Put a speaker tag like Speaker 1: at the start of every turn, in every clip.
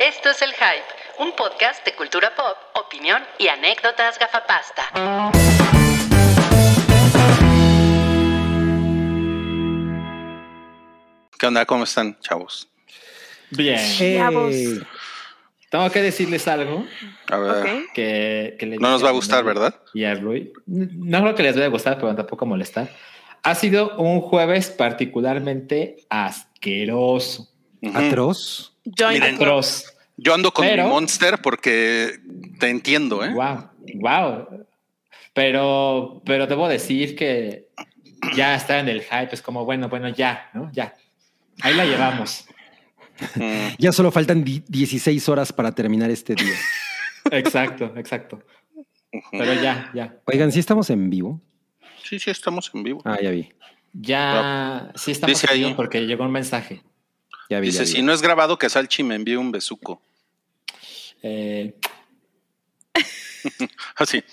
Speaker 1: Esto es El Hype, un podcast de cultura pop, opinión y anécdotas gafapasta.
Speaker 2: ¿Qué onda? ¿Cómo están, chavos?
Speaker 3: Bien.
Speaker 4: Chavos.
Speaker 3: Tengo que decirles algo
Speaker 2: A ver,
Speaker 4: Ok.
Speaker 3: que,
Speaker 2: no nos va a gustar, ¿verdad?
Speaker 3: Y a Rui. No creo que les vaya a gustar, pero tampoco molestar. Ha sido un jueves particularmente asqueroso.
Speaker 2: Ujú.
Speaker 5: atroz.
Speaker 4: Join
Speaker 2: Miren. Yo ando con
Speaker 3: Pero-
Speaker 2: mi Monster porque te entiendo, ¿eh?
Speaker 3: Wow, wow. Pero, pero debo decir que ya está en el hype. Es como, bueno, bueno, ya, ¿no? Ya. Ahí la llevamos.
Speaker 2: Mm,
Speaker 5: Ya solo faltan di- 16 horas para terminar este día.
Speaker 3: Exacto, exacto. Pero ya, ya.
Speaker 5: Oigan, ¿sí estamos en vivo?
Speaker 2: Sí, sí, estamos en vivo.
Speaker 5: Ah, ya vi.
Speaker 3: Ya, sí estamos
Speaker 2: Dice ahí.
Speaker 3: aquí porque llegó un mensaje.
Speaker 5: Ya vi.
Speaker 2: Dice,
Speaker 5: ya vi.
Speaker 2: si no es grabado, que Salchi me envíe un besuco.
Speaker 3: Eh,
Speaker 2: Así.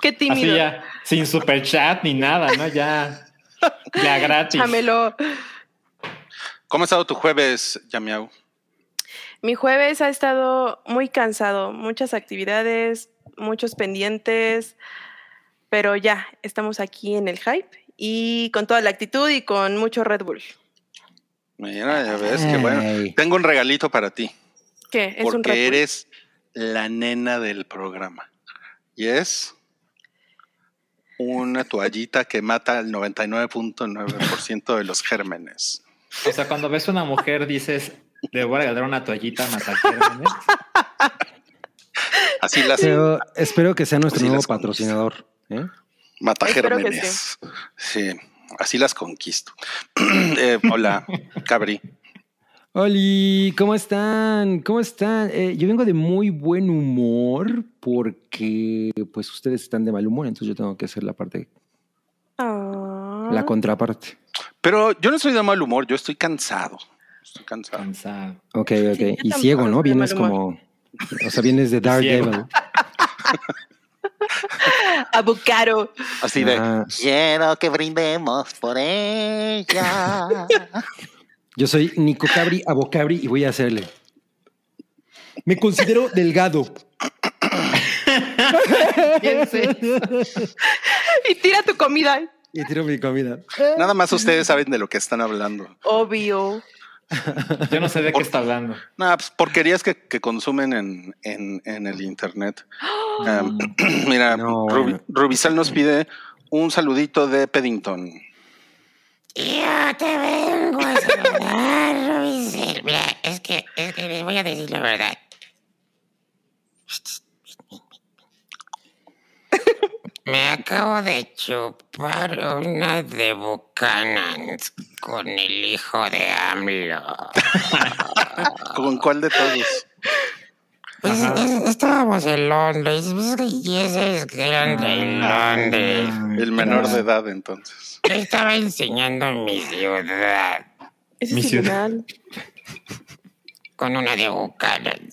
Speaker 4: Qué
Speaker 3: así
Speaker 4: tímido.
Speaker 3: ya, sin super chat ni nada, ¿no? Ya, ya gratis.
Speaker 4: Chámelo.
Speaker 2: ¿Cómo ha estado tu jueves, Yamiau?
Speaker 4: Mi jueves ha estado muy cansado, muchas actividades, muchos pendientes, pero ya estamos aquí en el hype y con toda la actitud y con mucho Red Bull.
Speaker 2: Mira, ya ves, que bueno. Tengo un regalito para ti,
Speaker 4: ¿Qué? Es
Speaker 2: porque eres la nena del programa. Y es una toallita que mata al 99.9% de los gérmenes.
Speaker 3: O sea, cuando ves una mujer dices, le voy a regalar una toallita matar gérmenes.
Speaker 2: Así las
Speaker 5: Pero espero que sea nuestro nuevo patrocinador. ¿eh?
Speaker 2: mata
Speaker 4: Espero que
Speaker 2: gérmenes. Sí, así las conquisto. Eh, hola, Cabri.
Speaker 5: Oli, ¿cómo están? ¿Cómo están? Eh, yo vengo de muy buen humor porque pues ustedes están de mal humor, entonces yo tengo que hacer la parte,
Speaker 4: Ah.
Speaker 5: la contraparte.
Speaker 2: Pero yo no estoy de mal humor, yo estoy cansado. Estoy cansado.
Speaker 3: Cansado.
Speaker 5: Ok, ok. y ciego, ¿no? Vienes como, o sea, vienes de Dark
Speaker 3: Ciego.
Speaker 5: Devil.
Speaker 4: Avocado.
Speaker 2: Así de.
Speaker 5: Ah.
Speaker 2: Quiero que brindemos por ella.
Speaker 5: Yo soy Nico Cabri, Abocabri y voy a hacerle. Me considero delgado.
Speaker 4: Y tira tu comida.
Speaker 5: Y tiro mi comida.
Speaker 2: Nada más ustedes saben de lo que están hablando.
Speaker 4: Obvio.
Speaker 3: Yo no sé de qué está hablando.
Speaker 2: Nada, pues porquerías que, que consumen en, en, en el internet. Um, mira,
Speaker 5: No,
Speaker 2: Rubi-
Speaker 5: bueno.
Speaker 2: Rubicel nos pide un saludito de Peddington.
Speaker 6: Yo te vengo a saludar, Rubicel. Mira, es que, es que les voy a decir la verdad. Me acabo de chupar una de Buchanan's con el hijo de AMLO.
Speaker 2: ¿Con cuál de todos?
Speaker 6: Pues es- estábamos en Londres, pues, y ese es que eran de Londres.
Speaker 2: El menor de edad, entonces.
Speaker 6: Le estaba enseñando mi ciudad
Speaker 3: Mi ciudad.
Speaker 6: con una de Buchanan.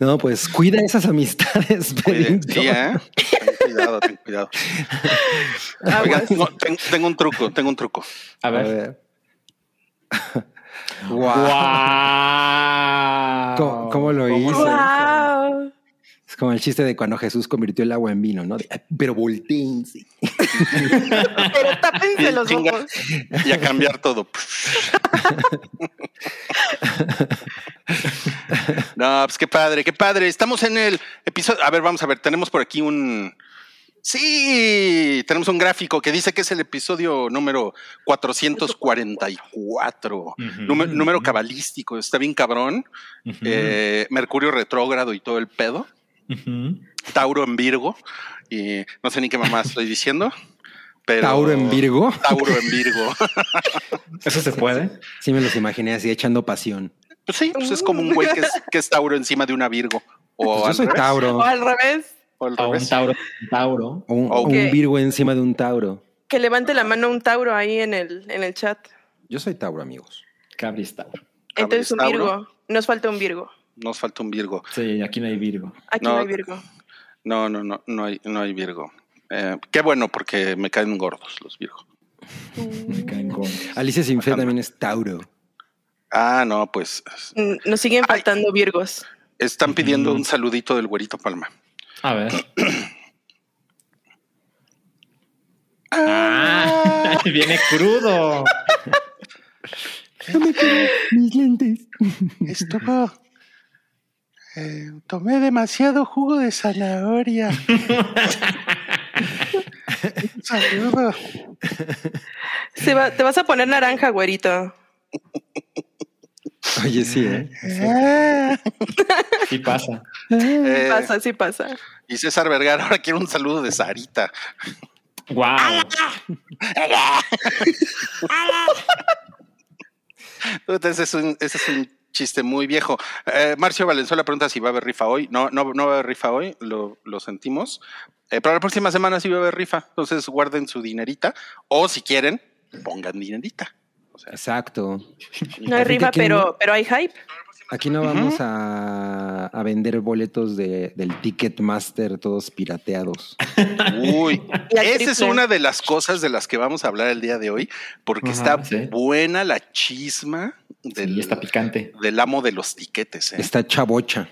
Speaker 5: No, pues cuida esas amistades,
Speaker 2: Cuide-
Speaker 5: Pedrito.
Speaker 2: Sí, ¿eh? Ten cuidado, ten cuidado. Oigan,
Speaker 4: Aguas.
Speaker 2: tengo, ten- tengo un truco, tengo un truco.
Speaker 3: A
Speaker 5: A
Speaker 3: ver.
Speaker 5: ver. Guau.
Speaker 3: ¡Guau!
Speaker 5: ¿Cómo- cómo lo hizo?
Speaker 4: Wow.
Speaker 5: Como el chiste de cuando Jesús convirtió el agua en vino, ¿no? De, "Ay, pero volteense.
Speaker 4: Pero tápense los
Speaker 2: Chinga.
Speaker 4: ojos.
Speaker 2: Y a cambiar todo. No, pues qué padre, qué padre. Estamos en el episodio. A ver, vamos a ver, tenemos por aquí un. Sí, tenemos un gráfico que dice que es el episodio número 444.
Speaker 3: Ujú.
Speaker 2: Número, número cabalístico, está bien cabrón. Eh, Mercurio retrógrado y todo el pedo. Tauro en Virgo. Y no sé ni qué mamá estoy diciendo. Pero
Speaker 5: Tauro en Virgo.
Speaker 2: Tauro en Virgo.
Speaker 3: ¿Eso se puede?
Speaker 5: Sí me los imaginé así echando pasión.
Speaker 2: Pues sí, pues es como un güey que es, que es Tauro encima de una Virgo. O
Speaker 5: Pues yo
Speaker 2: al
Speaker 5: soy
Speaker 2: revés,
Speaker 5: Tauro.
Speaker 4: O al revés.
Speaker 2: o al
Speaker 3: O un
Speaker 2: revés.
Speaker 3: Tauro. un Tauro.
Speaker 5: O un, Virgo encima de un Tauro.
Speaker 4: Que levante la mano un Tauro ahí en el, en el chat.
Speaker 5: Yo soy Tauro, amigos.
Speaker 3: Cabri es Tauro.
Speaker 4: Entonces un. Virgo. Nos falta un Virgo.
Speaker 2: Nos falta un Virgo.
Speaker 3: Sí, aquí no hay Virgo.
Speaker 4: Aquí
Speaker 2: No.
Speaker 4: no, hay Virgo.
Speaker 2: No, no, no, no hay, no hay Virgo. Eh, qué bueno, porque me caen gordos los Virgo.
Speaker 3: Me caen gordos.
Speaker 5: Alicia Sin Fe
Speaker 2: Bajando.
Speaker 5: también es Tauro.
Speaker 2: Ah, no, pues
Speaker 4: Mm, Nos siguen
Speaker 2: Ay.
Speaker 4: faltando Virgos.
Speaker 2: están pidiendo
Speaker 3: Ujú.
Speaker 2: un saludito del güerito Palma.
Speaker 3: A ver. Ah, viene crudo.
Speaker 5: Mis lentes.
Speaker 2: Estuvo. Eh, tomé demasiado jugo de zanahoria. Un saludo.
Speaker 4: Se va- te vas a poner naranja, güerito.
Speaker 5: Oye, sí, ¿eh?
Speaker 2: Ah.
Speaker 3: Sí pasa.
Speaker 2: Eh,
Speaker 4: Pasa, sí pasa.
Speaker 2: y César Vergara ahora quiere un saludo de Sarita.
Speaker 3: Wow.
Speaker 2: Entonces es un, ese es un chiste muy viejo. Eh, Marcio Valenzuela pregunta si va a haber rifa hoy. No, no, no va a haber rifa hoy, lo, lo sentimos. Eh, pero la próxima semana sí va a haber rifa. Entonces guarden su dinerita. O si quieren, pongan dinerita. O sea,
Speaker 5: Exacto.
Speaker 4: No hay rifa, pero,
Speaker 5: no-
Speaker 4: pero hay hype.
Speaker 5: Aquí no vamos a, a vender boletos de, del Ticketmaster todos pirateados.
Speaker 2: Uy, esa es una de las cosas de las que vamos a hablar el día de hoy, porque
Speaker 3: Ajá,
Speaker 2: está
Speaker 3: sí.
Speaker 2: buena la chisma del,
Speaker 3: Sí, está picante.
Speaker 2: del amo de los tiquetes. ¿eh?
Speaker 5: Está chabocha.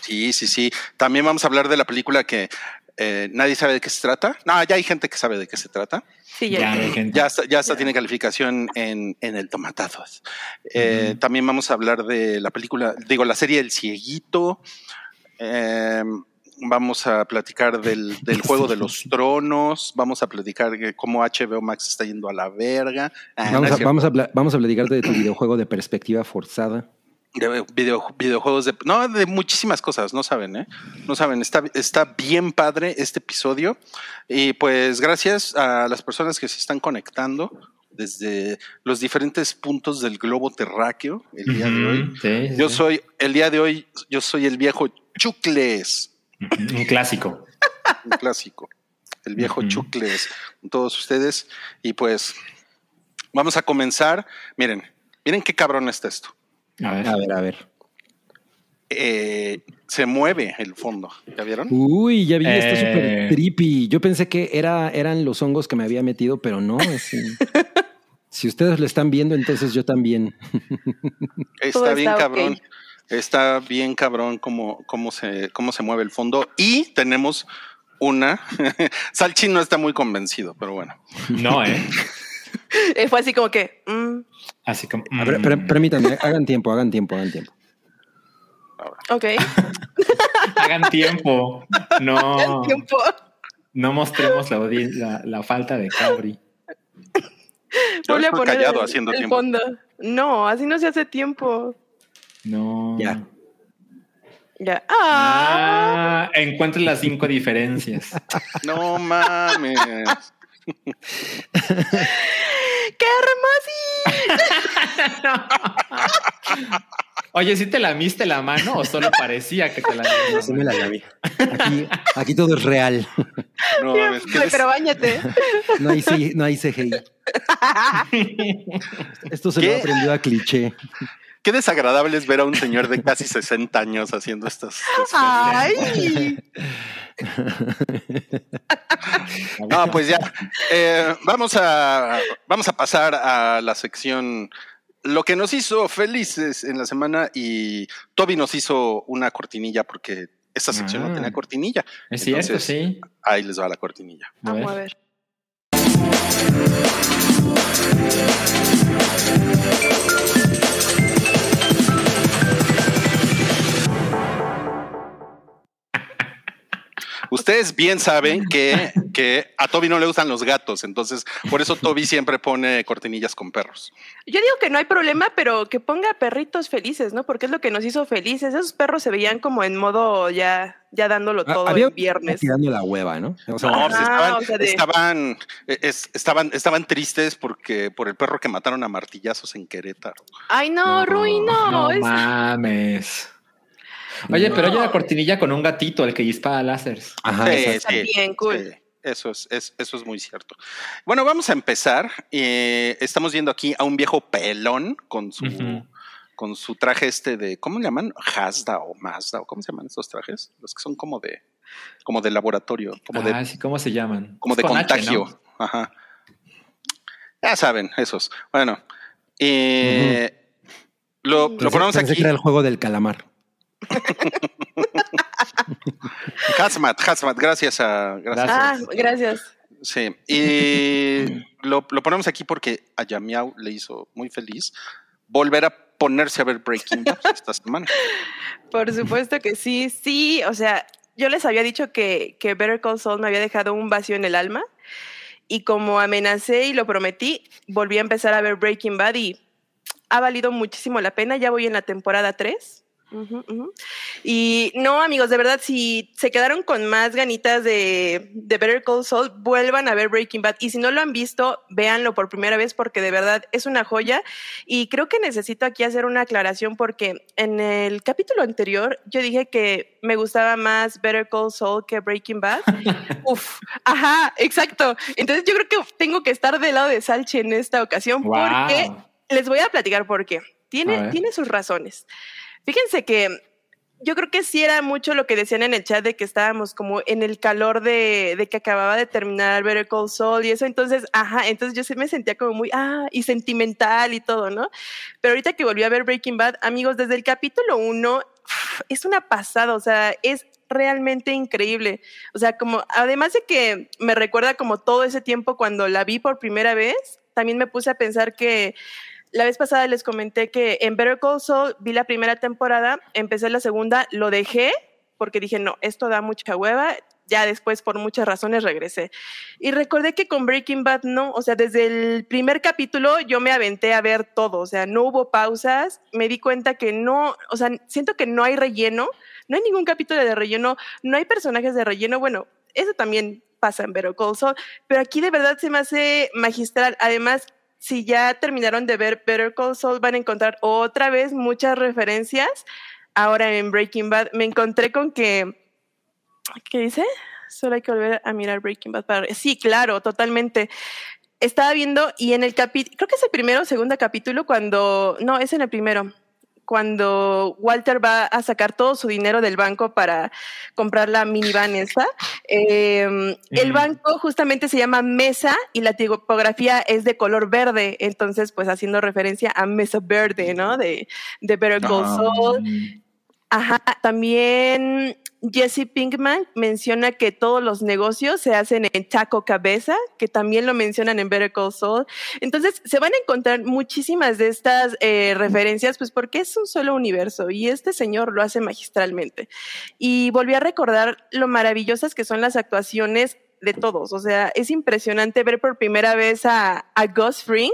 Speaker 2: Sí, sí, sí. También vamos a hablar de la película que eh, nadie sabe de qué se trata. No, ya hay gente que sabe de qué se trata.
Speaker 4: Sí, ya.
Speaker 3: Ya, hay gente.
Speaker 2: Ya está, ya está tiene calificación en, en el Tomatazos. Eh. También vamos a hablar de la película, digo, la serie El Cieguito. Vamos a platicar del, del Juego de los Tronos. Vamos a platicar de cómo HBO Max está yendo a la verga. Ah,
Speaker 5: Vamos a, vamos, a, pla- vamos a platicarte de tu videojuego de perspectiva forzada.
Speaker 2: De video- videojuegos de no de muchísimas cosas, no saben, ¿eh? No saben, está, está bien padre este episodio. Y pues gracias a las personas que se están conectando desde los diferentes puntos del globo terráqueo el día de hoy.
Speaker 3: Sí,
Speaker 2: Yo
Speaker 3: sí.
Speaker 2: soy, el día de hoy, yo soy el viejo Chucles,
Speaker 3: Un clásico.
Speaker 2: un clásico. El viejo
Speaker 3: Ujú.
Speaker 2: Chucles, con todos ustedes. Y pues vamos a comenzar. Miren, miren qué cabrón está esto.
Speaker 3: A ver.
Speaker 5: A ver, a ver.
Speaker 2: Eh, se mueve el fondo. ¿Ya vieron?
Speaker 5: Uy, ya vi, está
Speaker 3: Eh.
Speaker 5: súper trippy. Yo pensé que era, eran los hongos que me había metido, pero no. es- si ustedes lo están viendo, entonces yo también.
Speaker 2: Está
Speaker 4: está
Speaker 2: bien cabrón. Está bien cabrón cómo, cómo, se, cómo se mueve el fondo. Y tenemos una. Salchi no está muy convencido, pero bueno.
Speaker 3: No, ¿eh?
Speaker 4: Eh, Fue así como que. mm,
Speaker 3: Así como.
Speaker 5: Ver,
Speaker 3: mm.
Speaker 5: per- permítanme, hagan tiempo, hagan tiempo, hagan tiempo.
Speaker 4: ok.
Speaker 3: Hagan tiempo. No.
Speaker 4: Tiempo.
Speaker 3: No mostremos la, audi- la, la falta de Cabri.
Speaker 2: Yo
Speaker 4: Vuelve a poner
Speaker 2: callado
Speaker 4: el,
Speaker 2: haciendo
Speaker 4: el
Speaker 2: tiempo.
Speaker 4: fondo. No, así no se hace tiempo.
Speaker 3: No.
Speaker 5: Ya.
Speaker 4: Ya. Ah,
Speaker 3: Ah, encuentre las cinco diferencias.
Speaker 2: No mames.
Speaker 4: ¡Qué hermosa!
Speaker 3: Oye, ¿sí te lamiste la mano o solo parecía que te la
Speaker 5: Sí me la lavé. Aquí, aquí todo es real.
Speaker 2: No mames. ¿Qué, des-
Speaker 4: Pero bañate.
Speaker 5: No hay, no hay CGI. Esto se lo
Speaker 2: ¿Qué?
Speaker 5: aprendió a cliché.
Speaker 2: Qué desagradable es ver a un señor de casi 60 años haciendo estas cosas.
Speaker 4: Ay.
Speaker 2: No, pues ya. Eh, vamos, a, vamos a pasar a la sección. Lo que nos hizo felices en la semana y Toby nos hizo una cortinilla porque esta sección no
Speaker 3: Ah.
Speaker 2: tenía cortinilla.
Speaker 3: Es cierto,
Speaker 2: Entonces,
Speaker 3: sí.
Speaker 2: Ahí les va la cortinilla.
Speaker 3: A ver.
Speaker 4: Vamos a ver.
Speaker 2: Ustedes bien saben que, que a Toby no le gustan los gatos, entonces por eso Toby siempre pone cortinillas con perros.
Speaker 4: Yo digo que no hay problema, pero que ponga perritos felices, ¿no? Porque es lo que nos hizo felices. Esos perros se veían como en modo ya, ya dándolo todo
Speaker 5: Ah, Había
Speaker 4: el viernes.
Speaker 5: tirando la hueva, ¿no? O sea,
Speaker 2: No, pues
Speaker 4: Ah,
Speaker 2: estaban,
Speaker 4: o sea, de-
Speaker 2: estaban, eh, es- estaban, estaban tristes porque por el perro que mataron a martillazos en Querétaro.
Speaker 4: Ay, no, Rui, no.
Speaker 3: No
Speaker 4: es-
Speaker 3: mames. Oye, pero hay una cortinilla con un gatito, el que dispara láseres.
Speaker 5: ajá,
Speaker 2: Sí,
Speaker 4: está bien cool.
Speaker 2: sí, eso, es, es- eso es muy cierto. Bueno, vamos a empezar. Eh, estamos viendo aquí a un viejo pelón con su,
Speaker 3: Ujú.
Speaker 2: con su traje este de, ¿cómo le llaman? Hazda o Mazda o ¿cómo se llaman estos trajes? Los que son como de, como de laboratorio, como de
Speaker 3: ah, sí, ¿cómo se llaman?
Speaker 2: como
Speaker 3: Es
Speaker 2: de
Speaker 3: con H,
Speaker 2: contagio.
Speaker 3: ¿no?
Speaker 2: Ajá. Ya saben, esos. Bueno, eh, Lo, lo ponemos
Speaker 5: Pensé
Speaker 2: aquí.
Speaker 5: que era el juego del calamar.
Speaker 2: Hazmat, Hazmat, gracias a. Gracias.
Speaker 4: Ah, gracias.
Speaker 2: Sí. Y lo, lo ponemos aquí porque a Yamiau le hizo muy feliz volver a ponerse a ver Breaking Bad esta semana.
Speaker 4: Por supuesto que sí, sí, o sea, yo les había dicho que, que Better Call Saul me había dejado un vacío en el alma y como amenacé y lo prometí, volví a empezar a ver Breaking Bad y ha valido muchísimo la pena, ya voy en la temporada 3. Ujú, ujú. Y no, amigos, de verdad, si se quedaron con más ganitas de, de Better Call Saul, vuelvan a ver Breaking Bad. Y si no lo han visto, véanlo por primera vez porque de verdad es una joya. Y creo que necesito aquí hacer una aclaración porque en el capítulo anterior yo dije que me gustaba más Better Call Saul que Breaking Bad. Uf, ajá, exacto. Entonces yo creo que tengo que estar del lado de Salchi en esta ocasión porque
Speaker 3: Wow.
Speaker 4: les voy a platicar por qué. Tiene, tiene sus razones. Fíjense que yo creo que sí era mucho lo que decían en el chat de que estábamos como en el calor de, de que acababa de terminar Better Call Saul y eso. Entonces, ajá, entonces yo sí me sentía como muy, ah, y sentimental y todo, ¿no? Pero ahorita que volví a ver Breaking Bad, amigos, desde el capítulo uno, es una pasada, o sea, es realmente increíble. O sea, como, además de que me recuerda como todo ese tiempo cuando la vi por primera vez, también me puse a pensar que la vez pasada les comenté que en Better Call Saul vi la primera temporada, empecé la segunda, lo dejé porque dije, no, esto da mucha hueva. Ya después, por muchas razones, regresé. Y recordé que con Breaking Bad no, o sea, desde el primer capítulo yo me aventé a ver todo, o sea, no hubo pausas, me di cuenta que no, o sea, siento que no hay relleno, no hay ningún capítulo de relleno, no hay personajes de relleno, bueno, eso también pasa en Better Call Saul, pero aquí de verdad se me hace magistral. Además, si ya terminaron de ver Better Call Saul, van a encontrar otra vez muchas referencias. Ahora en Breaking Bad me encontré con que, ¿qué dice? Solo hay que volver a mirar Breaking Bad para... Sí, claro, totalmente. Estaba viendo y en el capítulo, creo que es el primero o segundo capítulo cuando, no, es en el primero, cuando Walter va a sacar todo su dinero del banco para comprar la minivan esa. Eh, El
Speaker 3: Mm.
Speaker 4: banco justamente se llama Mesa y la tipografía es de color verde, entonces pues haciendo referencia a Mesa Verde, ¿no? De, de Better Call
Speaker 2: Ah.
Speaker 4: Saul. Ajá, también Jesse Pinkman menciona que todos los negocios se hacen en Taco Cabeza, que también lo mencionan en Better Call. Entonces, se van a encontrar muchísimas de estas eh, referencias, pues porque es un solo universo y este señor lo hace magistralmente. Y volví a recordar lo maravillosas que son las actuaciones de todos. O sea, es impresionante ver por primera vez a, a Gus Fring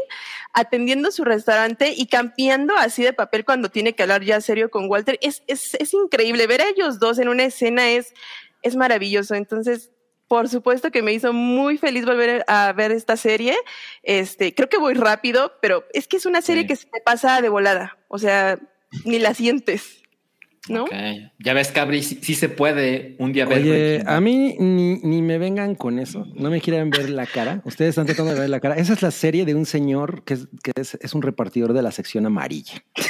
Speaker 4: atendiendo su restaurante y cambiando así de papel cuando tiene que hablar ya serio con Walter. Es, es, es increíble. Ver a ellos dos en una escena es, es maravilloso. Entonces, por supuesto que me hizo muy feliz volver a ver esta serie. Este, creo que voy rápido, pero es que es una serie
Speaker 3: Sí.
Speaker 4: que se te pasa de volada. O sea, ni la sientes. ¿No?
Speaker 3: Ya ves, Cabri, sí, sí se puede un día ver.
Speaker 5: Oye, a mí ni, ni me vengan con eso. No me quieren ver la cara. Ustedes están tratando de ver la cara. Esa es la serie de un señor que es, que es, es un repartidor de la sección amarilla.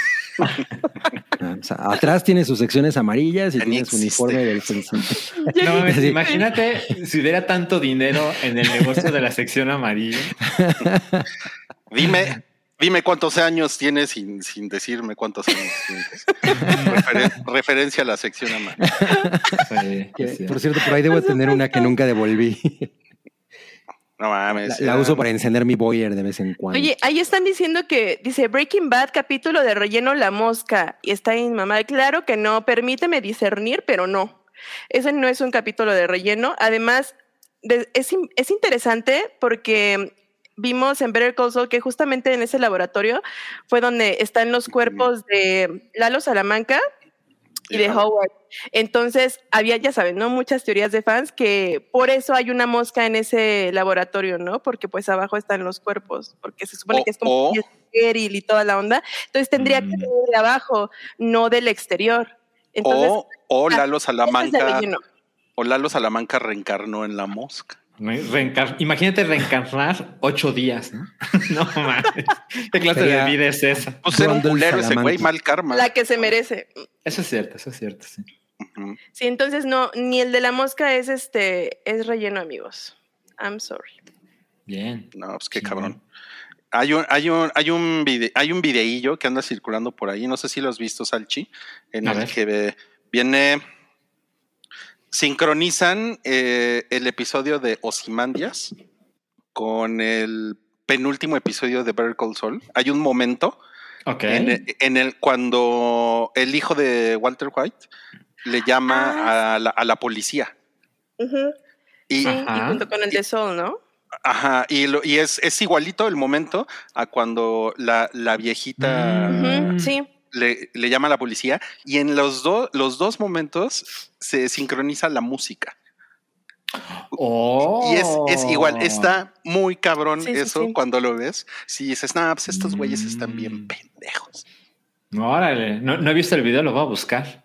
Speaker 5: O sea, atrás tiene sus secciones amarillas y tiene su uniforme del.
Speaker 3: No mames,
Speaker 5: Sí.
Speaker 3: imagínate si hubiera tanto dinero en el negocio de la sección amarilla.
Speaker 2: Dime, dime cuántos años tienes sin, sin decirme cuántos años tienes. Referen- referencia a la sección amarilla.
Speaker 3: Sí, sí.
Speaker 5: por cierto, por ahí debo tener una que nunca devolví.
Speaker 2: No
Speaker 5: La,
Speaker 2: mames.
Speaker 5: la uso para encender mi boiler de vez en cuando.
Speaker 4: Oye, ahí están diciendo que dice Breaking Bad, capítulo de relleno La Mosca. Y está en mamá. Claro que no, permíteme discernir, pero no. Ese no es un capítulo de relleno. Además, de- es, es interesante porque vimos en Better Call Saul que justamente en ese laboratorio fue donde están los cuerpos de Lalo Salamanca y de Howard. Entonces, había, ya saben, ¿no? Muchas teorías de fans que por eso hay una mosca en ese laboratorio, ¿no? Porque pues abajo están los cuerpos, porque se supone que es como
Speaker 2: o-
Speaker 4: estéril y toda la onda. Entonces tendría que
Speaker 3: Mm.
Speaker 4: venir de abajo, no del exterior. Entonces,
Speaker 2: O, o Lalo Salamanca, o Lalo Salamanca reencarnó en la mosca.
Speaker 3: Reencar- Imagínate reencarnar ocho días, ¿no? no mames. ¿Qué clase
Speaker 5: Sería-
Speaker 3: de vida es esa?
Speaker 2: Pues era un culero ese güey, mal karma.
Speaker 4: La que se merece.
Speaker 3: Eso es cierto, eso es cierto, sí.
Speaker 4: Sí, entonces no, ni el de la mosca es este, es relleno, amigos. I'm sorry.
Speaker 3: Bien.
Speaker 2: No, pues qué
Speaker 3: Sí.
Speaker 2: cabrón. Hay un, hay un, hay un vide- hay un videillo que anda circulando por ahí, no sé si lo has visto, Salchi, en
Speaker 3: A
Speaker 2: el
Speaker 3: ver.
Speaker 2: que ve- viene. Sincronizan eh, el episodio de Osimandias con el penúltimo episodio de Better Call Saul. Hay un momento
Speaker 3: Ok.
Speaker 2: en, el, en el- cuando el hijo de Walter White le llama a, la, a la policía. Y,
Speaker 4: Sí, y junto con el de Soul, ¿no?
Speaker 2: Ajá, y, lo, y es, es igualito el momento a cuando la, la viejita
Speaker 4: Sí.
Speaker 2: Le, le llama a la policía y en los, dos los dos momentos se sincroniza la música.
Speaker 3: Oh.
Speaker 2: Y es, es igual, está muy cabrón
Speaker 4: Sí,
Speaker 2: eso
Speaker 4: sí.
Speaker 2: cuando lo ves. Si dices, nah, pues estos güeyes están bien
Speaker 3: Mm.
Speaker 2: pendejos.
Speaker 3: Órale, no, no he visto el video, lo voy a buscar.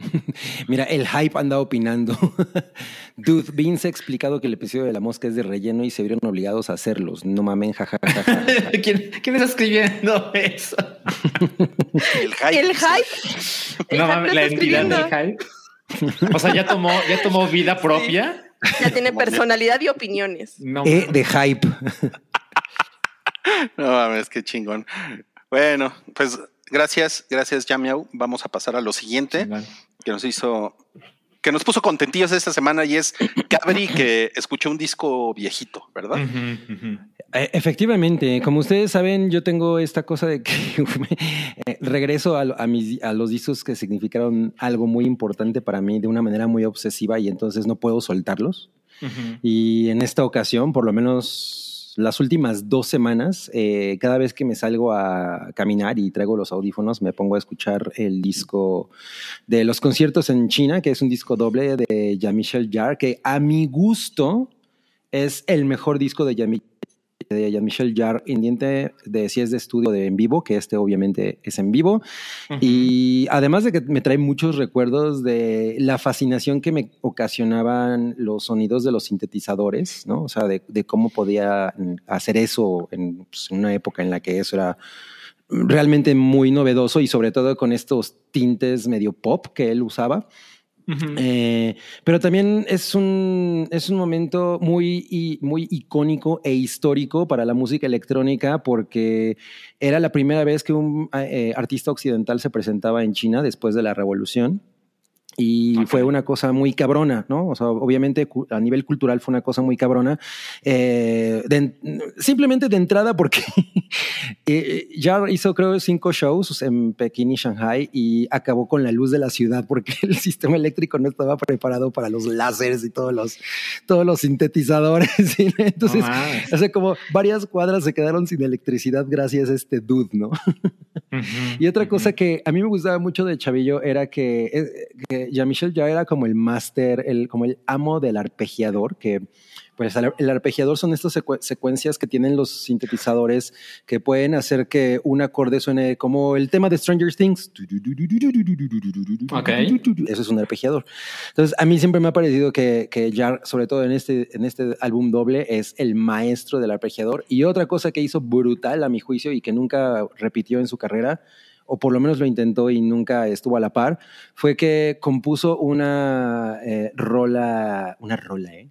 Speaker 5: Mira, el hype anda opinando. Dude, Vince ha explicado que el episodio de la mosca es de relleno y se vieron obligados a hacerlos. No mamen, jajaja.
Speaker 3: ¿Quién, quién está escribiendo eso?
Speaker 2: El hype.
Speaker 4: El hype.
Speaker 3: No mames, la
Speaker 4: está
Speaker 3: entidad del hype. O sea, ya tomó, ya tomó vida propia.
Speaker 4: Ya tiene personalidad y opiniones.
Speaker 3: No,
Speaker 5: E
Speaker 3: mames.
Speaker 5: de hype.
Speaker 2: No mames, qué chingón. Bueno, pues gracias, gracias, Yamiau. Vamos a pasar a lo siguiente que nos hizo, que nos puso contentillos esta semana y es Cabri que escuchó un disco viejito, ¿verdad?
Speaker 5: Eh, Efectivamente, como ustedes saben, yo tengo esta cosa de que eh, regreso a, mis, a los discos que significaron algo muy importante para mí de una manera muy obsesiva y entonces no puedo soltarlos. Y en esta ocasión, por lo menos las últimas dos semanas, eh, cada vez que me salgo a caminar y traigo los audífonos, me pongo a escuchar el disco de los conciertos en China, que es un disco doble de Jean-Michel Jarre, que a mi gusto es el mejor disco de Jean- de Jean-Michel Jarre, independiente de si es de estudio de en vivo, que este obviamente es en vivo. Y además de que me trae muchos recuerdos de la fascinación que me ocasionaban los sonidos de los sintetizadores, ¿no? O sea, de, de cómo podía hacer eso en pues, una época en la que eso era realmente muy novedoso y sobre todo con estos tintes medio pop que él usaba. Eh, pero también es un, es un momento muy, muy icónico e histórico para la música electrónica porque era la primera vez que un eh, artista occidental se presentaba en China después de la revolución. Y
Speaker 3: Ok.
Speaker 5: fue una cosa muy cabrona, ¿no? O sea, obviamente a nivel cultural fue una cosa muy cabrona. Eh, de en- simplemente de entrada porque eh, ya hizo creo cinco shows en Pekín y Shanghai y acabó con la luz de la ciudad porque el sistema eléctrico no estaba preparado para los láseres y todos los, todos los sintetizadores. ¿sí? Entonces,
Speaker 3: mames.
Speaker 5: o sea, como varias cuadras se quedaron sin electricidad gracias a este dude, ¿no?
Speaker 3: Ujú,
Speaker 5: Y otra
Speaker 3: ujú.
Speaker 5: cosa que a mí me gustaba mucho de Chavillo era que, eh, Jean-Michel ya era como el máster, el, como el amo del arpegiador, que pues el, arpegiador son estas secue- secuencias que tienen los sintetizadores que pueden hacer que un acorde suene como el tema de Stranger Things.
Speaker 3: Ok.
Speaker 5: Eso es un arpegiador. Entonces, a mí siempre me ha parecido que, que Jar, sobre todo en este, en este álbum doble, es el maestro del arpegiador. Y otra cosa que hizo brutal, a mi juicio, y que nunca repitió en su carrera, o por lo menos lo intentó y nunca estuvo a la par, fue que compuso una eh, rola, una rola, ¿eh?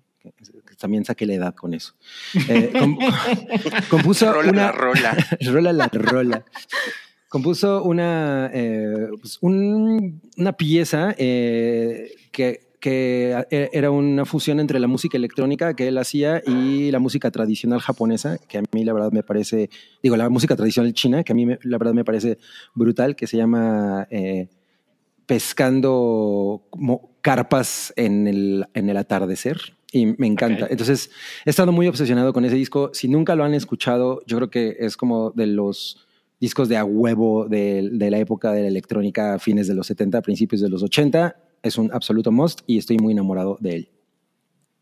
Speaker 5: También saqué la edad con eso. Eh, com- compuso
Speaker 2: Rola
Speaker 5: una
Speaker 2: la rola.
Speaker 5: rola la rola. Compuso una, eh, pues, un- una pieza eh, que, que e- era una fusión entre la música electrónica que él hacía y la música tradicional japonesa, que a mí la verdad me parece, digo, la música tradicional china, que a mí me- la verdad me parece brutal, que se llama eh, Pescando como carpas en el, en el atardecer. Y me encanta. Entonces, he estado muy obsesionado con ese disco. Si nunca lo han escuchado, yo creo que es como de los discos de a huevo de, de la época de la electrónica, fines de los 70, principios de los 80. Es un absoluto must y estoy muy enamorado de él.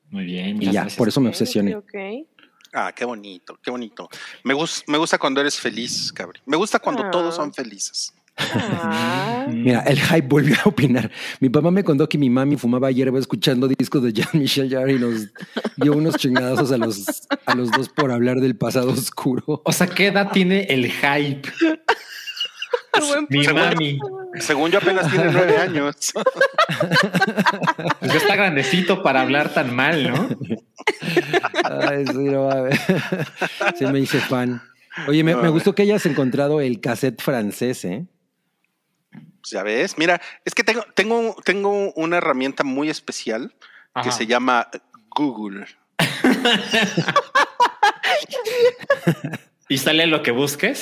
Speaker 3: Muy bien.
Speaker 5: Y ya,
Speaker 3: gracias.
Speaker 5: por eso me obsesioné.
Speaker 4: ok, ok.
Speaker 2: Ah, qué bonito, qué bonito. Me, gus- me gusta cuando eres feliz, Cabri. Me gusta cuando
Speaker 4: Ah.
Speaker 2: todos son felices.
Speaker 4: Ah,
Speaker 3: Mm.
Speaker 5: Mira, el hype volvió a opinar. Mi papá me contó que mi mami fumaba hierba escuchando discos de Jean-Michel Jarre y nos dio unos chingadazos a los, a los dos por hablar del pasado oscuro.
Speaker 3: O sea, ¿qué edad tiene el hype? Mi
Speaker 2: Según-
Speaker 3: mami.
Speaker 2: Según yo apenas tiene nueve años.
Speaker 3: Pues ya está grandecito para hablar tan mal, ¿no?
Speaker 5: Ay, sí, no mames. Sí me hice fan. Oye, me, me gustó que hayas encontrado el cassette francés, ¿eh?
Speaker 2: Pues ya ves, mira, es que tengo, tengo, tengo una herramienta muy especial que se llama Google.
Speaker 3: Y sale lo que busques.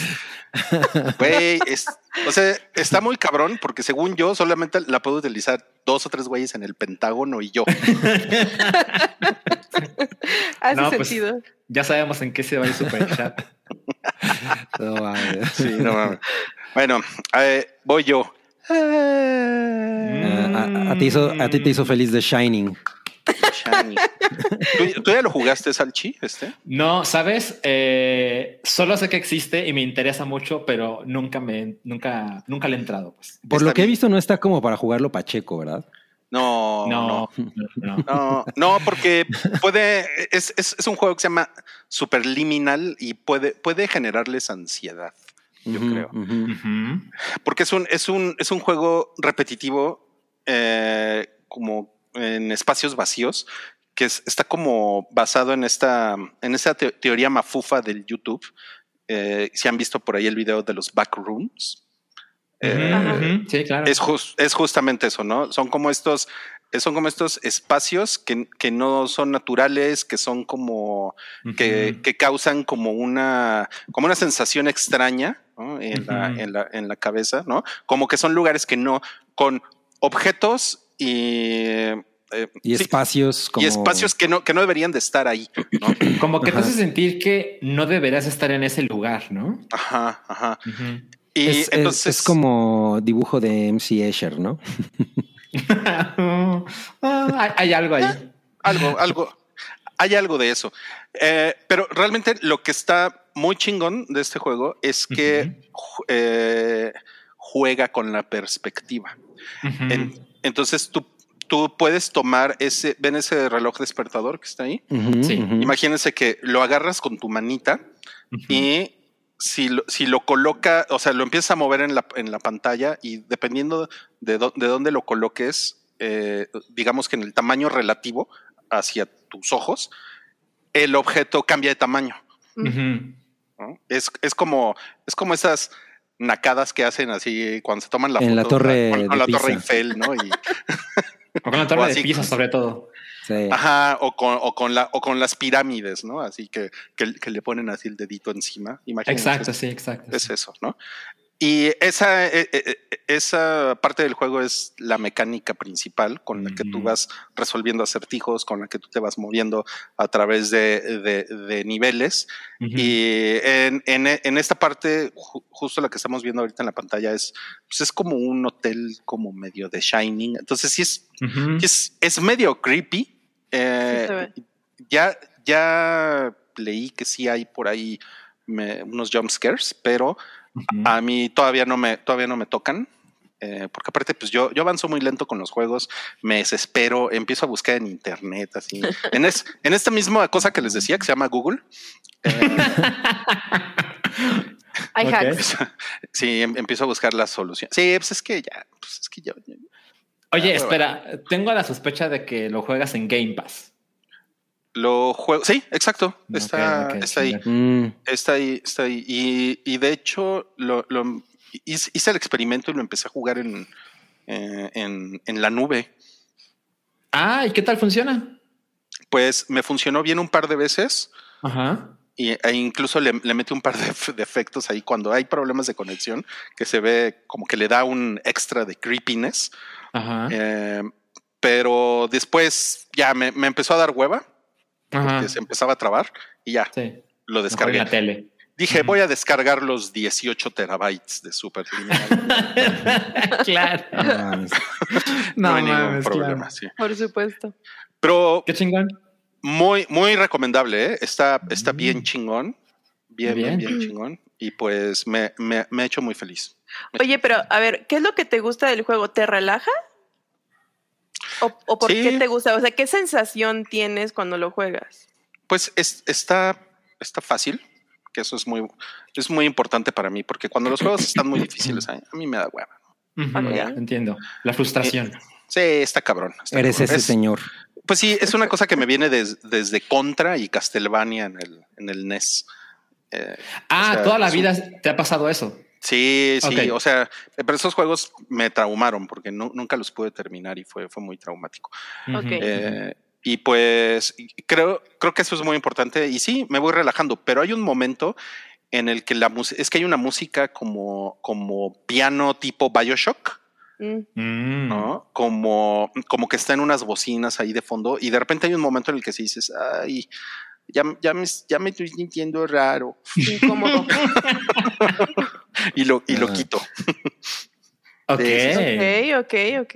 Speaker 2: Güey, es- o sea, está muy cabrón porque según yo solamente la puedo utilizar dos o tres güeyes en el Pentágono y yo.
Speaker 4: Hace
Speaker 3: No, pues,
Speaker 4: sentido.
Speaker 3: Ya sabemos en qué se va el super chat.
Speaker 5: No mames.
Speaker 2: Sí, no mames. Bueno, eh, voy yo.
Speaker 5: A, a ti hizo- a ti te hizo feliz The Shining.
Speaker 2: Shiny. ¿Tú, tú ya lo jugaste, Salchi? Este?
Speaker 3: No, sabes, Eh, solo sé que existe y me interesa mucho, pero nunca me, nunca, nunca le he entrado. Pues.
Speaker 5: Por
Speaker 2: Está
Speaker 5: lo que he visto, no está como para jugarlo Pacheco, ¿verdad?
Speaker 2: No, no,
Speaker 3: No, no, no.
Speaker 2: no, no, porque puede, es, es, es un juego que se llama Superliminal y puede, puede generarles ansiedad, yo creo. Porque es un, es un, es un juego repetitivo, eh, como en espacios vacíos, que es- está como basado en esta, en esa te- teoría mafufa del YouTube. Eh, si han visto por ahí el video de los backrooms. Eh.
Speaker 3: Sí, claro.
Speaker 2: es, jus- es justamente eso, ¿no? Son como estos, son como estos espacios que, que no son naturales, que son como, que,
Speaker 3: Ujú.
Speaker 2: que causan como una, como una sensación extraña ¿no? en, la,
Speaker 3: Ujú.
Speaker 2: en, la, en la cabeza, ¿no? Como que son lugares que no, con objetos y, eh,
Speaker 5: Y
Speaker 2: sí,
Speaker 5: espacios como.
Speaker 2: y espacios que no, que no deberían de estar ahí, ¿no?
Speaker 3: Como que te hace sentir que no deberías estar en ese lugar, ¿no?
Speaker 2: Ajá, ajá. Y
Speaker 5: es, es-
Speaker 2: entonces
Speaker 5: es como dibujo de MC Escher, ¿no?
Speaker 3: Ah, hay, hay algo ahí.
Speaker 2: algo, algo, hay algo de eso. Eh, pero realmente lo que está muy chingón de este juego es que ju- eh, juega con la perspectiva. En- entonces tú, tú puedes tomar ese, ven ese reloj despertador que está ahí.
Speaker 3: Sí.
Speaker 2: Imagínense que lo agarras con tu manita y si lo, si lo coloca, o sea, lo empiezas a mover en la, en la pantalla y dependiendo de, dó- de dónde lo coloques, eh, digamos que en el tamaño relativo hacia tus ojos, el objeto cambia de tamaño. Es, es como, es como esas nacadas que hacen así cuando se toman la
Speaker 5: En la
Speaker 2: foto
Speaker 5: torre
Speaker 2: con, la torre. Eiffel, ¿no? Y,
Speaker 3: O con la torre
Speaker 2: así.
Speaker 3: de Pisa, sobre todo.
Speaker 5: Sí.
Speaker 2: Ajá, o con, o con la, o con las pirámides, ¿no? Así que, que, que le ponen así el dedito encima. Imagínense,
Speaker 3: Exacto,
Speaker 2: es,
Speaker 3: sí, exacto.
Speaker 2: es eso, ¿no? Y esa, eh, eh, eh, esa parte del juego es la mecánica principal con la que tú vas resolviendo acertijos, con la que tú te vas moviendo a través de, de- de niveles. Y en, en- en esta parte, ju- justo la que estamos viendo ahorita en la pantalla, es, pues es como un hotel como medio de Shining. Entonces sí es, sí es, es medio creepy. Eh,
Speaker 4: Sí
Speaker 2: ya, ya leí que sí hay por ahí me- unos jump scares, pero A mí todavía no me, todavía no me tocan. eh, porque aparte, pues yo, yo avanzo muy lento con los juegos, me desespero, empiezo a buscar en internet, así. En, es, en esta misma cosa que les decía, que se llama Google. eh,
Speaker 4: Hay
Speaker 3: Ok.
Speaker 4: hacks.
Speaker 2: sí, em- empiezo a buscar la solución. Sí, pues es que ya, pues es que ya. ya-
Speaker 3: Oye,
Speaker 2: Ah,
Speaker 3: espera, tengo la sospecha de que lo juegas en Game Pass.
Speaker 2: Lo juego. Sí, exacto. Está, está ahí.
Speaker 5: Mm,
Speaker 2: Está ahí, está ahí. Y, y de hecho, lo, lo- hice, el experimento y lo empecé a jugar en, eh, en, en la nube.
Speaker 3: Ah, ¿y qué tal funciona?
Speaker 2: Pues me funcionó bien un par de veces
Speaker 3: Ajá.
Speaker 2: y, e incluso le, le metí un par de efectos ahí cuando hay problemas de conexión que se ve como que le da un extra de creepiness.
Speaker 3: Ajá.
Speaker 2: Eh, pero después ya me, me empezó a dar hueva
Speaker 3: Ajá.
Speaker 2: se empezaba a trabar y ya
Speaker 3: Sí.
Speaker 2: lo
Speaker 3: Mejor en
Speaker 2: descargué.
Speaker 3: la tele.
Speaker 2: Dije, voy a descargar los 18 terabytes de Superliminal.
Speaker 3: claro.
Speaker 5: no mames.
Speaker 2: no,
Speaker 3: No
Speaker 2: hay ningún
Speaker 3: mames,
Speaker 2: problema.
Speaker 3: claro.
Speaker 2: sí.
Speaker 4: Por supuesto.
Speaker 2: Pero
Speaker 3: Qué chingón.
Speaker 2: muy, muy recomendable, ¿eh? Está, está
Speaker 3: Mm.
Speaker 2: bien chingón. Bien, bien,
Speaker 3: Bien.
Speaker 2: chingón. Y pues me, me, me ha hecho muy feliz.
Speaker 4: Oye, pero a ver, ¿qué es lo que te gusta del juego? ¿Te relaja? ¿O, o por
Speaker 2: Sí.
Speaker 4: qué te gusta? O sea, ¿qué sensación tienes cuando lo juegas?
Speaker 2: Pues es- está, está fácil, que eso es muy, es muy importante para mí, porque cuando los juegos están muy difíciles, a a mí me da hueva.
Speaker 3: Entiendo. La frustración.
Speaker 2: Sí, está cabrón. está
Speaker 5: Eres
Speaker 2: cabrón.
Speaker 5: ese
Speaker 2: Es-
Speaker 5: señor.
Speaker 2: Pues sí, es una cosa que me viene des- desde Contra y Castlevania en el, en el NES. Eh,
Speaker 3: Ah,
Speaker 2: O sea,
Speaker 3: toda la
Speaker 2: un-
Speaker 3: vida te ha pasado eso.
Speaker 2: Sí, sí, o sea, pero esos juegos me traumaron porque nu- nunca los pude terminar y fue, fue muy traumático. Eh, y pues creo, creo que eso es muy importante. Y sí, me voy relajando, pero hay un momento en el que la música, es que hay una música como, como piano tipo Bioshock.
Speaker 4: Mm.
Speaker 3: Mm.
Speaker 2: ¿no? Como, como que está en unas bocinas ahí de fondo y de repente hay un momento en el que se dices, ay, ya, ya, me, ya me estoy sintiendo raro
Speaker 4: Incómodo.
Speaker 2: y lo, y lo
Speaker 5: Ah.
Speaker 2: quito.
Speaker 3: Ok.
Speaker 4: ok, ok, ok.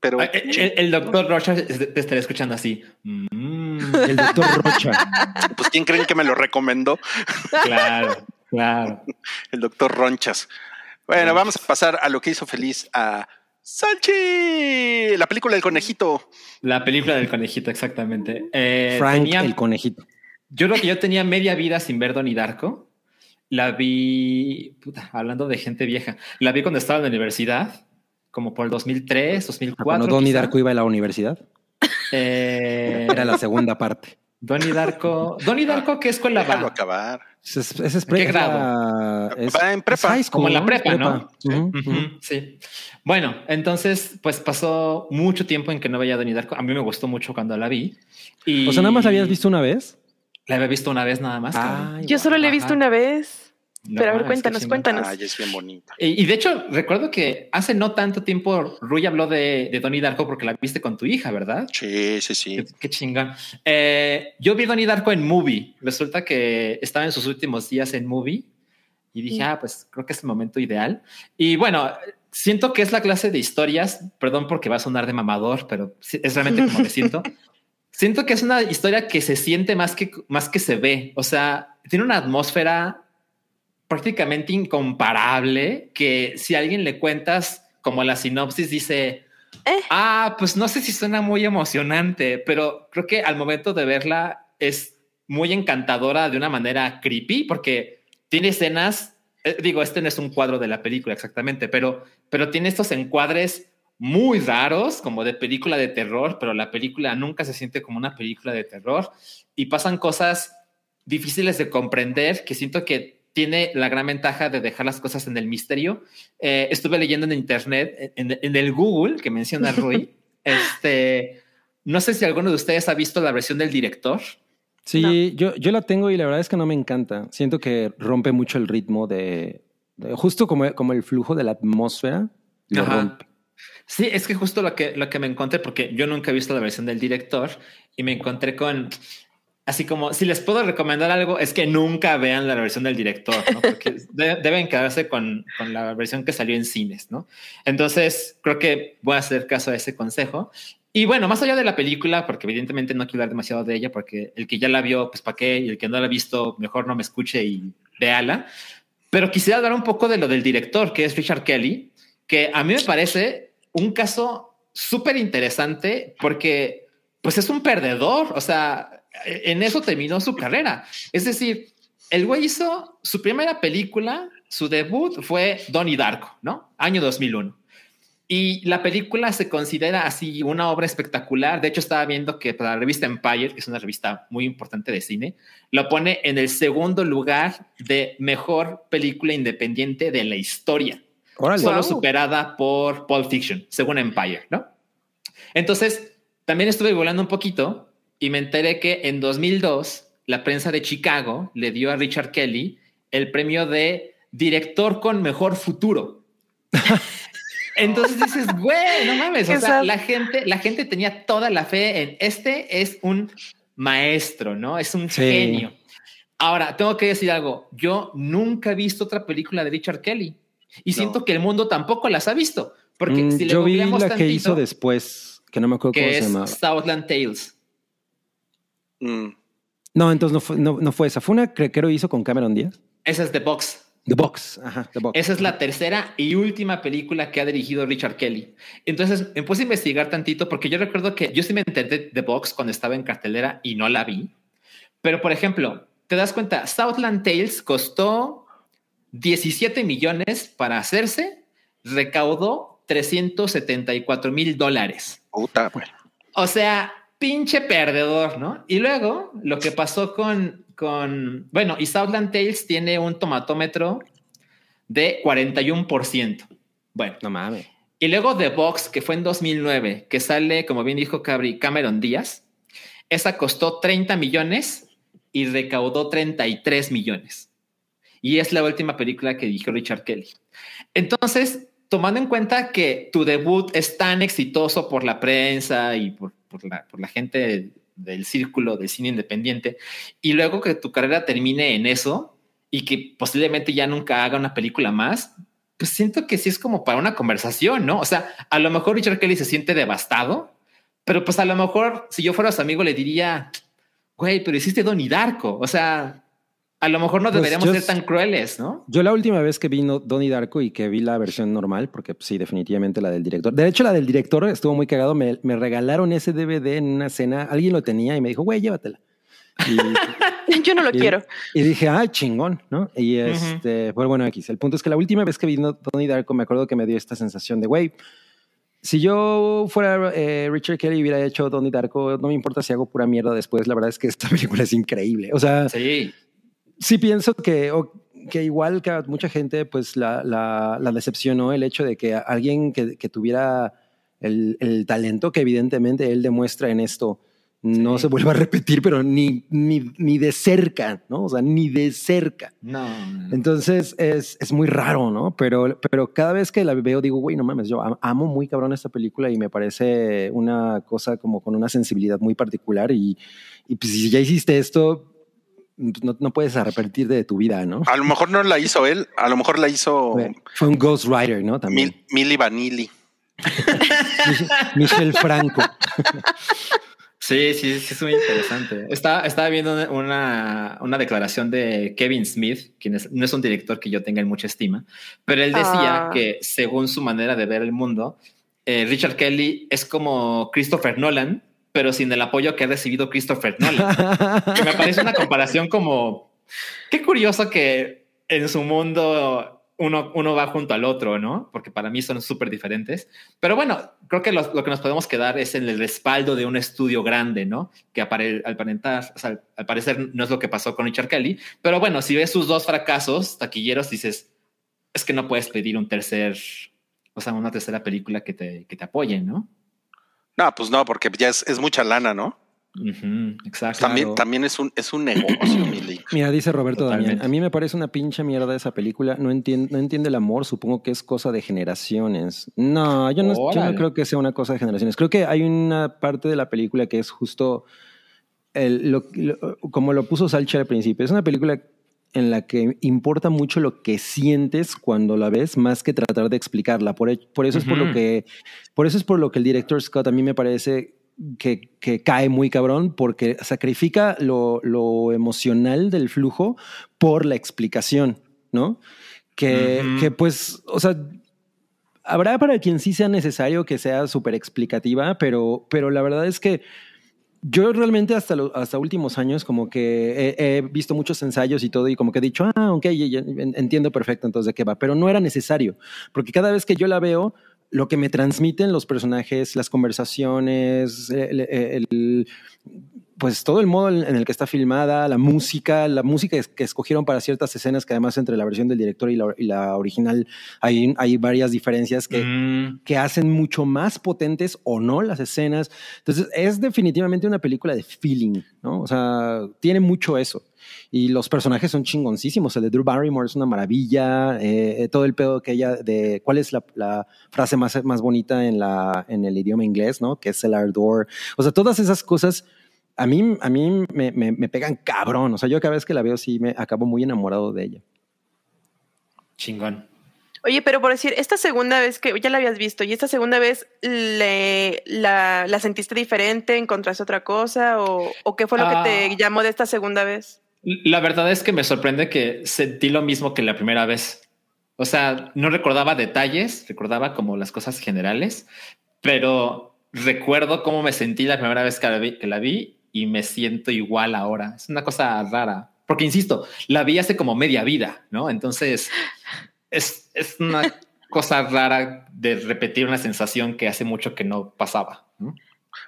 Speaker 2: Pero
Speaker 3: Ah, El, el doctor Rocha te estará escuchando así. Mm,
Speaker 5: El doctor Rocha.
Speaker 2: pues ¿quién creen que me lo recomendó?
Speaker 3: claro, claro.
Speaker 2: El doctor Ronchas. Bueno, vamos a pasar a lo que hizo feliz a Salchi, la película del conejito.
Speaker 3: La película del conejito, exactamente. Eh,
Speaker 5: Frank
Speaker 3: tenía-
Speaker 5: el conejito.
Speaker 3: Yo creo que yo tenía media vida sin ver Donnie Darko. La vi, puta, hablando de gente vieja, la vi cuando estaba en la universidad, como por el 2003, 2004.
Speaker 5: Cuando Donnie. Darko iba a la universidad.
Speaker 3: Eh,
Speaker 5: Era la segunda parte.
Speaker 3: Donnie Darko. Donnie Darko, ¿qué escuela
Speaker 2: Déjalo
Speaker 3: va?
Speaker 2: acabar.
Speaker 5: Ese es, ese es
Speaker 3: ¿Qué
Speaker 5: es
Speaker 3: grado?
Speaker 5: la- es-
Speaker 2: Va en
Speaker 5: es
Speaker 2: prepa.
Speaker 5: high school,
Speaker 3: Como en la
Speaker 5: ¿no?
Speaker 3: prepa,
Speaker 5: Es
Speaker 3: ¿no?
Speaker 2: Sí.
Speaker 5: Ujú,
Speaker 3: ujú. sí. Bueno, entonces, pues pasó mucho tiempo en que no veía Donnie Darko. A mí me gustó mucho cuando la vi. Y
Speaker 5: O sea, nada más la habías visto una vez.
Speaker 3: La había visto una vez nada más.
Speaker 5: Ay,
Speaker 4: Yo solo le he visto una vez.
Speaker 3: No,
Speaker 4: Pero a ver,
Speaker 3: es que
Speaker 4: cuéntanos, cuéntanos.
Speaker 2: Ay, es bien bonita.
Speaker 3: Y, y de hecho, recuerdo que hace no tanto tiempo Rui habló de, de Donnie Darko porque la viste con tu hija, ¿verdad?
Speaker 2: Sí, sí, sí.
Speaker 3: Qué, qué chingón. Eh, yo vi Donnie Darko en Movie. Resulta que estaba en sus últimos días en Movie y dije,
Speaker 4: Mm.
Speaker 3: ah, pues creo que es el momento ideal. Y bueno, siento que es la clase de historias, perdón porque va a sonar de mamador, pero sí, es realmente como me siento. Siento que es una historia que se siente más que, más que se ve. O sea, tiene una atmósfera prácticamente incomparable que si a alguien le cuentas como la sinopsis dice,
Speaker 4: Eh.
Speaker 3: ah, pues no sé si suena muy emocionante, pero creo que al momento de verla es muy encantadora de una manera creepy porque tiene escenas, eh, digo, este no es un cuadro de la película exactamente, pero, pero tiene estos encuadres muy raros, como de película de terror, pero la película nunca se siente como una película de terror y pasan cosas difíciles de comprender que siento que tiene la gran ventaja de dejar las cosas en el misterio. Eh, estuve leyendo en internet, en, en el Google que menciona Rui. este, no sé si alguno de ustedes ha visto la versión del director.
Speaker 5: Sí, yo, yo la tengo y la verdad es que no me encanta. Siento que rompe mucho el ritmo de, de- justo como, como el flujo de la atmósfera. Lo
Speaker 3: Ajá.
Speaker 5: rompe.
Speaker 3: Sí, es que justo lo que, lo que me encontré, porque yo nunca he visto la versión del director y me encontré con, así como, si les puedo recomendar algo, es que nunca vean la versión del director, ¿no? Porque de- deben quedarse con, con la versión que salió en cines, ¿no? Entonces, creo que voy a hacer caso a ese consejo. Y bueno, más allá de la película, porque evidentemente no quiero hablar demasiado de ella, porque el que ya la vio, pues para qué, y el que no la ha visto, mejor no me escuche y véala. Pero quisiera hablar un poco de lo del director, que es Richard Kelly, que a mí me parece un caso súper interesante porque pues es un perdedor, o sea, en eso terminó su carrera. Es decir, el güey hizo su primera película, su debut fue Donnie Darko, ¿no? Año 2001. Y la película se considera así una obra espectacular. De hecho, estaba viendo que para la revista Empire, que es una revista muy importante de cine, lo pone en el segundo lugar de mejor película independiente de la historia
Speaker 5: Órale.
Speaker 3: solo
Speaker 4: Wow.
Speaker 3: superada por Pulp Fiction, según Empire, ¿no? Entonces, también estuve volando un poquito y me enteré que en 2002 la prensa de Chicago le dio a Richard Kelly el premio de director con mejor futuro. Entonces dices, güey, no mames, o sea, la gente, la gente tenía toda la fe en este es un maestro, ¿no? Es un
Speaker 5: Sí.
Speaker 3: genio. Ahora, tengo que decir algo. Yo nunca he visto otra película de Richard Kelly y siento que el mundo tampoco las ha visto. Porque
Speaker 5: Mm,
Speaker 3: si le
Speaker 5: yo vi la
Speaker 3: googleamos
Speaker 5: que
Speaker 3: tantito,
Speaker 5: hizo después, que no me acuerdo cómo
Speaker 3: que
Speaker 5: se
Speaker 3: es
Speaker 5: llamaba.
Speaker 3: Southland Tales.
Speaker 2: Mm.
Speaker 5: No, entonces no fue, no, no fue esa. Fue una que creo hizo con Cameron Díaz.
Speaker 3: Esa es The Box.
Speaker 5: The Box. Ajá, The Box.
Speaker 3: Esa es la tercera y última película que ha dirigido Richard Kelly. Entonces me puse a investigar tantito porque yo recuerdo que yo sí me enteré de The Box cuando estaba en cartelera y no la vi. Pero por ejemplo, te das cuenta, Southland Tales costó 17 millones para hacerse, recaudó 374 mil dólares.
Speaker 2: Puta, güey.
Speaker 3: O sea, pinche perdedor, ¿no? Y luego lo que pasó con, con bueno, y Southland Tales tiene un tomatómetro de 41%. Bueno,
Speaker 5: No mames.
Speaker 3: y luego The Box, que fue en 2009, que sale, como bien dijo Cabri, Cameron Díaz. Esa costó 30 millones y recaudó 33 millones. Y es la última película que dirigió Richard Kelly. Entonces, tomando en cuenta que tu debut es tan exitoso por la prensa y por, la, por la gente del círculo del cine independiente, y luego que tu carrera termine en eso y que posiblemente ya nunca haga una película más, pues siento que sí es como para una conversación, ¿no? O sea, a lo mejor Richard Kelly se siente devastado, pero pues a lo mejor si yo fuera su amigo le diría, güey, pero hiciste Donnie Darko. O sea, a lo mejor no
Speaker 5: Pues
Speaker 3: deberíamos
Speaker 5: yo
Speaker 3: ser tan crueles, ¿no?
Speaker 5: Yo la última vez que vi No- Donnie Darko y que vi la versión normal, porque pues, sí, definitivamente la del director. De hecho, la del director estuvo muy cagado. Me, me regalaron ese DVD en una cena. Alguien lo tenía y me dijo, güey, llévatela. Y,
Speaker 4: Yo no lo
Speaker 5: y-
Speaker 4: quiero.
Speaker 5: y dije, ah, chingón, ¿no? Y este, pues bueno, X. El punto es que la última vez que vi No- Donnie Darko, me acuerdo que me dio esta sensación de, güey, si yo fuera eh, Richard Kelly y hubiera hecho Donnie Darko, no me importa si hago pura mierda después. La verdad es que esta película es increíble. O sea,
Speaker 3: Sí.
Speaker 5: Sí pienso que, o- que igual que a mucha gente, pues la, la, la decepcionó el hecho de que alguien que, que tuviera el, el talento que evidentemente él demuestra en esto no
Speaker 3: Sí.
Speaker 5: se vuelva a repetir, pero ni, ni, ni de cerca, ¿no? O sea, ni de cerca.
Speaker 3: No.
Speaker 5: Entonces es, es muy raro, ¿no? Pero, pero cada vez que la veo digo, güey, no mames, yo am- amo muy cabrón esta película y me parece una cosa como con una sensibilidad muy particular y, y pues si ya hiciste esto, no, no puedes arrepentir de tu vida, ¿no?
Speaker 2: A lo mejor no la hizo él, a lo mejor la hizo
Speaker 5: Fue, un Ghost Rider, ¿no? También.
Speaker 2: Mil, Milli Vanilli.
Speaker 5: Mich- Michelle Franco.
Speaker 3: Sí, sí, sí, es muy interesante. Estaba, estaba viendo una, una declaración de Kevin Smith, quien es- no es un director que yo tenga en mucha estima, pero él decía
Speaker 4: Ah.
Speaker 3: que según su manera de ver el mundo, eh, Richard Kelly es como Christopher Nolan, pero sin el apoyo que ha recibido Christopher Nolan. que me parece una comparación como qué curioso que en su mundo uno, uno va junto al otro, ¿no? Porque para mí son súper diferentes. Pero bueno, creo que lo, lo que nos podemos quedar es en el respaldo de un estudio grande, ¿no? Que apare- al, parentar, o sea, al parecer no es lo que pasó con Richard Kelly. Pero bueno, si ves sus dos fracasos taquilleros, dices, es que no puedes pedir un tercer, o sea, una tercera película que te, que te apoye, ¿no?
Speaker 2: No, pues no, porque ya es, es mucha lana, ¿no?
Speaker 3: Exacto.
Speaker 2: También,
Speaker 5: Claro.
Speaker 2: también es un, es un negocio.
Speaker 5: Mira, dice Roberto
Speaker 3: Totalmente.
Speaker 5: Damián, a mí me parece una pinche mierda esa película, no entiende, no entiende el amor, supongo que es cosa de generaciones. No, yo no, yo no
Speaker 3: Órale.
Speaker 5: creo que sea una cosa de generaciones. Creo que hay una parte de la película que es justo el- lo- lo- como lo puso Salcha al principio. Es una película en la que importa mucho lo que sientes cuando la ves más que tratar de explicarla. Por, e- por eso es por lo que por eso es por lo que el director Scott a mí me parece que, que cae muy cabrón porque sacrifica lo, lo emocional del flujo por la explicación, ¿no? Que pues, o sea, habrá para quien sí sea necesario que sea súper explicativa, pero, pero la verdad es que yo realmente hasta, hasta últimos años como que he, visto muchos ensayos y todo y como que he dicho, ah, ok, entiendo perfecto entonces de qué va, pero no era necesario, porque cada vez que yo la veo, lo que me transmiten los personajes, las conversaciones, el- pues todo el modo en el que está filmada, la música, la música que escogieron para ciertas escenas, que además entre la versión del director y la, y la original hay, hay varias diferencias que,
Speaker 3: Mm,
Speaker 5: que hacen mucho más potentes o no las escenas. Entonces, es definitivamente una película de feeling, ¿no? O sea, tiene mucho eso. Y los personajes son chingoncísimos. El de Drew Barrymore es una maravilla. eh, eh, todo el pedo que ella de cuál es la, la frase más, más bonita en, la, en el idioma inglés, ¿no? Que es el ardor. O sea, todas esas cosas a mí, a mí me, me, me pegan cabrón. O sea, yo cada vez que la veo sí me acabo muy enamorado de ella.
Speaker 3: chingón.
Speaker 4: Oye, pero por decir, esta segunda vez que ya la habías visto y esta segunda vez le, la, la sentiste diferente, encontraste otra cosa o, o qué fue lo
Speaker 3: Ah.
Speaker 4: que te llamó de esta segunda vez?
Speaker 3: La verdad es que me sorprende que sentí lo mismo que la primera vez. O sea, no recordaba detalles, recordaba como las cosas generales, pero recuerdo cómo me sentí la primera vez que la vi, que la vi y me siento igual ahora. Es una cosa rara, porque insisto, la vi hace como media vida, ¿no? Entonces es, es una cosa rara de repetir una sensación que hace mucho que no pasaba. ¿no?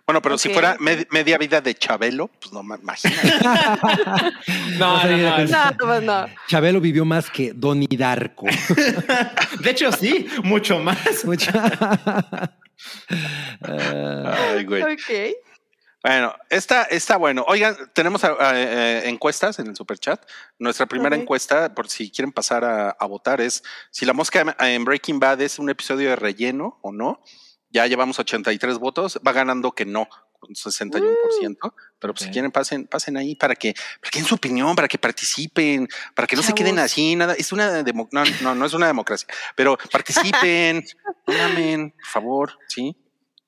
Speaker 2: Bueno, pero si fuera med- media vida de Chabelo, pues no, ma- imagínate.
Speaker 3: No, no, no.
Speaker 4: No, pues no.
Speaker 5: Chabelo vivió más que Donnie Darko.
Speaker 3: De hecho, sí, mucho más.
Speaker 5: Mucha- Ah,
Speaker 2: Ay, güey.
Speaker 4: Ok.
Speaker 2: Bueno, está, está bueno. Oigan, tenemos ah, eh, encuestas en el superchat. Nuestra primera encuesta, por si quieren pasar a, votar, es si la mosca en Breaking Bad es un episodio de relleno o no. Ya llevamos 83 votos, va ganando que no, con 61%. Pero pues, si quieren, pasen, pasen ahí para que, para que den su opinión, para que participen, para que no se queden así, nada. Es una demo- no, no, no es una democracia, pero participen, no por favor, sí.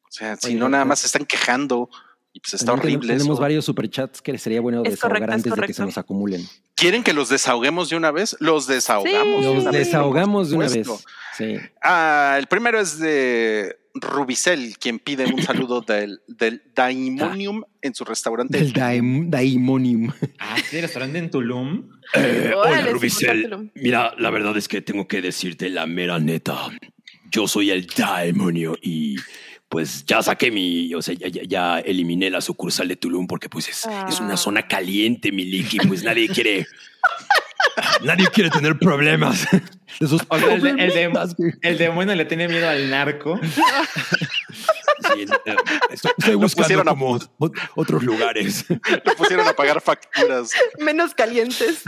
Speaker 2: O sea, si no, nada más se están quejando y pues está
Speaker 5: también
Speaker 2: horrible.
Speaker 5: Tenemos
Speaker 2: eso.
Speaker 5: varios superchats que sería bueno
Speaker 4: Es
Speaker 5: desahogar
Speaker 4: correcto,
Speaker 5: antes de que se nos acumulen.
Speaker 2: ¿Quieren que los desahoguemos de una vez? Los desahogamos.
Speaker 4: Sí.
Speaker 2: de
Speaker 5: Los
Speaker 2: una vez,
Speaker 5: desahogamos de una vez. Sí.
Speaker 2: Ah, el primero es de Rubicel, quien pide un saludo del, del Daimonium en su restaurante.
Speaker 5: Del daim- Daimonium.
Speaker 3: Ah, sí, restaurante en Tulum.
Speaker 7: Eh, hola, Rubicel. Mira, la verdad es que tengo que decirte la mera neta. Yo soy el demonio y pues ya saqué mi, o sea, ya, ya- ya eliminé la sucursal de Tulum porque pues es, es una
Speaker 4: Ah.
Speaker 7: zona caliente, mi Liki, pues nadie quiere, nadie quiere tener problemas.
Speaker 5: De esos
Speaker 3: O sea, el, el, de- demonio le tiene miedo al narco.
Speaker 7: Sí, eh, estoy,
Speaker 2: Lo
Speaker 7: buscando
Speaker 2: pusieron a-
Speaker 7: como ot- otros lugares.
Speaker 2: Le pusieron a pagar facturas.
Speaker 4: Menos calientes.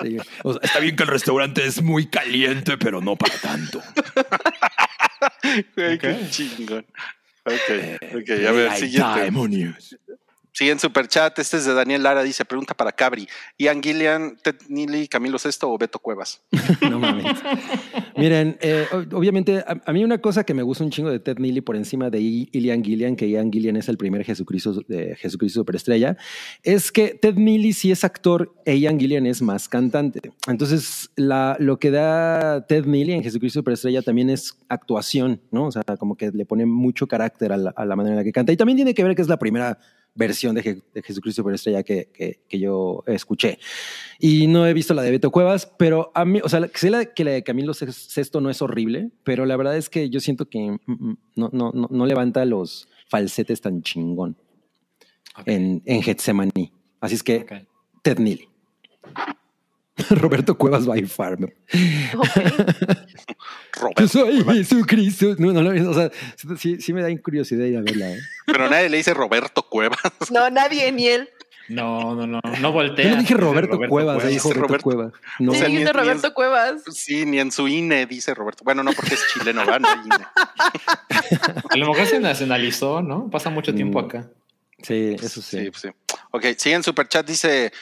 Speaker 5: Sí.
Speaker 7: O sea, está bien que el restaurante es muy caliente, pero no para tanto.
Speaker 2: Güey, qué chingón. Ok, ok, a ver,
Speaker 7: Ay,
Speaker 2: siguiente.
Speaker 7: demonios.
Speaker 2: Siguiente superchat. Este es de Daniel Lara. Dice: Pregunta para Cabri. Ian Gillian, Ted Neely, Camilo Sesto o Beto Cuevas.
Speaker 5: No mames. Miren, eh, obviamente, a, mí una cosa que me gusta un chingo de Ted Neely por encima de Ian Gillian, que Ian Gillian es el primer Jesucristo de Jesucristo Superestrella, es que Ted Neely sí es actor e Ian Gillian es más cantante. Entonces, lo que da Ted Neely en Jesucristo Superestrella también es actuación, ¿no? O sea, como que le pone mucho carácter a la manera en la que canta. Y también tiene que ver que es la primera versión de, Je- de Jesucristo Superestrella que, que, que yo escuché. Y no he visto la de Beto Cuevas, pero a mí, o sea, sé la, que la de Camilo Sex- Sesto no es horrible, pero la verdad es que yo siento que mm, mm, no, no, no, no levanta los falsetes tan chingón en, en Getsemaní. Así es que. Ted Neely. Roberto Cuevas by Far. ¿no?
Speaker 2: Roberto.
Speaker 5: Yo soy Jesucristo. No, no, no, o sea, sí, sí me da curiosidad ir a verla. ¿eh?
Speaker 2: Pero nadie le dice Roberto Cuevas.
Speaker 4: No, nadie, ni él.
Speaker 3: No, no, no. No voltea.
Speaker 5: Yo no dije
Speaker 3: Dice
Speaker 5: Roberto, Cuevas,
Speaker 2: Cuevas.
Speaker 5: dijo
Speaker 2: Dice
Speaker 5: Roberto,
Speaker 2: Roberto.
Speaker 5: Cuevas. No,
Speaker 2: O
Speaker 4: Sí,
Speaker 2: sea, es-
Speaker 4: Roberto Cuevas.
Speaker 2: Sí, ni en su INE dice Roberto. Bueno, no, porque es chileno, va, no hay INE.
Speaker 3: A lo mejor se nacionalizó, ¿no? Pasa mucho tiempo
Speaker 5: Mm.
Speaker 3: acá.
Speaker 5: sí, eso sí.
Speaker 2: Sí, sí. Ok, sigue en Superchat, dice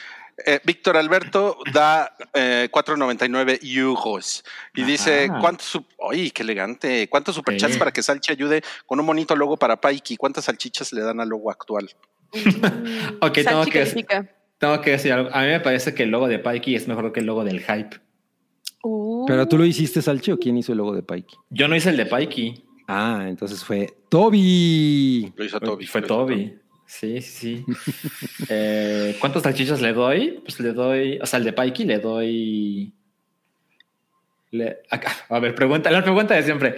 Speaker 2: eh, Víctor Alberto da eh, 4.99 euros y dice. ¿cuántos, oye, qué elegante, cuántos superchats
Speaker 3: Sí.
Speaker 2: para que Salchi ayude con un bonito logo para Paiki? ¿Cuántas salchichas le dan al logo actual?
Speaker 3: Ok, tengo que, tengo que decir algo. A mí me parece que el logo de Pikey es mejor que el logo del Hype.
Speaker 4: Uh.
Speaker 5: ¿Pero tú lo hiciste, Salchi, o quién hizo el logo de Pike?
Speaker 3: Yo no hice el de Pikey.
Speaker 5: Ah, entonces fue Toby.
Speaker 2: Lo hizo Toby.
Speaker 3: Fue
Speaker 2: lo hizo
Speaker 3: Toby. Sí, sí, sí. eh, ¿Cuántas salchichas le doy? Pues le doy, o sea, el de Pikey le doy. le- acá, a ver, pregunta, la pregunta de siempre.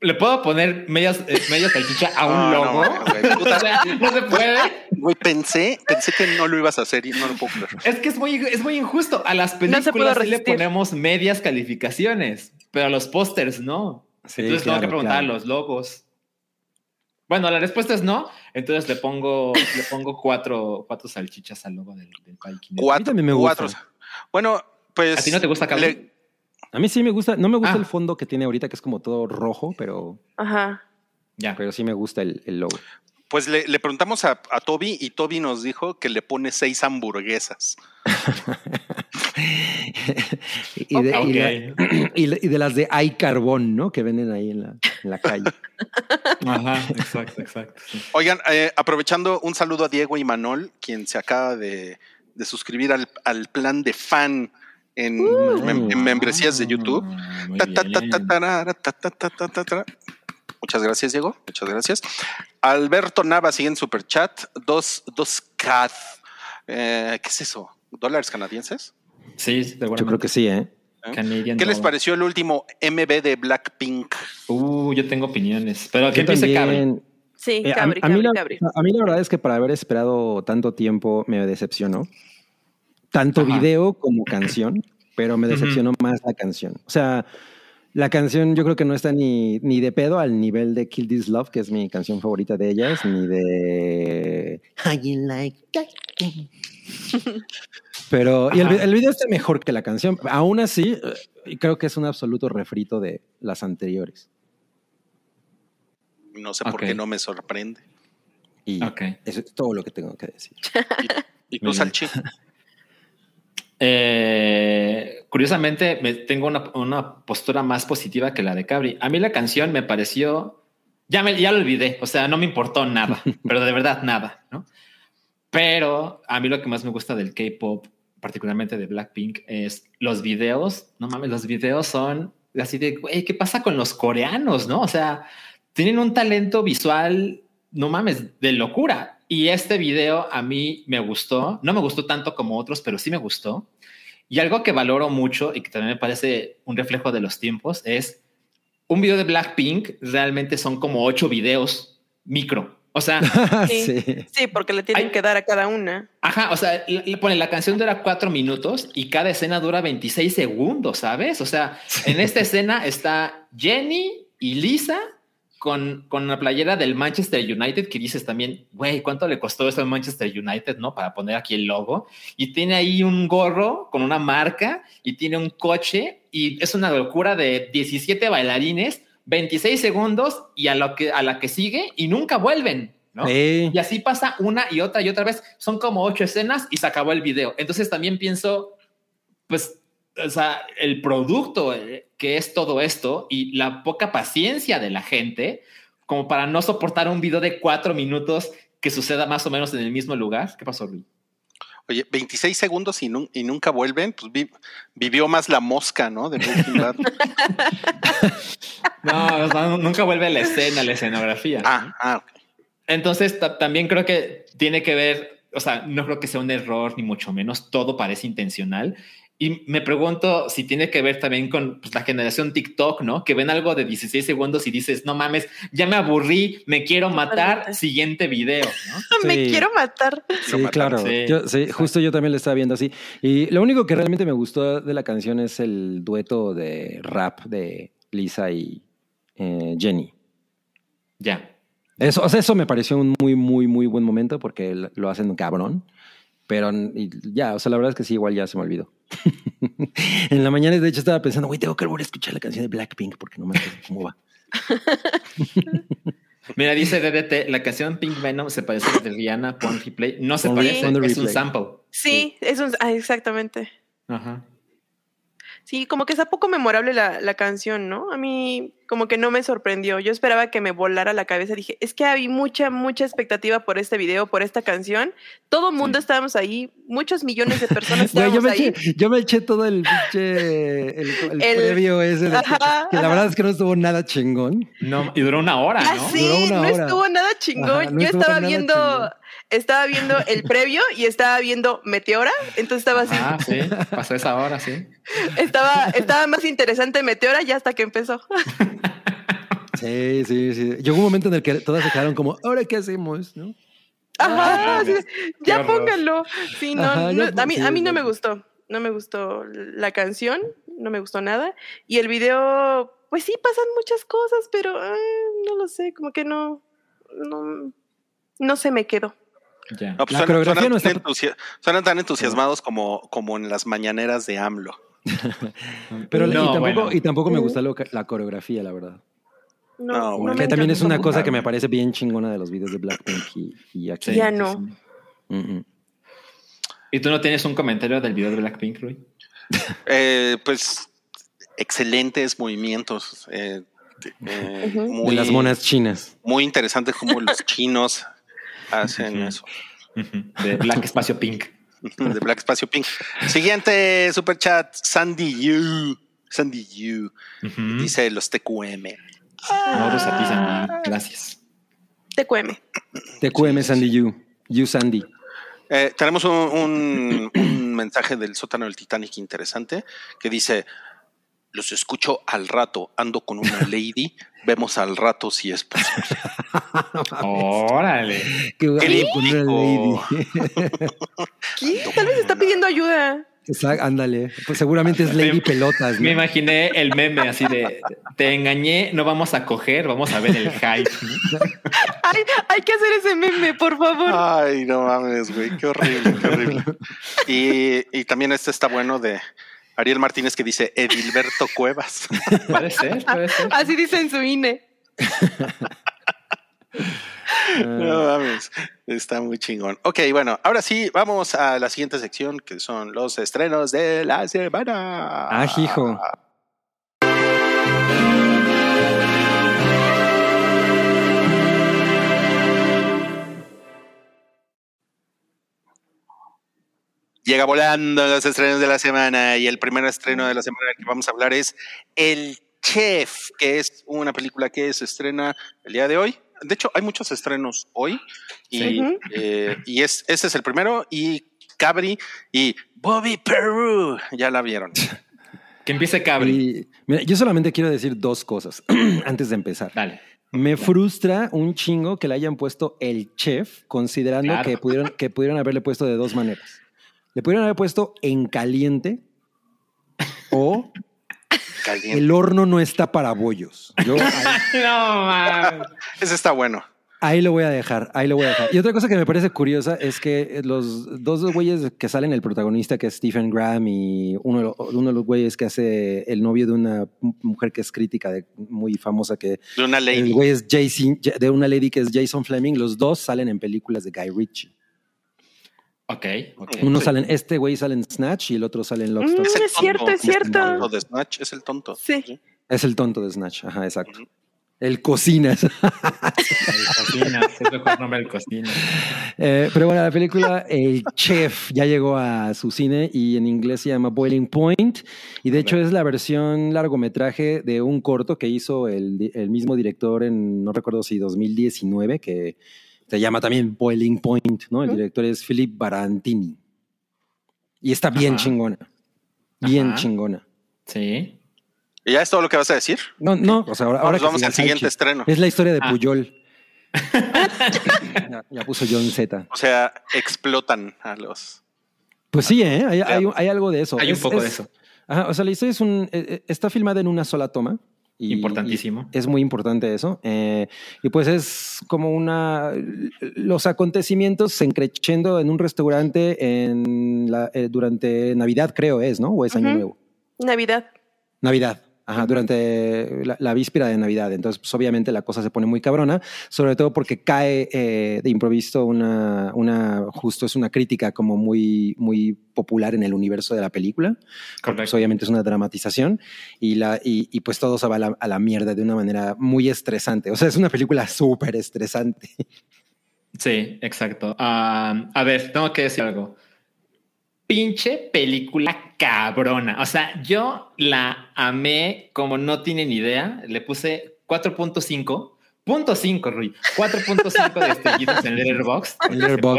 Speaker 3: ¿Le puedo poner medias, eh, media salchicha a un
Speaker 2: No, no,
Speaker 3: logo?
Speaker 2: güey, puta.
Speaker 3: O sea, no se puede.
Speaker 2: Güey, pensé, pensé que no lo ibas a hacer y no lo puedo creer.
Speaker 3: Es que es muy, es muy injusto. A las películas sí le ponemos medias calificaciones, pero a los pósters no.
Speaker 5: Sí,
Speaker 3: entonces tengo que preguntar
Speaker 5: claro.
Speaker 3: a los logos. Bueno, la respuesta es no. Entonces le pongo, le pongo cuatro, cuatro salchichas al logo del, del Pikey.
Speaker 2: Cuatro.
Speaker 5: también me gusta.
Speaker 2: cuatro. Bueno, pues.
Speaker 3: ¿A ti no te gusta,
Speaker 2: le-
Speaker 5: A mí sí me gusta, no me gusta
Speaker 3: Ah.
Speaker 5: el fondo que tiene ahorita, que es como todo rojo, pero,
Speaker 4: Ajá.
Speaker 3: Ya.
Speaker 5: pero sí me gusta el, el logo.
Speaker 2: Pues le, le preguntamos a, a Toby y Toby nos dijo que le pone seis hamburguesas.
Speaker 5: y, de, y de- y de- y de las de Hay Carbón, ¿no? Que venden ahí en la, en la calle.
Speaker 3: Ajá, exacto, exacto. sí.
Speaker 2: Oigan, eh, aprovechando un saludo a Diego y Manol, quien se acaba de, de suscribir al, al plan de fan en, mem- en membresías de YouTube. Muchas gracias, Diego. Muchas gracias. Alberto Nava sigue en Superchat. Dos, dos CAD. Eh, ¿Qué es eso? ¿Dólares canadienses?
Speaker 3: Sí, seguramente.
Speaker 5: Yo creo que sí, ¿eh?
Speaker 3: Canadian
Speaker 2: ¿Qué les pareció el último MB de Blackpink?
Speaker 3: Uh, yo tengo opiniones. Pero empiece Cabri.
Speaker 4: Sí,
Speaker 5: Eh, a,
Speaker 4: Cabri,
Speaker 5: a mí
Speaker 4: Cabri,
Speaker 5: la,
Speaker 4: Cabri.
Speaker 5: a mí la verdad es que para haber esperado tanto tiempo me decepcionó. Tanto
Speaker 3: Ajá.
Speaker 5: video como canción, pero me decepcionó más la canción. O sea, la canción yo creo que no está ni, ni de pedo al nivel de Kill This Love, que es mi canción favorita de ellas, ni de How You Like That. Pero y el, el video está mejor que la canción. Aún así, eh, creo que es un absoluto refrito de las anteriores.
Speaker 2: No sé por qué no me sorprende.
Speaker 5: Y eso es todo lo que tengo que decir.
Speaker 2: ¿Y tú,
Speaker 3: Muy bien.
Speaker 2: Salchi?
Speaker 3: Eh, curiosamente, me, tengo una, una postura más positiva que la de Cabri. A mí la canción me pareció, ya, me, ya lo olvidé, o sea, no me importó nada, pero de verdad nada, ¿no? Pero a mí lo que más me gusta del K-pop, particularmente de Blackpink, es los videos. No mames, los videos son así de, güey, ¿qué pasa con los coreanos? No, o sea, tienen un talento visual, no mames, de locura. Y este video a mí me gustó, no me gustó tanto como otros, pero sí me gustó. Y algo que valoro mucho y que también me parece un reflejo de los tiempos es un video de Blackpink realmente son como ocho videos micro. O sea,
Speaker 4: Sí.
Speaker 5: sí.
Speaker 4: Sí, porque le tienen
Speaker 3: Ay.
Speaker 4: que dar a cada una.
Speaker 3: Ajá, o sea, le, le pone la canción dura cuatro minutos y cada escena dura 26 segundos, ¿sabes? O sea, en esta escena está Jenny y Lisa con, con la playera del Manchester United que dices también, güey, ¿cuánto le costó eso al Manchester United, no? Para poner aquí el logo. Y tiene ahí un gorro con una marca y tiene un coche y es una locura de 17 bailarines, 26 segundos y a, lo que, a la que sigue y nunca vuelven, ¿no?
Speaker 5: Sí.
Speaker 3: Y así pasa una y otra y otra vez. Son como ocho escenas y se acabó el video. Entonces también pienso, pues, o sea, el producto eh, que es todo esto y la poca paciencia de la gente como para no soportar un video de cuatro minutos que suceda más o menos en el mismo lugar. ¿Qué pasó, Luis?
Speaker 2: Oye, 26 segundos y, nun- y nunca vuelven, pues vi- vivió más la mosca, ¿no? De Bad.
Speaker 3: No, nunca vuelve la escena, la escenografía. ¿no?
Speaker 2: ah, ah, ok.
Speaker 3: Entonces, ta- también creo que tiene que ver, o sea, no creo que sea un error, ni mucho menos, todo parece intencional. Y me pregunto si tiene que ver también con pues, la generación TikTok, ¿no? Que ven algo de 16 segundos y dices, no mames, ya me aburrí, me quiero matar, siguiente video, ¿no?
Speaker 4: Me quiero matar.
Speaker 5: Sí, claro.
Speaker 3: Sí,
Speaker 5: Yo- sí, justo yo también lo estaba viendo así. Y lo único que realmente me gustó de la canción es el dueto de rap de Lisa y eh, Jenny.
Speaker 3: Ya.
Speaker 5: Eso, o sea, eso me pareció un muy, muy, muy buen momento porque lo hacen cabrón. Pero y ya, o sea, la verdad es que sí, igual ya se me olvidó. en la mañana, de hecho, estaba pensando, güey, tengo que volver a escuchar la canción de Blackpink porque no me acuerdo cómo va.
Speaker 3: Mira, dice DDT, la canción Pink Venom se parece a la de Rihanna, Pon Replay. No se
Speaker 5: Pon-
Speaker 3: parece,
Speaker 5: Pon
Speaker 3: es un sample.
Speaker 4: Sí, es un. ah, exactamente.
Speaker 3: Ajá.
Speaker 4: Sí, como que está poco memorable la, la canción, ¿no? A mí como que no me sorprendió. Yo esperaba que me volara la cabeza. Dije, es que había mucha, mucha expectativa por este video, por esta canción. Todo el mundo estábamos ahí, muchos millones de personas
Speaker 5: Güey, yo,
Speaker 4: estábamos
Speaker 5: me
Speaker 4: ahí.
Speaker 5: eché, yo me eché todo el pinche. El, el
Speaker 4: El-
Speaker 5: previo ese. de
Speaker 4: Ajá,
Speaker 5: que la verdad es que no estuvo nada chingón.
Speaker 3: No, y duró una hora,
Speaker 4: Ah,
Speaker 3: ¿no?
Speaker 4: sí,
Speaker 5: Duró una
Speaker 4: no
Speaker 5: hora.
Speaker 4: estuvo nada chingón.
Speaker 5: Ajá, no
Speaker 4: Yo
Speaker 5: estuvo
Speaker 4: estaba viendo,
Speaker 5: chingón.
Speaker 4: Estaba viendo el previo y estaba viendo Meteora, entonces estaba así,
Speaker 3: Ah, sí, pasó esa hora, sí.
Speaker 4: estaba, estaba más interesante Meteora ya hasta que empezó.
Speaker 5: Sí, sí, sí. Llegó un momento en el que todas se quedaron como, ¿ahora qué hacemos? ¿No?
Speaker 4: Ajá, de, ya pónganlo. Sí, no,
Speaker 5: Ajá,
Speaker 4: no,
Speaker 5: ya
Speaker 4: a mí, a mí no
Speaker 5: no.
Speaker 4: me gustó, no me gustó la canción, no me gustó nada. Y el video, pues sí, pasan muchas cosas, pero ah, no lo sé, como que no, no, no se me quedó.
Speaker 3: Ya.
Speaker 2: No, pues
Speaker 5: La
Speaker 2: suenan
Speaker 5: no está-
Speaker 2: tan suenan tan entusiasmados como, como en las mañaneras de AMLO.
Speaker 5: Pero y, tampoco,
Speaker 3: bueno.
Speaker 5: y tampoco me gusta lo que- la coreografía, la verdad.
Speaker 4: No,
Speaker 2: No,
Speaker 4: no
Speaker 2: bueno.
Speaker 5: que también es una cosa que me parece bien chingona de los videos de Blackpink y, y aquí.
Speaker 4: Ya no.
Speaker 5: Mm, mm.
Speaker 3: ¿Y tú no tienes un comentario del video de Blackpink, Rui?
Speaker 2: Eh, pues excelentes movimientos. eh, eh, muy,
Speaker 5: De las monas chinas.
Speaker 2: Muy interesante cómo los chinos hacen eso.
Speaker 3: De Black Espacio Pink.
Speaker 2: De Black Espacio Pink. Siguiente super chat, Sandy Yu. Sandy Yu.
Speaker 3: Ujú.
Speaker 2: Dice los TQM.
Speaker 3: Nosotros a ti, Sandy. Gracias.
Speaker 4: TQM.
Speaker 5: TQM Sandy You. You Sandy.
Speaker 2: Eh, tenemos un, un- un mensaje del sótano del Titanic interesante que dice: los escucho al rato, ando con una lady, vemos al rato si es posible.
Speaker 3: Órale.
Speaker 5: Qué guay, con una
Speaker 2: Crítico.
Speaker 5: lady.
Speaker 4: ¿Qué? Tal vez está pidiendo ayuda.
Speaker 5: Exacto, ándale. Pues seguramente es Lady Pelotas. ¿no?
Speaker 3: Me imaginé el meme así de te engañé, no vamos a coger, vamos a ver el hype.
Speaker 4: Ay, hay que hacer ese meme, por favor.
Speaker 2: Ay, no mames, güey, qué horrible, qué horrible. Y, y también este está bueno de Ariel Martínez que dice Edilberto Cuevas.
Speaker 3: Puede ser, puede ser.
Speaker 4: Así dice en su. INE.
Speaker 2: No mames, está muy chingón. Ok, bueno, ahora sí, vamos a la siguiente sección que son los estrenos de la semana.
Speaker 5: Ah, hijo.
Speaker 2: Llega volando los estrenos de la semana y el primer estreno de la semana del que vamos a hablar es El Chef, que es una película que se estrena el día de hoy. De hecho, hay muchos estrenos hoy y,
Speaker 4: Sí.
Speaker 2: eh, y es, ese es el primero y Cabri y Bobby Peru ya la vieron.
Speaker 3: Que empiece Cabri.
Speaker 5: Y, mira, yo solamente quiero decir dos cosas antes de empezar.
Speaker 3: Dale.
Speaker 5: Me frustra un chingo que le hayan puesto el chef, considerando
Speaker 3: Claro.
Speaker 5: que, pudieron, que pudieron haberle puesto de dos maneras. Le pudieron haber puesto en caliente o
Speaker 2: Caliente.
Speaker 5: el horno no está para bollos. Yo ahí,
Speaker 3: No, man.
Speaker 2: Ese está bueno.
Speaker 5: ahí lo voy a dejar, ahí lo voy a dejar. Y otra cosa que me parece curiosa es que los dos güeyes que salen, el protagonista que es Stephen Graham y uno de, los, uno de los güeyes que hace el novio de una mujer que es crítica, de, muy famosa, que
Speaker 2: De una
Speaker 5: El
Speaker 2: lady.
Speaker 5: güey es Jason, de una lady que es Jason Fleming. Los dos salen en películas de Guy Ritchie.
Speaker 3: Ok, ok.
Speaker 5: Uno
Speaker 2: Sí.
Speaker 5: sale en, este güey sale en Snatch y el otro sale en Lockstock.
Speaker 4: Mm.
Speaker 2: el
Speaker 4: es cierto, es
Speaker 2: Es el
Speaker 4: cierto.
Speaker 2: tonto de Snatch, es el tonto.
Speaker 4: Sí.
Speaker 5: Es el tonto de Snatch. Ajá, exacto. El cocina.
Speaker 3: El cocina, es el mejor nombre del cocina.
Speaker 5: Eh, pero bueno, la película El Chef ya llegó a su cine y en inglés se llama Boiling Point. Y de hecho es la versión largometraje de un corto que hizo el, el mismo director en, no recuerdo si 2019, que se llama también Boiling Point, ¿no? El director es Philip Barantini. Y está bien
Speaker 3: Ajá.
Speaker 5: chingona. Bien
Speaker 3: Ajá.
Speaker 5: chingona.
Speaker 3: Sí.
Speaker 2: ¿Y ya es todo lo que vas a decir?
Speaker 5: No, no, o sea, ahora, ahora
Speaker 2: Vamos, al siguiente estreno.
Speaker 5: Es la historia de
Speaker 3: Ah.
Speaker 5: Puyol. ya, ya puso John Z.
Speaker 2: O sea, explotan a los.
Speaker 5: Pues sí, ¿eh? hay, hay- hay algo de eso.
Speaker 3: Hay un
Speaker 5: Es-
Speaker 3: poco de
Speaker 5: es-
Speaker 3: eso.
Speaker 5: Ajá, o sea, la historia es un, eh, eh, está filmada en una sola toma. Y-
Speaker 3: Importantísimo.
Speaker 5: y es muy importante eso. eh, y pues es como una. Los acontecimientos se encrechendo en un restaurante en la, eh, durante Navidad, creo es, ¿no? O es Año. Nuevo.
Speaker 4: Navidad.
Speaker 5: Navidad. Ajá, durante la, la víspera de Navidad. Entonces, pues obviamente la cosa se pone muy cabrona, sobre todo porque cae eh, de improviso una, una, justo es una crítica como muy, muy popular en el universo de la película. Pues
Speaker 3: Correcto.
Speaker 5: obviamente es una dramatización y, la, y, y pues todo se va a la, a la mierda de una manera muy estresante. O sea, es una película súper estresante.
Speaker 3: Sí, exacto. Ah, a ver, tengo que decir algo. Pinche película cabrona. O sea, yo la amé como no tienen idea. Le puse 4.5. Punto 5, Rui. 4.5 de estrellitas en Letterboxd.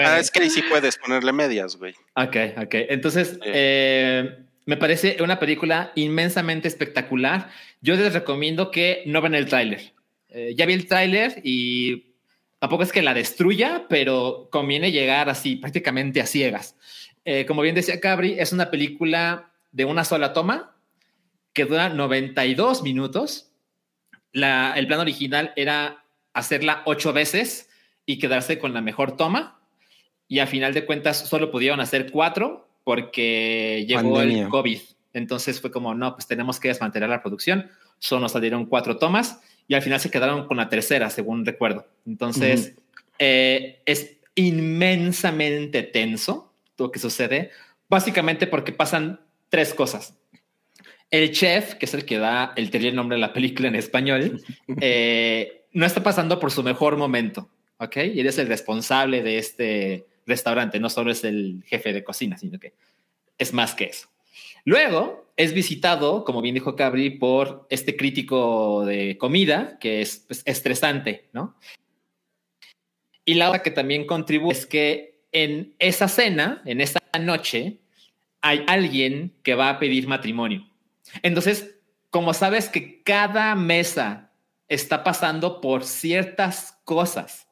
Speaker 2: Ah, es que ahí sí puedes ponerle medias, güey.
Speaker 3: Ok, ok. Entonces, eh, me parece una película inmensamente espectacular. Yo les recomiendo que no ven el tráiler. Eh, ya vi el tráiler y tampoco es que la destruya, pero conviene llegar así, prácticamente a ciegas. Eh, como bien decía Cabri, es una película de una sola toma que dura 92 minutos. La- el plan original era hacerla ocho veces y quedarse con la mejor toma. Y a final de cuentas solo pudieron hacer cuatro porque llegó
Speaker 5: Pandemia.
Speaker 3: el COVID. Entonces fue como, no, pues tenemos que desmantelar la producción. Solo salieron cuatro tomas y al final se quedaron con la tercera, según recuerdo. Entonces eh, es inmensamente tenso lo que sucede, básicamente porque pasan tres cosas. El chef, que es el que da el terrible nombre de la película en español, eh, no está pasando por su mejor momento, ¿ok? Y él es el responsable de este restaurante, no solo es el jefe de cocina, sino que es más que eso. Luego es visitado, como bien dijo Cabri, por este crítico de comida que es pues, estresante, ¿no? Y la otra que también contribuye es que en esa cena, en esa noche, hay alguien que va a pedir matrimonio. Entonces, como sabes que cada mesa está pasando por ciertas cosas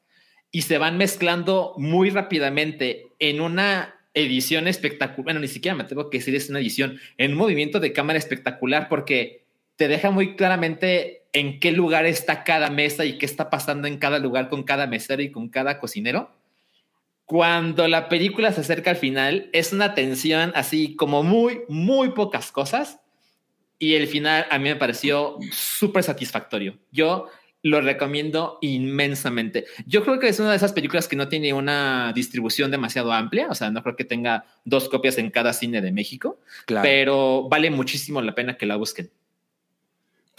Speaker 3: y se van mezclando muy rápidamente en una edición espectacular, bueno, ni siquiera me tengo que decir es una edición, en un movimiento de cámara espectacular porque te deja muy claramente en qué lugar está cada mesa y qué está pasando en cada lugar con cada mesero y con cada cocinero. Cuando la película se acerca al final, es una tensión así como muy, muy pocas cosas. Y el final a mí me pareció súper satisfactorio. Yo lo recomiendo inmensamente. Yo creo que es una de esas películas que no tiene una distribución demasiado amplia, o sea, no creo que tenga dos copias en cada cine de México,
Speaker 5: Claro.
Speaker 3: pero vale muchísimo la pena que la busquen.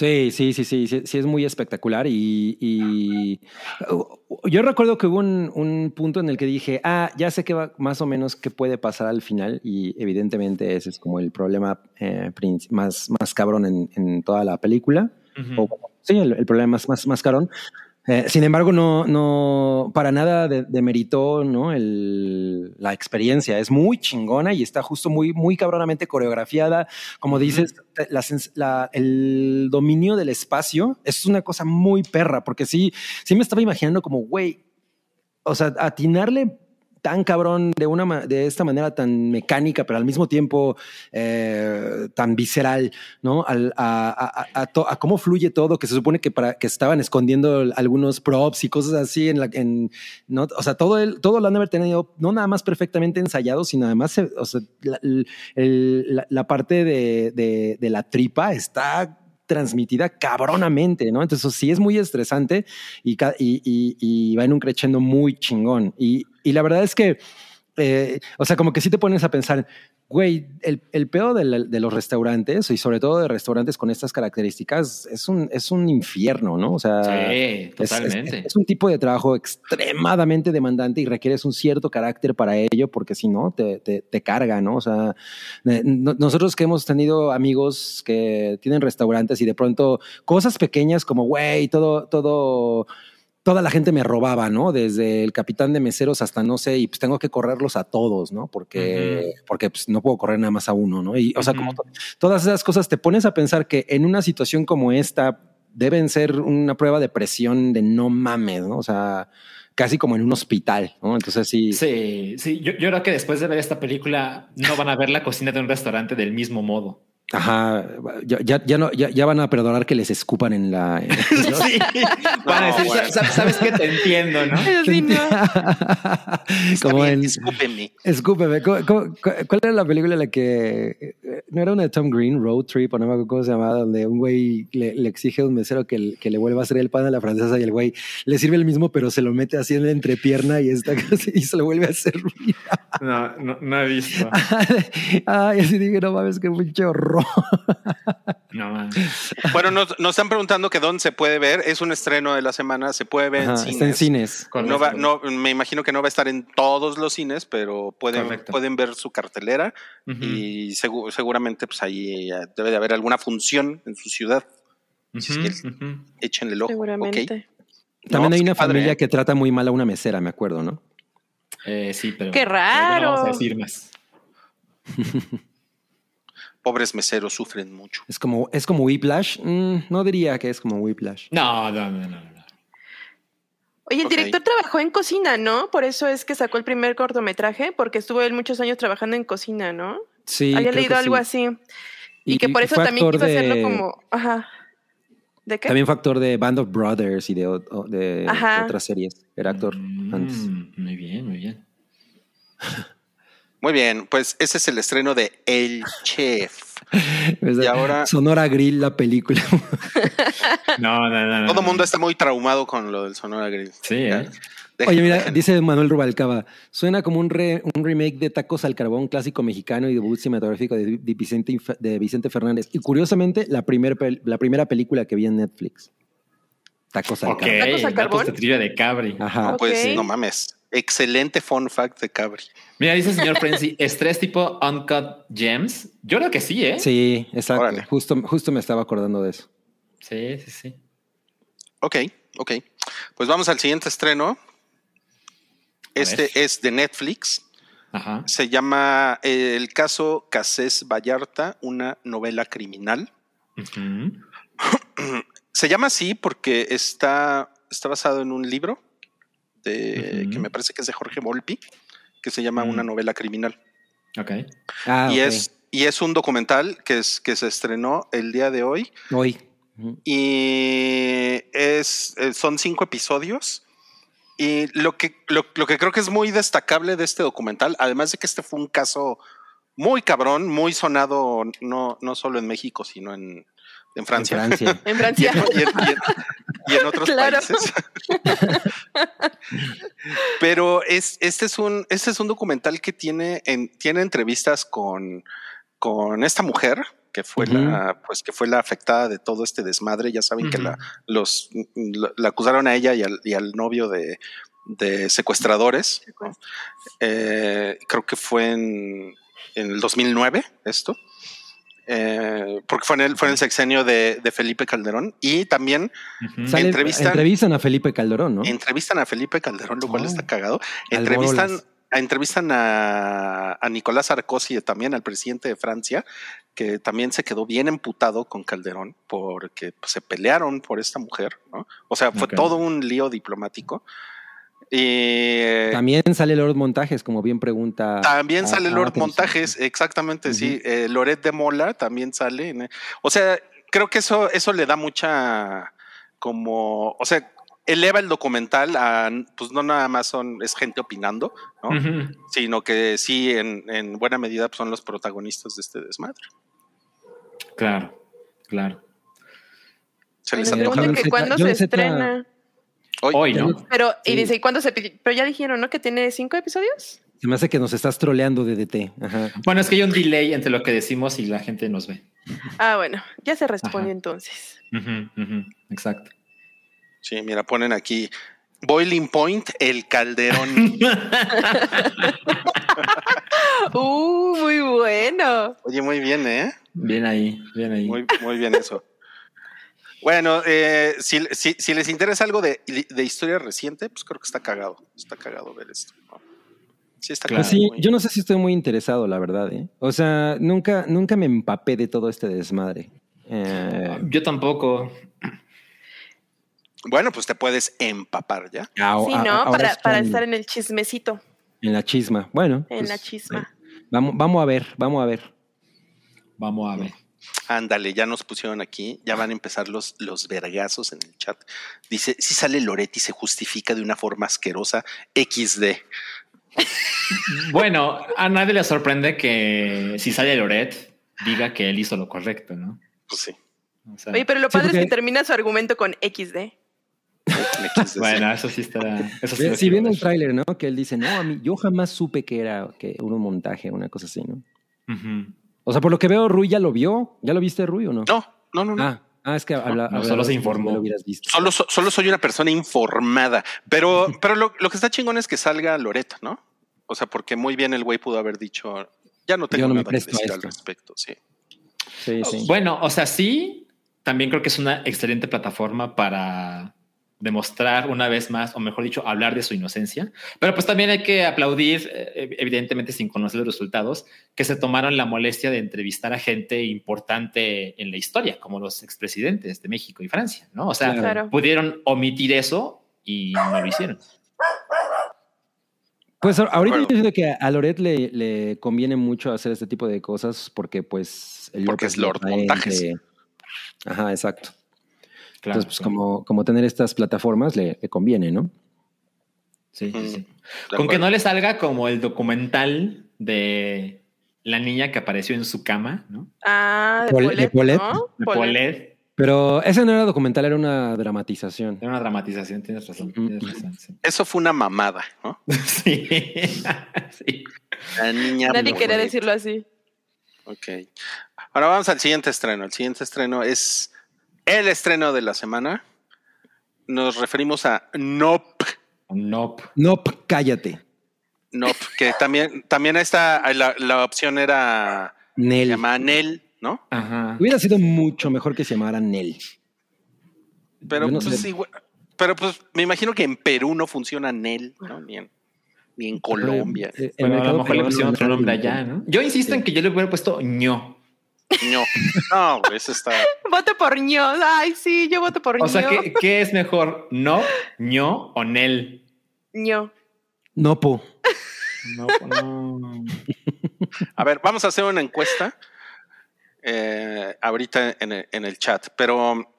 Speaker 5: Sí, sí, sí, sí, sí, sí, es muy espectacular y, y- yo recuerdo que hubo un, un punto en el que dije, ah, ya sé que va más o menos qué puede pasar al final y evidentemente ese es como el problema eh, más, más cabrón en, en toda la película. O, sí, el, el problema más, más, más cabrón. Eh, sin embargo, no, no, para nada de- demeritó ¿no? el, la experiencia. Es muy chingona y está justo muy, muy cabronamente coreografiada. Como dices, la- el dominio del espacio es una cosa muy perra, porque sí, sí me estaba imaginando como, güey, o sea, atinarle tan cabrón de una de esta manera tan mecánica, pero al mismo tiempo eh, tan visceral, ¿no? A, cómo fluye todo, que se supone que para que estaban escondiendo algunos props y cosas así en la, en, ¿no? O sea, todo el, todo lo han de haber tenido no nada más perfectamente ensayado, sino además, o sea, la, la- parte de, de- la tripa está transmitida cabronamente, ¿no? Entonces sí es muy estresante y, y, y- va en un crescendo muy chingón. Y, y la verdad es que, eh, o sea, como que sí te pones a pensar, güey, el, el peor de, la- de los restaurantes y sobre todo de restaurantes con estas características es un, es un infierno, ¿no? O sea,
Speaker 3: Sí,
Speaker 5: es- es-
Speaker 3: totalmente.
Speaker 5: Es, un tipo de trabajo extremadamente demandante y requieres un cierto carácter para ello, porque si no, te, te, te carga, ¿no? O sea, eh, no- nosotros que hemos tenido amigos que tienen restaurantes y de pronto cosas pequeñas como, güey, todo, todo, toda la gente me robaba, ¿no? Desde el capitán de meseros hasta no sé, y pues tengo que correrlos a todos, ¿no? Porque, porque pues, no puedo correr nada más a uno, ¿no? Y, o sea, como to- todas esas cosas te pones a pensar que en una situación como esta deben ser una prueba de presión de no mames, ¿no? O sea, casi como en un hospital, ¿no? Entonces sí.
Speaker 3: Sí, sí, yo, yo creo que después de ver esta película no van a ver la cocina de un restaurante del mismo modo.
Speaker 5: Ajá, ya, ya, ya no, ya, ya van a perdonar que les escupan en la. en-
Speaker 3: Sí, van a decir,
Speaker 2: bueno.
Speaker 3: "Sa- sabes que te entiendo, ¿no?
Speaker 4: Sí, no.
Speaker 2: Está
Speaker 5: como
Speaker 2: bien,
Speaker 5: en
Speaker 2: escúpeme.
Speaker 5: Escúpeme, ¿cu- cu- cu- ¿cuál era la película en la que eh, no era una de Tom Green, Road Trip, o no me acuerdo cómo se llamaba, donde un güey le, le exige a un mesero que, que le vuelva a hacer el pan a la francesa y el güey le sirve el mismo, pero se lo mete así en la entrepierna y esta cosa y se lo vuelve a servir.
Speaker 3: No, no, no he visto.
Speaker 5: Ay, así dije, no mames, qué pinche horror.
Speaker 3: No.
Speaker 2: Bueno, nos, nos están preguntando que dónde se puede ver. Es un estreno de la semana, se puede ver
Speaker 5: Ajá,
Speaker 2: en cines.
Speaker 5: está en cines.
Speaker 2: No va, no, me imagino que no va a estar en todos los cines, pero pueden,
Speaker 3: Correcto.
Speaker 2: pueden ver su cartelera y segu- seguramente pues ahí eh, debe de haber alguna función en su ciudad.
Speaker 3: ujú,
Speaker 2: es-
Speaker 3: ujú.
Speaker 2: Échenle el ojo.
Speaker 4: Seguramente.
Speaker 2: ok.
Speaker 5: También
Speaker 2: No,
Speaker 5: hay una
Speaker 2: padre,
Speaker 5: familia
Speaker 2: ¿eh?
Speaker 5: que trata muy mal a una mesera, me acuerdo, ¿no?
Speaker 3: Eh, sí, pero.
Speaker 4: ¡Qué
Speaker 3: pero no
Speaker 4: raro!
Speaker 3: vamos a decir más.
Speaker 2: Pobres meseros sufren mucho.
Speaker 5: Es como, es como Whiplash. Mm, no diría que es como Whiplash.
Speaker 3: No, no, no, no. no.
Speaker 4: Oye, el director trabajó en cocina, ¿no? Por eso es que sacó el primer cortometraje, porque estuvo él muchos años trabajando en cocina, ¿no?
Speaker 5: Sí.
Speaker 4: Había
Speaker 5: creo
Speaker 4: leído
Speaker 5: que
Speaker 4: algo
Speaker 5: sí.
Speaker 4: así. Y,
Speaker 5: Y-
Speaker 4: que por eso también
Speaker 5: actor
Speaker 4: quiso hacerlo como. Ajá. ¿De qué?
Speaker 5: También fue actor de Band of Brothers y de, otras series. Era actor antes.
Speaker 3: Mm, muy bien, muy bien.
Speaker 2: Muy bien, pues ese es el estreno de El Chef. Y ahora-
Speaker 5: Sonora Grill, la película.
Speaker 3: No, no, no. no.
Speaker 2: Todo el mundo está muy traumado con lo del Sonora Grill.
Speaker 3: Sí, ¿eh?
Speaker 5: Oye, mira, dice Manuel Rubalcaba, suena como un, re- un remake de Tacos al Carbón, clásico mexicano y debut cinematográfico de, de Vicente, de Vicente Fernández. Y curiosamente, la, primer la primera película que vi en Netflix. Tacos al
Speaker 3: Ok,
Speaker 5: Carbón.
Speaker 4: ¿Tacos al carbón?
Speaker 3: de trivia de Cabri.
Speaker 5: Ajá.
Speaker 2: Pues
Speaker 4: Ok.
Speaker 2: no mames. Excelente fun fact de Cabri.
Speaker 3: Mira, dice el señor Frenzy, estrés tipo Uncut Gems. Yo creo que sí, ¿eh?
Speaker 5: Sí, exacto.
Speaker 2: Órale.
Speaker 5: Justo, justo me estaba acordando de eso.
Speaker 3: Sí, sí, sí.
Speaker 2: Ok, ok. Pues vamos al siguiente estreno. Este es de Netflix.
Speaker 3: Ajá.
Speaker 2: Se llama eh, El caso Casés Vallarta, una novela criminal. Se llama así porque está, está basado en un libro de,
Speaker 3: Ujú.
Speaker 2: que me parece que es de Jorge Volpi, que se llama
Speaker 3: Mm.
Speaker 2: Una novela criminal.
Speaker 3: Ok.
Speaker 5: Ah,
Speaker 2: y,
Speaker 5: ok.
Speaker 2: es, y es un documental que, es, que se estrenó el día de hoy
Speaker 5: Hoy.
Speaker 2: Y es, eh, son cinco episodios. Y lo que, lo, lo que creo que es muy destacable de este documental, además de que este fue un caso muy cabrón, muy sonado, no, no solo en México, sino en, en Francia.
Speaker 5: En Francia.
Speaker 4: En
Speaker 2: Y
Speaker 4: Francia.
Speaker 2: en, y en- y en- y en otros
Speaker 4: Claro.
Speaker 2: países. Pero es, este, es un, este es un documental que tiene, en- tiene entrevistas con, con esta mujer que fue la pues que fue la afectada de todo este desmadre ya saben que la los la, la acusaron a ella y al, y al novio de, de secuestradores ¿no? Eh, creo que fue en, en el 2009 esto Eh, porque fue en el, fue en el sexenio de, de Felipe Calderón y también Entrevistan-
Speaker 5: entrevistan a Felipe Calderón, ¿no?
Speaker 2: entrevistan a Felipe Calderón, lo cual
Speaker 5: Oh.
Speaker 2: está cagado. Entrevistan, entrevistan a, a Nicolás Sarkozy también, al presidente de Francia, que también se quedó bien emputado con Calderón porque pues, se pelearon por esta mujer, ¿no? O sea, fue todo un lío diplomático. Y
Speaker 5: También sale Lord Montajes, como bien pregunta.
Speaker 2: también
Speaker 5: a-
Speaker 2: sale
Speaker 5: a
Speaker 2: Lord. Montajes, exactamente, sí. Eh, Loret de Mola también sale. en- o sea, creo que eso, eso le da mucha como, o sea, eleva el documental a, pues no nada más son, es gente opinando, ¿no? Sino que sí, en, en buena medida pues, son los protagonistas de este desmadre.
Speaker 3: Claro, claro.
Speaker 2: Se les
Speaker 4: preguntan que cuándo se estrena.
Speaker 2: Hoy,
Speaker 3: ¿no?
Speaker 4: Pero, y dice, ¿y cuándo se pi- Pero ya dijeron, ¿no? Que tiene cinco episodios.
Speaker 5: Se me hace que nos estás troleando, DDT. Ajá.
Speaker 3: Bueno, es que hay un delay entre lo que decimos y la gente nos ve.
Speaker 4: Ah, bueno, ya se respondió
Speaker 3: Ajá.
Speaker 4: entonces.
Speaker 3: Exacto.
Speaker 2: Sí, mira, ponen aquí Boiling Point, el Calderón.
Speaker 4: Uh, muy bueno.
Speaker 2: Oye, muy bien, ¿eh?
Speaker 3: Bien ahí, bien ahí.
Speaker 2: Muy, muy bien eso. Bueno, eh, si, si- si les interesa algo de, de historia reciente, pues creo que está cagado. Está cagado ver esto. ¿no? Sí, está
Speaker 3: Claro.
Speaker 5: Sí, yo no sé si estoy muy interesado, la verdad. ¿eh? O sea, nunca, nunca me empapé de todo este desmadre. Eh,
Speaker 3: Yo tampoco.
Speaker 2: Bueno, pues te puedes empapar ya.
Speaker 5: ah,
Speaker 4: Sí,
Speaker 5: ah,
Speaker 4: ¿no? Para,
Speaker 5: estoy
Speaker 4: para
Speaker 5: en-
Speaker 4: estar en el chismecito,
Speaker 5: en la chisma. Bueno,
Speaker 4: en
Speaker 5: pues,
Speaker 4: la chisma.
Speaker 5: eh, vamos, vamos a ver, vamos a ver.
Speaker 3: Vamos a ver.
Speaker 2: Ándale, ya nos pusieron aquí, ya van a empezar los, los vergazos en el chat. Dice, si sale Loretti se justifica de una forma asquerosa XD.
Speaker 3: Bueno, a nadie le sorprende que si sale Loret diga que él hizo lo correcto, ¿no?
Speaker 2: Pues sí.
Speaker 3: O sea,
Speaker 4: Oye, pero lo
Speaker 5: Sí,
Speaker 4: padre es que termina su argumento con XD.
Speaker 3: bueno, eso sí está. Eso sí
Speaker 5: Si viene el tráiler, ¿no? Que él dice, no, a mí, yo jamás supe que era que un montaje, una cosa así, ¿no?
Speaker 3: Ujú.
Speaker 5: O sea, por lo que veo, Rui ya lo vio. ¿Ya lo viste, Rui, o no?
Speaker 2: No, no, no, no.
Speaker 5: Ah, ah, es que habla,
Speaker 3: No,
Speaker 5: habla-
Speaker 3: solo se
Speaker 5: si
Speaker 3: informó.
Speaker 5: lo hubieras visto.
Speaker 2: Solo, so- solo soy una persona informada. Pero, pero lo, lo que está chingón es que salga Loreto, ¿no? O sea, porque muy bien el güey pudo haber dicho, ya no tengo
Speaker 5: no
Speaker 2: nada que decir al respecto. Sí.
Speaker 5: Sí, sí.
Speaker 3: Bueno, o sea, sí, también creo que es una excelente plataforma para demostrar una vez más, o mejor dicho, hablar de su inocencia. Pero pues también hay que aplaudir, eh, evidentemente sin conocer los resultados, que se tomaron la molestia de entrevistar a gente importante en la historia, como los expresidentes de México y Francia, ¿no? O sea,
Speaker 5: Claro.
Speaker 3: Pudieron omitir eso y no lo hicieron.
Speaker 5: Pues ahorita yo siento que a Loret le, le conviene mucho hacer este tipo de cosas porque pues el
Speaker 2: Porque es Lord Montajes.
Speaker 5: de- Ajá, exacto.
Speaker 3: Claro,
Speaker 5: Entonces, pues
Speaker 3: claro.
Speaker 5: como, como tener estas plataformas le, le conviene, ¿no?
Speaker 3: Sí, sí,
Speaker 2: Mm,
Speaker 3: sí.
Speaker 2: de
Speaker 3: Con que no le salga como el documental de la niña que apareció en su cama, ¿no?
Speaker 4: Ah, de
Speaker 5: Pol- de
Speaker 4: Polet,
Speaker 5: Polet.
Speaker 4: ¿no?
Speaker 3: De
Speaker 4: Polet.
Speaker 5: Pero ese no era documental, era una dramatización.
Speaker 3: Era una dramatización, tienes razón. Tienes razón sí.
Speaker 2: Eso fue una mamada, ¿no?
Speaker 3: Sí. Sí.
Speaker 2: La niña
Speaker 4: Nadie quería decirlo así.
Speaker 2: Ok. Ahora vamos al siguiente estreno. El siguiente estreno es el estreno de la semana. Nos referimos a Nope.
Speaker 3: Nope.
Speaker 5: No, p- cállate.
Speaker 2: Nope, que también, también esta, la, la opción era, se
Speaker 5: Nel.
Speaker 2: llama Nel, ¿no?
Speaker 3: Ajá.
Speaker 5: Hubiera sido mucho mejor que se llamara Nel.
Speaker 2: Pero
Speaker 5: no
Speaker 2: pues igual- pero pues me imagino que en Perú no funciona Nel, ¿no? Ni en, ni en Colombia.
Speaker 5: Eh,
Speaker 3: Bueno, a lo mejor le pusieron otro nombre allá, ¿no? Yo insisto en que yo le hubiera puesto ño.
Speaker 2: Ño. No, güey, ese está.
Speaker 4: Voto por ño. Ay, sí, yo voto por
Speaker 3: O sea,
Speaker 4: ño.
Speaker 3: ¿qué, qué es mejor? ¿No, ño o nel?
Speaker 4: ño.
Speaker 5: No, po.
Speaker 3: No, no.
Speaker 2: A ver, vamos a hacer una encuesta eh, ahorita en el, en el chat, pero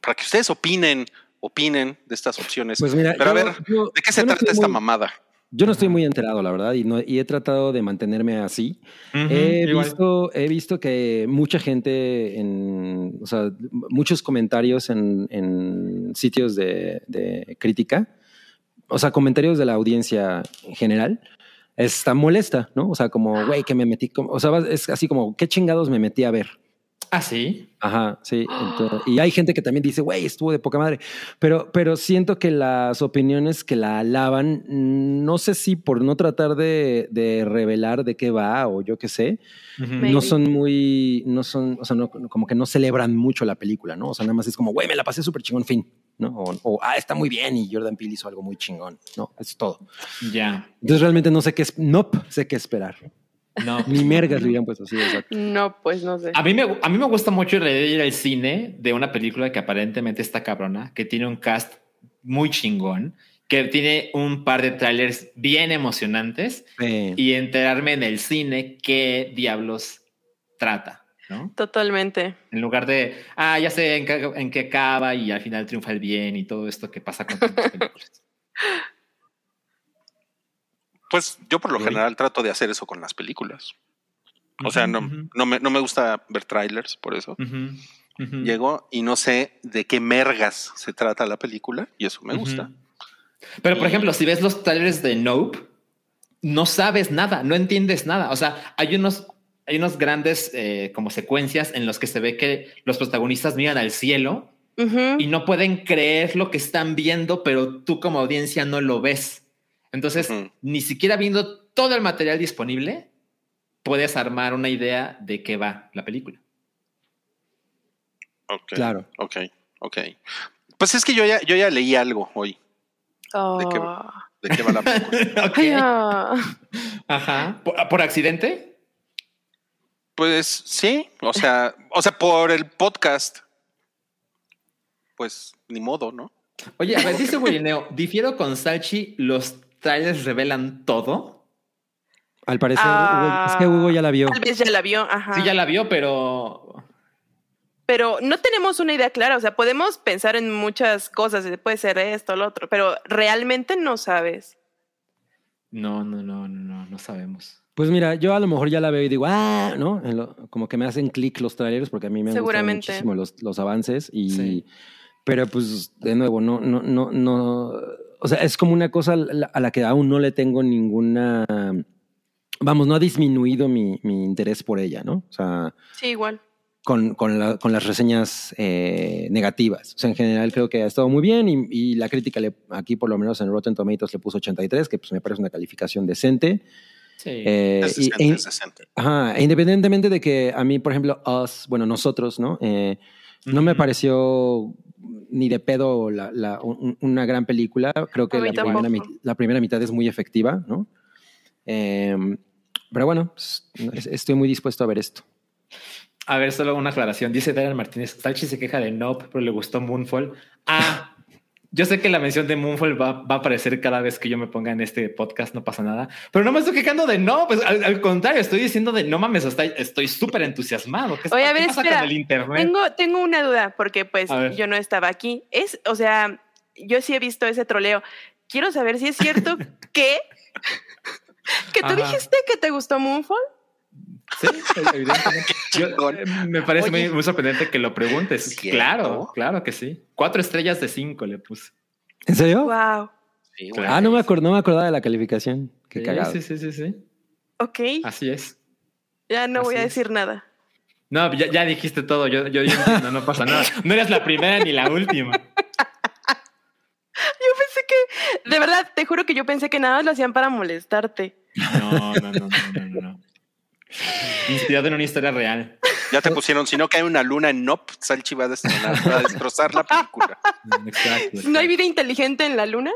Speaker 2: para que ustedes opinen, opinen de estas opciones.
Speaker 5: Pues mira,
Speaker 2: pero a ver,
Speaker 5: yo-
Speaker 2: ¿de qué se
Speaker 5: no
Speaker 2: trata esta
Speaker 5: muy-
Speaker 2: mamada?
Speaker 5: Yo no estoy muy enterado, la verdad, y, no, y he tratado de mantenerme así. He
Speaker 3: igual.
Speaker 5: visto, he visto que mucha gente en, o sea, muchos comentarios en, en sitios de, de crítica, o sea, comentarios de la audiencia en general, está molesta, ¿no? O sea, como, güey, que me metí, como- o sea, es así como, ¿qué chingados me metí a ver?
Speaker 3: Ah, sí.
Speaker 5: Ajá, sí. entonces- y hay gente que también dice, güey, estuvo de poca madre. Pero, pero siento que las opiniones que la alaban, mm, no sé si por no tratar de, de revelar de qué va o yo qué sé, no son muy, no son, o sea, no, como que no celebran mucho la película, ¿no? O sea, nada más es como, güey, me la pasé súper chingón, fin, ¿no? O, o, ah, está muy bien y Jordan Peele hizo algo muy chingón, ¿no? Es todo.
Speaker 3: Ya.
Speaker 5: Entonces realmente no sé qué es, no sé qué esperar.
Speaker 3: No.
Speaker 5: Ni mergas le hubieran puesto así, exacto.
Speaker 4: No, pues no sé.
Speaker 3: A mí, me, a mí me gusta mucho ir al cine de una película que aparentemente está cabrona, que tiene un cast muy chingón, que tiene un par de trailers bien emocionantes
Speaker 5: Eh,
Speaker 3: y enterarme en el cine qué diablos trata, ¿no?
Speaker 4: Totalmente.
Speaker 3: En lugar de, ah, ya sé en qué, en qué acaba y al final triunfa el bien y todo esto que pasa con tantas películas.
Speaker 2: Pues yo por lo general trato de hacer eso con las películas. O sea, no, no, me, no me gusta ver trailers, por eso. Llego y no sé de qué mergas se trata la película y eso me gusta.
Speaker 3: Pero, por
Speaker 2: Y-
Speaker 3: ejemplo, si ves los trailers de Nope, no sabes nada, no entiendes nada. O sea, hay unos, hay unos grandes eh, como secuencias en los que se ve que los protagonistas miran al cielo y no pueden creer lo que están viendo, pero tú como audiencia no lo ves. Entonces, ni siquiera viendo todo el material disponible, puedes armar una idea de qué va la película.
Speaker 2: Ok,
Speaker 5: Claro.
Speaker 2: Ok, ok. Pues es que yo ya, yo ya leí algo hoy ¿De qué?
Speaker 4: Oh.
Speaker 2: de qué va la película.
Speaker 3: Ajá. ¿Por, por accidente?
Speaker 2: Pues sí, o sea, o sea, por el podcast. Pues ni modo, ¿no?
Speaker 3: Oye, a ver, dice Gurineo, difiero con Salchi, los trailers revelan todo.
Speaker 5: al parecer,
Speaker 4: Ah.
Speaker 5: Hugo- es que Hugo ya la vio.
Speaker 4: Tal vez ya la vio, ajá.
Speaker 3: Sí, ya la vio, pero
Speaker 4: Pero no tenemos una idea clara, o sea, podemos pensar en muchas cosas, de puede ser esto, lo otro, pero realmente no sabes.
Speaker 3: no, no, no, no, no, no sabemos.
Speaker 5: Pues mira, yo a lo mejor ya la veo y digo, ah, ¿no? En lo- como que me hacen clic los trailers porque a mí me han gustado muchísimo los, los avances y...
Speaker 3: Sí.
Speaker 5: Pero pues, de nuevo, no, no, no, no... O sea, es como una cosa a la, que aún no le tengo ninguna... Vamos, no ha disminuido mi, mi interés por ella, ¿no? O sea,
Speaker 4: Sí, igual.
Speaker 5: con, con, la- con las reseñas eh, negativas. O sea, en general creo que ha estado muy bien y, y la crítica le, aquí por lo menos en Rotten Tomatoes le puso 83, que pues me parece una calificación decente.
Speaker 3: Sí.
Speaker 5: Eh,
Speaker 2: Es decente, es decente.
Speaker 5: Ajá, e independientemente de que a mí, por ejemplo, Us, bueno, nosotros, ¿no? Eh, no me pareció ni de pedo la- la- un- una gran película. Creo que la primera, la mitad es muy efectiva, ¿no? Eh, pero bueno, pues, es- estoy muy dispuesto a ver esto.
Speaker 3: A ver, solo una aclaración. Dice Darren Martínez, Salchi se queja de Nope, pero le gustó Moonfall. Ah, yo sé que la mención de Moonfall va, va a aparecer cada vez que yo me ponga en este podcast, no pasa nada. Pero no me estoy quejando de no, pues al, al contrario, estoy diciendo de no mames, estoy estoy súper entusiasmado. ¿Qué,
Speaker 4: Oye, a
Speaker 3: qué
Speaker 4: ver,
Speaker 3: pasa
Speaker 4: espera.
Speaker 3: con el internet?
Speaker 4: Tengo, tengo una duda, porque pues yo no estaba aquí. Es, o sea, yo sí he visto ese troleo. Quiero saber si es cierto que, que tú
Speaker 3: Ajá.
Speaker 4: dijiste que te gustó Moonfall.
Speaker 3: Sí, evidentemente. Yo, eh, me parece muy,
Speaker 2: Oye.
Speaker 3: muy sorprendente que lo preguntes.
Speaker 2: ¿Cierto?
Speaker 3: Claro, claro que sí. Cuatro estrellas de cinco le puse.
Speaker 5: ¿En serio?
Speaker 4: Wow.
Speaker 2: Sí,
Speaker 3: Claro.
Speaker 2: güey.
Speaker 5: Ah, no me, acuerdo, no me acordaba de la calificación. Qué
Speaker 3: Sí,
Speaker 5: cagado.
Speaker 3: Sí, sí, sí, sí.
Speaker 4: Ok,
Speaker 3: Así es.
Speaker 4: ya no voy a
Speaker 3: es.
Speaker 4: decir nada.
Speaker 3: No, ya, ya dijiste todo. Yo, yo, yo entiendo, no pasa nada. No eres la primera ni la última.
Speaker 4: Yo pensé que, de verdad, te juro que yo pensé que nada más lo hacían para molestarte.
Speaker 3: No, no, no, no, no, no, no. Inspirado en una historia real.
Speaker 2: Ya te pusieron, si no cae una luna en Nop, Salchi va a, destronar- va a destrozar la película.
Speaker 3: Exacto.
Speaker 4: ¿No hay vida inteligente en la luna?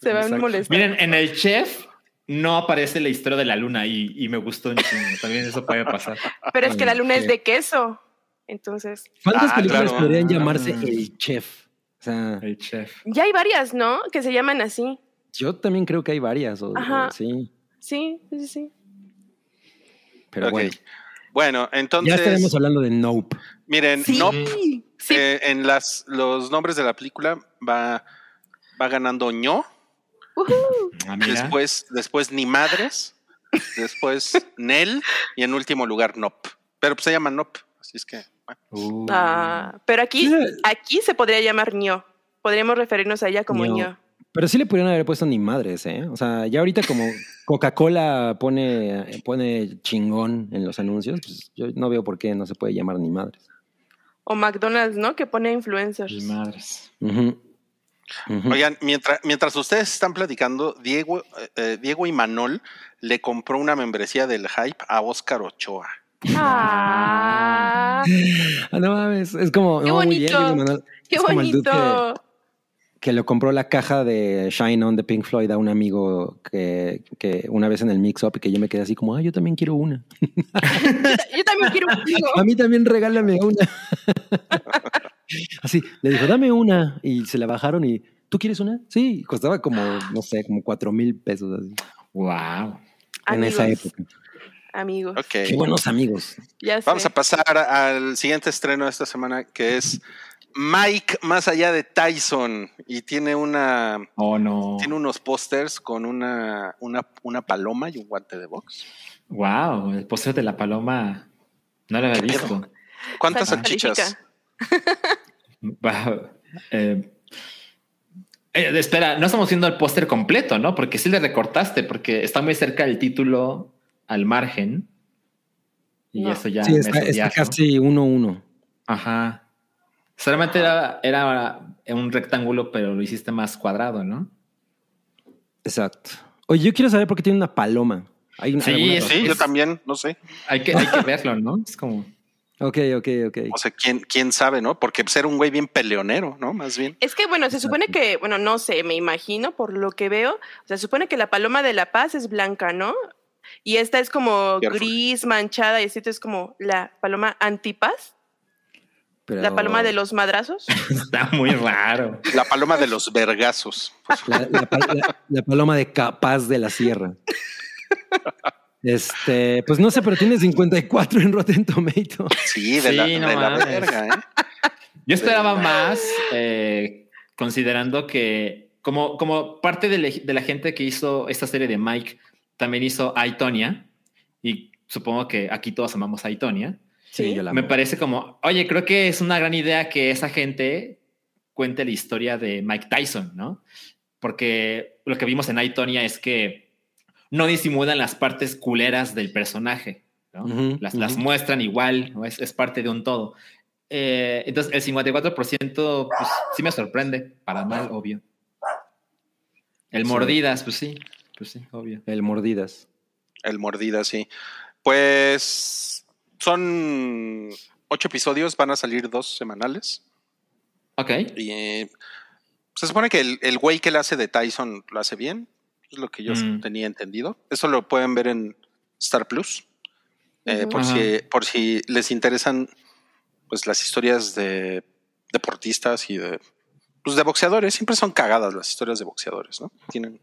Speaker 4: Se van a molestar.
Speaker 3: Miren, en el chef no aparece la historia de la luna y, y me gustó un chingo. También eso puede pasar.
Speaker 4: Pero es que la luna es de queso. Entonces,
Speaker 5: ¿Cuántas
Speaker 2: Ah,
Speaker 5: películas
Speaker 2: claro.
Speaker 5: podrían llamarse
Speaker 3: Ah.
Speaker 5: El Chef? O sea,
Speaker 3: El chef.
Speaker 4: ya hay varias, ¿no? Que se llaman así.
Speaker 5: yo también creo que hay varias. o-
Speaker 4: Ajá.
Speaker 5: o sí,
Speaker 4: Sí, sí, sí.
Speaker 5: Pero
Speaker 2: Ok.
Speaker 5: bueno.
Speaker 2: Bueno,
Speaker 5: Ya
Speaker 2: entonces,
Speaker 5: estaremos hablando de Nope.
Speaker 2: miren,
Speaker 4: Sí.
Speaker 2: Nope,
Speaker 4: Sí.
Speaker 2: eh, en las, los nombres de la película va, va ganando ño.
Speaker 3: Ah,
Speaker 2: después, después ni madres, después Nel y en último lugar Nop. Pero pues se llama Nop, así es que bueno.
Speaker 3: Uh.
Speaker 4: Ah, pero aquí, aquí se podría llamar ño. Podríamos referirnos a ella como
Speaker 5: ño.
Speaker 4: ño.
Speaker 5: Pero sí le pudieron haber puesto ni madres, ¿eh? O sea, ya ahorita como Coca-Cola pone, pone chingón en los anuncios, pues yo no veo por qué no se puede llamar ni madres.
Speaker 4: O McDonald's, ¿no? Que pone influencers.
Speaker 3: Mis madres.
Speaker 2: Oigan, mientras, mientras ustedes están platicando, Diego, eh, eh, Diego y Manol le compró una membresía del hype a Oscar Ochoa.
Speaker 4: Ah,
Speaker 5: Ah, no mames, es como
Speaker 4: Qué
Speaker 5: no, muy bien,
Speaker 4: bonito. qué
Speaker 5: Es
Speaker 4: bonito.
Speaker 5: Que, le compró la caja de Shine On de Pink Floyd a un amigo que, que una vez en el mix up y que yo me quedé así como, ah, yo también quiero una.
Speaker 4: Yo también quiero un hijo.
Speaker 5: A mí también regálame una. Así, le dijo, dame una. Y se la bajaron y, ¿tú quieres una? Sí, costaba como, no sé, como cuatro mil pesos así,
Speaker 3: Wow.
Speaker 5: en esa época.
Speaker 4: amigos.
Speaker 5: Qué buenos amigos.
Speaker 4: Ya sé.
Speaker 2: Vamos a pasar al siguiente estreno de esta semana, que es Mike más allá de Tyson. Y tiene una
Speaker 3: Oh, no.
Speaker 2: tiene unos pósters con una, una, una paloma y un guante de box.
Speaker 3: Wow. El póster de la paloma no lo había visto.
Speaker 2: ¿Cuántas salchichas?
Speaker 3: Wow. Eh, eh, espera, no estamos viendo el póster completo, ¿no? Porque sí le recortaste, porque está muy cerca del título al margen. Y
Speaker 4: No.
Speaker 3: eso ya
Speaker 5: Sí,
Speaker 3: me
Speaker 5: está, casi uno a uno.
Speaker 3: Ajá. Solamente era, era un rectángulo, pero lo hiciste más cuadrado, ¿no?
Speaker 5: Exacto. Oye, yo quiero saber por qué tiene una paloma. Hay una,
Speaker 3: Sí?
Speaker 2: Sí, yo también, no sé.
Speaker 3: Hay que, hay que verlo, ¿no? Es como.
Speaker 5: Ok, ok, ok.
Speaker 2: O sea, ¿quién, quién sabe, ¿no? Porque ser un güey bien peleonero, ¿no? Más bien.
Speaker 4: Es que, bueno, se supone que, bueno, no sé, me imagino por lo que veo, o sea, se supone que la paloma de la paz es blanca, ¿no? Y esta es como
Speaker 2: Careful.
Speaker 4: gris, manchada, y esta es como la paloma antipaz,
Speaker 5: Pero-
Speaker 4: la paloma de los madrazos.
Speaker 3: Está muy raro.
Speaker 2: La paloma de los vergazos.
Speaker 5: La, la pal- la- la paloma de capaz de la sierra. Este, pues no sé, pero tiene 54 en Rotten Tomatoes.
Speaker 2: Sí, de
Speaker 3: Sí,
Speaker 2: la,
Speaker 3: no
Speaker 2: de la verga, ¿eh?
Speaker 3: Yo esperaba más, eh, considerando que como, como parte de, le- de la gente que hizo esta serie de Mike, también hizo Aitonia, y supongo que aquí todos amamos a Aitonia,
Speaker 4: Sí.
Speaker 5: yo la
Speaker 3: me parece como, oye, creo que es una gran idea que esa gente cuente la historia de Mike Tyson, ¿no? Porque lo que vimos en Aitonia es que no disimulan las partes culeras del personaje, ¿no? Las, las muestran igual, ¿no? es, es parte de un todo. Eh, entonces, el 54% pues, sí me sorprende, para mal, obvio. El
Speaker 5: Sí.
Speaker 3: mordidas, pues sí, pues sí, obvio.
Speaker 5: El mordidas.
Speaker 2: El mordida, sí. Pues son ocho episodios, van a salir dos semanales.
Speaker 3: Ok.
Speaker 2: Y eh, se supone que el, el güey que le hace de Tyson lo hace bien. Es lo que yo
Speaker 3: Mm.
Speaker 2: tenía entendido. Eso lo pueden ver en Star Plus. Eh, por, si, por si les interesan pues las historias de deportistas y de, pues, de boxeadores. Siempre son cagadas las historias de boxeadores, ¿no? Tienen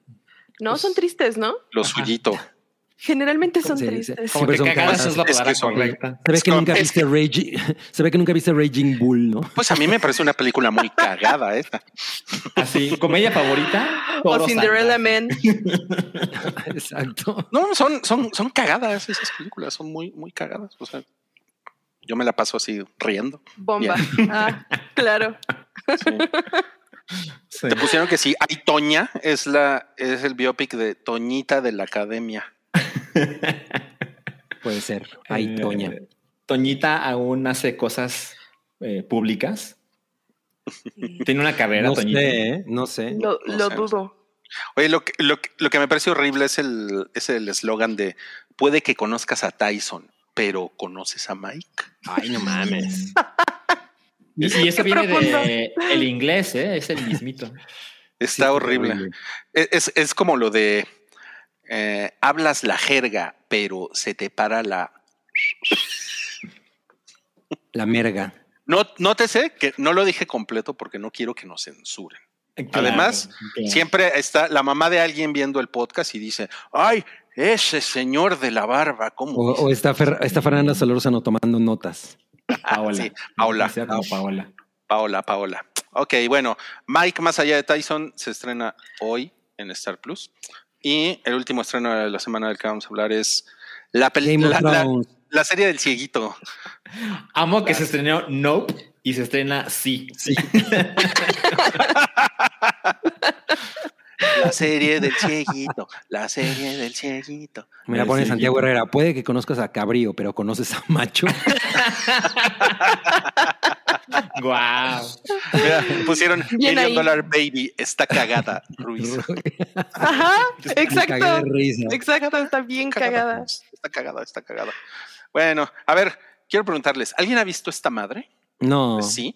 Speaker 4: No, son tristes, ¿no?
Speaker 2: lo
Speaker 3: Ajá.
Speaker 2: suyito.
Speaker 4: Generalmente son
Speaker 5: Sí,
Speaker 4: tristes.
Speaker 3: Como que cagadas es la
Speaker 2: Es que
Speaker 3: correcta.
Speaker 5: Se ve
Speaker 2: Es
Speaker 5: que
Speaker 2: como-
Speaker 5: nunca
Speaker 2: es
Speaker 5: viste Raging, se ve que nunca viste Raging Bull, ¿no?
Speaker 2: Pues a mí me parece una película muy cagada esa.
Speaker 3: Así, comedia favorita.
Speaker 4: O Cinderella. Man.
Speaker 5: Exacto.
Speaker 2: No, son, son, son cagadas esas películas, son muy, muy cagadas. O sea, yo me la paso así riendo.
Speaker 4: Bomba. Ah, claro.
Speaker 3: Sí.
Speaker 2: Te pusieron que sí, hay Toña, es la, es el biopic de Toñita de la Academia.
Speaker 5: Puede ser. Ay,
Speaker 3: Eh,
Speaker 5: Toña.
Speaker 3: Toñita aún hace cosas eh, públicas. Tiene una carrera,
Speaker 5: No
Speaker 3: Toñita.
Speaker 5: sé, ¿eh? No sé.
Speaker 4: Lo,
Speaker 2: No
Speaker 4: lo
Speaker 2: sé.
Speaker 4: dudo.
Speaker 2: Oye, lo que, lo, que- lo que me parece horrible es el es el eslogan de puede que conozcas a Tyson, pero ¿conoces a Mike?
Speaker 5: Ay, no mames.
Speaker 3: Y, y eso
Speaker 4: Qué
Speaker 3: viene
Speaker 4: profundo.
Speaker 3: de el inglés, ¿eh? es el mismito.
Speaker 2: Está horrible. Es, es como lo de Eh, hablas la jerga, pero se te para la.
Speaker 5: La merga.
Speaker 2: No, nótese que no lo dije completo porque no quiero que nos censuren.
Speaker 3: Claro,
Speaker 2: Además,
Speaker 3: claro.
Speaker 2: Siempre está la mamá de alguien viendo el podcast y dice, ay, ese señor de la barba, ¿cómo?
Speaker 5: O,
Speaker 2: dice?"
Speaker 5: o está, Fer- está Fernanda Solórzano tomando notas.
Speaker 3: Paola.
Speaker 2: Sí, Paola.
Speaker 3: Paola.
Speaker 2: Paola, Paola. Ok, bueno, Mike más allá de Tyson se estrena hoy en Star Plus. Y el último estreno de la semana del que vamos a hablar es la,
Speaker 5: of
Speaker 2: la, la-
Speaker 5: Thrones.
Speaker 2: la serie del cieguito.
Speaker 3: Amo que se estrenó Nope y se estrena Sí. Sí.
Speaker 2: La serie del cieguito. La serie del cieguito.
Speaker 5: Mira, pone. Santiago Herrera. Puede que conozcas a Cabrío, pero conoces a Macho.
Speaker 3: Guau.
Speaker 2: Mira, pusieron
Speaker 4: Bien
Speaker 2: Million
Speaker 4: ahí.
Speaker 2: Dollar Baby. Está cagada, Ruiz.
Speaker 4: Ajá, exacto. Exacto, está bien cagada.
Speaker 2: Ruiz. Está cagada, está cagada. Bueno, a ver, quiero preguntarles, ¿alguien ha visto esta madre?
Speaker 5: No.
Speaker 2: Sí.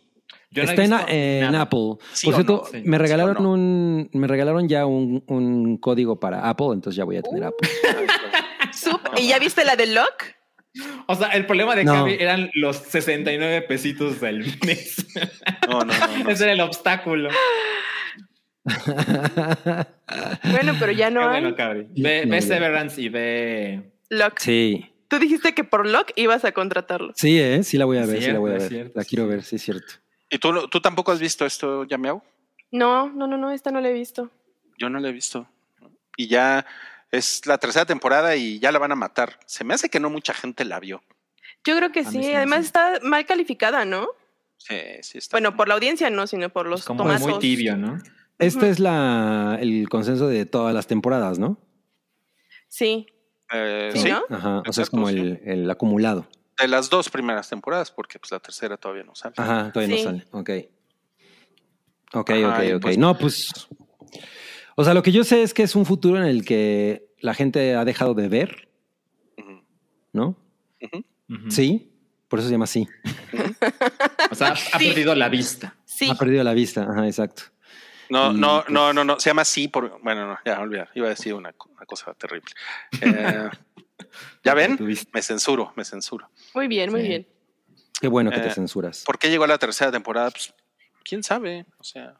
Speaker 3: Yo no
Speaker 5: Está en. Apple.
Speaker 2: ¿Sí
Speaker 5: Por cierto,
Speaker 2: no?
Speaker 3: Sí.
Speaker 5: me
Speaker 2: ¿Sí
Speaker 5: regalaron
Speaker 2: no?
Speaker 5: un, me regalaron ya un, un código para Apple, entonces ya voy a tener Apple.
Speaker 4: Sup- ¿Y ya viste la de Lock?
Speaker 3: O sea, el problema de
Speaker 5: No.
Speaker 3: Cavi eran los 69 pesitos del mes.
Speaker 2: No, no, no. no.
Speaker 3: Ese era el obstáculo.
Speaker 4: Bueno, pero ya no
Speaker 3: Qué
Speaker 4: hay
Speaker 3: bueno, Cabri. Ve,
Speaker 5: No,
Speaker 3: ve
Speaker 5: ya.
Speaker 3: Severance y ve.
Speaker 4: Lock.
Speaker 5: sí,
Speaker 4: Tú dijiste que por Lock ibas a contratarlo.
Speaker 5: sí, eh, sí la voy a ver, sí la voy a
Speaker 3: es
Speaker 5: ver.
Speaker 3: cierto,
Speaker 5: la
Speaker 3: sí.
Speaker 5: quiero ver, sí es cierto.
Speaker 2: ¿Y tú, tú tampoco has visto esto, Yameau?
Speaker 4: No, no, no, no, esta no la he visto.
Speaker 2: Yo no la he visto. Y ya es la tercera temporada y ya la van a matar. Se me hace que no mucha gente la vio.
Speaker 4: Yo creo que sí. Además está mal calificada, ¿no?
Speaker 2: Sí, sí está.
Speaker 4: Bueno, por la audiencia no, sino por los
Speaker 3: Como
Speaker 4: tomazos.
Speaker 3: muy tibio, ¿no?
Speaker 5: Este es la, el consenso de todas las temporadas, ¿no?
Speaker 4: Sí.
Speaker 2: Eh,
Speaker 4: Sí, ¿no?
Speaker 5: Ajá, o sea, es como
Speaker 2: sí.
Speaker 5: el, el acumulado.
Speaker 2: de las dos primeras temporadas, porque pues la tercera todavía no sale.
Speaker 5: Ajá, todavía
Speaker 4: Sí.
Speaker 5: no sale. Ok. Ok,
Speaker 2: Ajá,
Speaker 5: ok, ok.
Speaker 2: pues-
Speaker 5: no, pues. O sea, lo que yo sé es que es un futuro en el que la gente ha dejado de ver. ¿no? Sí, por eso se llama así.
Speaker 3: O sea, ha
Speaker 4: Sí.
Speaker 3: perdido la vista.
Speaker 4: Sí.
Speaker 5: Ha perdido la vista, ajá, exacto.
Speaker 2: No,
Speaker 5: Y,
Speaker 2: no,
Speaker 5: pues-
Speaker 2: no, no, no. Se llama sí por. Bueno, no, ya olvidar. Iba a decir una, una cosa terrible. Eh, ¿Ya ven? Me censuro, me censuro.
Speaker 4: Muy bien, muy
Speaker 3: Sí.
Speaker 4: bien.
Speaker 5: Qué bueno que
Speaker 2: Eh,
Speaker 5: te censuras.
Speaker 2: ¿Por qué llegó a la tercera temporada? Pues, quién sabe. O sea,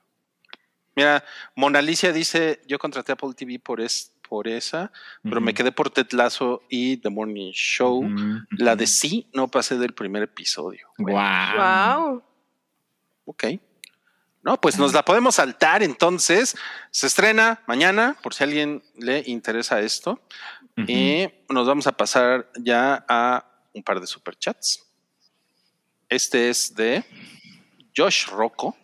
Speaker 2: mira, Mona Alicia dice: Yo contraté Apple TV por, es, por esa, pero me quedé por Ted Lasso y The Morning Show. La de sí no pasé del primer episodio.
Speaker 3: Guau.
Speaker 4: Wow.
Speaker 2: Ok. No, pues nos la podemos saltar entonces. Se estrena mañana, por si a alguien le interesa esto. Y nos vamos a pasar ya a un par de superchats. Este es de Josh Rocco,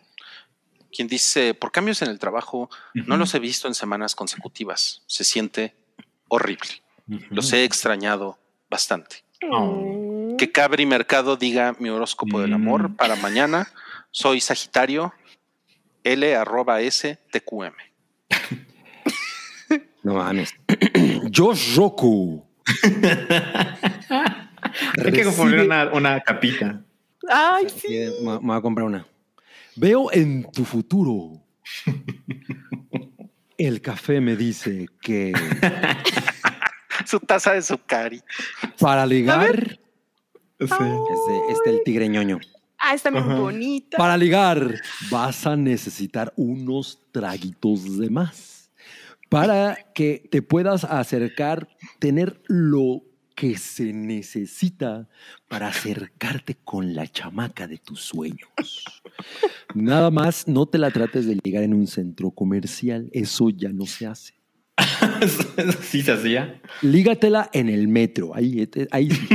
Speaker 2: quien dice, por cambios en el trabajo, no los he visto en semanas consecutivas. Se siente horrible. Los he extrañado bastante.
Speaker 3: Oh.
Speaker 2: Que Cabri Mercado diga mi horóscopo del amor
Speaker 3: Mm.
Speaker 2: para mañana. Soy Sagitario, L arroba S TQM.
Speaker 5: No mames. Josh Roku.
Speaker 3: Hay que poner una, una capita.
Speaker 4: Ay, sí.
Speaker 5: Sí, Me me voy a comprar una. Veo en tu futuro. El café me dice que
Speaker 2: Su taza de su cari.
Speaker 5: para ligar.
Speaker 3: Sí.
Speaker 5: Este, este el tigre ñoño.
Speaker 4: Ah, está muy
Speaker 3: Ajá.
Speaker 4: bonita.
Speaker 5: Para ligar vas a necesitar unos traguitos de más para que te puedas acercar, tener lo que se necesita para acercarte con la chamaca de tus sueños. Nada más, no te la trates de ligar en un centro comercial, eso ya no se hace.
Speaker 3: sí se hacía.
Speaker 5: Lígatela en el metro, ahí, ahí sí.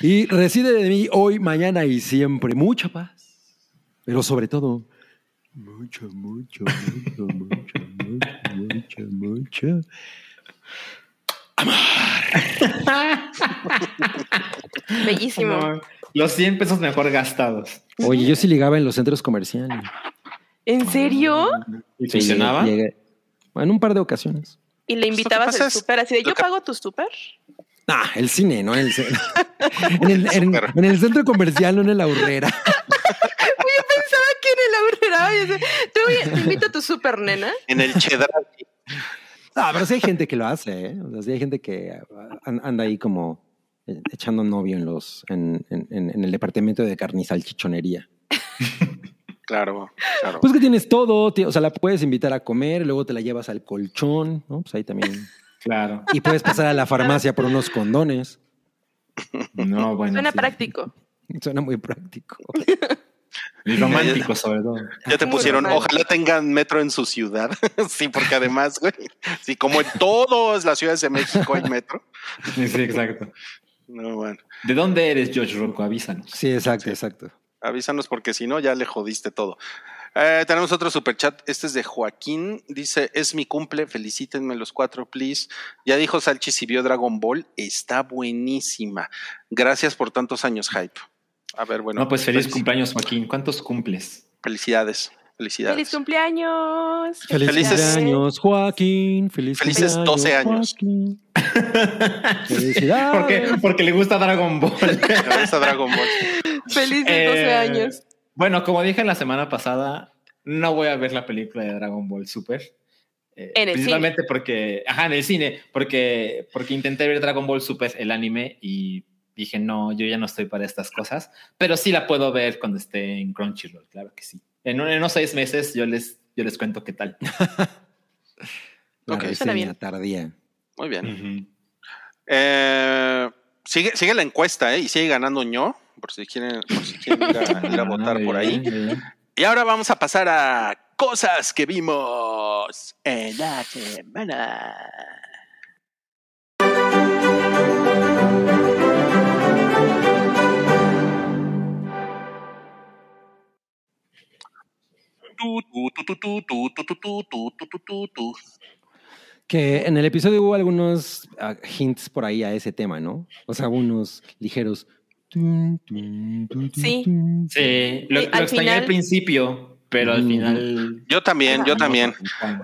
Speaker 5: Y reside de mí hoy, mañana y siempre mucha paz. Pero sobre todo, mucha, mucha, mucha, mucha, mucha, mucha, mucha.
Speaker 4: Bellísimo.
Speaker 3: Los 100 pesos mejor gastados.
Speaker 5: Oye, yo sí ligaba en los centros comerciales.
Speaker 4: ¿En serio?
Speaker 3: ¿Y funcionaba?
Speaker 5: llegué- en un par de ocasiones.
Speaker 4: ¿Y le
Speaker 2: Pues
Speaker 4: invitabas al súper así de yo pago tu súper?
Speaker 5: Ah, el cine, no en el centro. en, el, en- en el centro comercial, no en la aurrera.
Speaker 4: Pensaba que en el aurrera. oye, Te, te invito a tu súper, nena.
Speaker 2: En el cheddar.
Speaker 5: Ah, pero sí hay gente que lo hace, ¿eh? O sea, sí hay gente que an- anda ahí como eh, echando novio en los en, en- el departamento de carnizal chichonería.
Speaker 2: Claro, claro.
Speaker 5: Pues que tienes todo, tío. o sea, la puedes invitar a comer, luego te la llevas al colchón, ¿no? Pues ahí también.
Speaker 3: Claro.
Speaker 5: Y puedes pasar a la farmacia por unos condones.
Speaker 3: No, bueno.
Speaker 4: Suena
Speaker 3: sí.
Speaker 4: práctico.
Speaker 5: Suena muy práctico.
Speaker 3: Y romántico, sobre todo.
Speaker 2: Ya te pusieron, ojalá tengan metro en su ciudad. sí, porque además, güey, sí, como en todas las ciudades de México hay metro.
Speaker 3: Sí, sí, exacto.
Speaker 2: No, bueno,
Speaker 3: ¿De dónde eres, George Rocco? Avísanos.
Speaker 5: Sí, exacto, exacto.
Speaker 2: avísanos porque si no, ya le jodiste todo. Eh, tenemos otro superchat. Este es de Joaquín. Dice: Es mi cumple. Felicítenme los cuatro, please. Ya dijo Salchi si vio Dragon Ball. Está buenísima. Gracias por tantos años, hype. A ver, bueno.
Speaker 3: No, pues feliz cumpleaños, Joaquín. ¿Cuántos cumples?
Speaker 2: Felicidades. Felicidades.
Speaker 4: ¡Feliz cumpleaños!
Speaker 5: Feliz
Speaker 2: Felices-
Speaker 5: cumpleaños, Joaquín. Feliz
Speaker 2: Felices
Speaker 5: cumpleaños,
Speaker 2: 12 años.
Speaker 5: Felicidades.
Speaker 3: ¿Por qué? Porque le gusta Dragon Ball.
Speaker 2: Gracias a Dragon Ball.
Speaker 4: ¡Feliz de 12
Speaker 3: Eh,
Speaker 4: años!
Speaker 3: Bueno, como dije la semana pasada, no voy a ver la película de Dragon Ball Super. Eh,
Speaker 4: En el
Speaker 3: principalmente porque, ajá, en el cine, porque, porque intenté ver Dragon Ball Super, el anime, y dije, no, yo ya no estoy para estas cosas, pero sí la puedo ver cuando esté en Crunchyroll, claro que sí. En, un- en unos seis meses yo les, yo les cuento qué tal.
Speaker 2: Ok.
Speaker 4: Suena bien.
Speaker 5: tardía.
Speaker 2: Muy bien. Eh, sigue, sigue la encuesta, ¿eh? Y sigue ganando ño, por si quieren, por si quieren ir a, ir a votar
Speaker 3: Ah,
Speaker 2: por ahí.
Speaker 3: bien, bien.
Speaker 2: Y ahora vamos a pasar a cosas que vimos en la semana.
Speaker 5: Que en el episodio hubo algunos ah, hints por ahí a ese tema, ¿no? O sea, unos ligeros.
Speaker 4: Sí.
Speaker 3: Sí, lo,
Speaker 4: al
Speaker 3: extrañé al
Speaker 4: final-
Speaker 3: principio, pero al
Speaker 5: Mm.
Speaker 3: final...
Speaker 2: Yo también, yo también.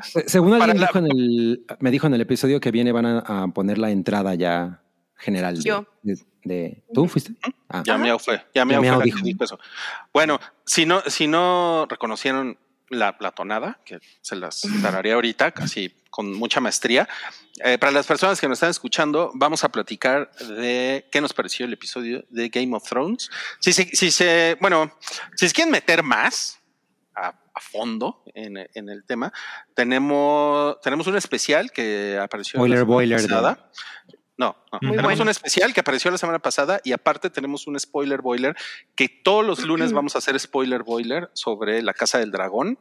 Speaker 5: Se- Según alguien
Speaker 2: Para la-
Speaker 5: dijo en el, me dijo en el episodio que viene, van a, a poner la entrada ya general. de-
Speaker 4: Yo.
Speaker 5: De, de- ¿Tú fuiste? Ah.
Speaker 2: Ya Miau fue, ya Miau fue la
Speaker 5: dijo.
Speaker 2: que dijo eso. Bueno, si no, si no reconocieron la, la tonada, que se las daré ahorita, casi con mucha maestría. eh, para las personas que nos están escuchando, vamos a platicar de qué nos pareció el episodio de Game of Thrones. Si se, si se bueno, si se quieren meter más a, a fondo en, en el tema, tenemos, tenemos un especial que apareció la
Speaker 5: Boiler, boiler de-
Speaker 2: pasada. No, no.
Speaker 3: Muy
Speaker 2: tenemos
Speaker 4: bueno.
Speaker 2: un especial que apareció la semana pasada y aparte tenemos un spoiler boiler que todos los lunes vamos a hacer spoiler boiler sobre la Casa del Dragón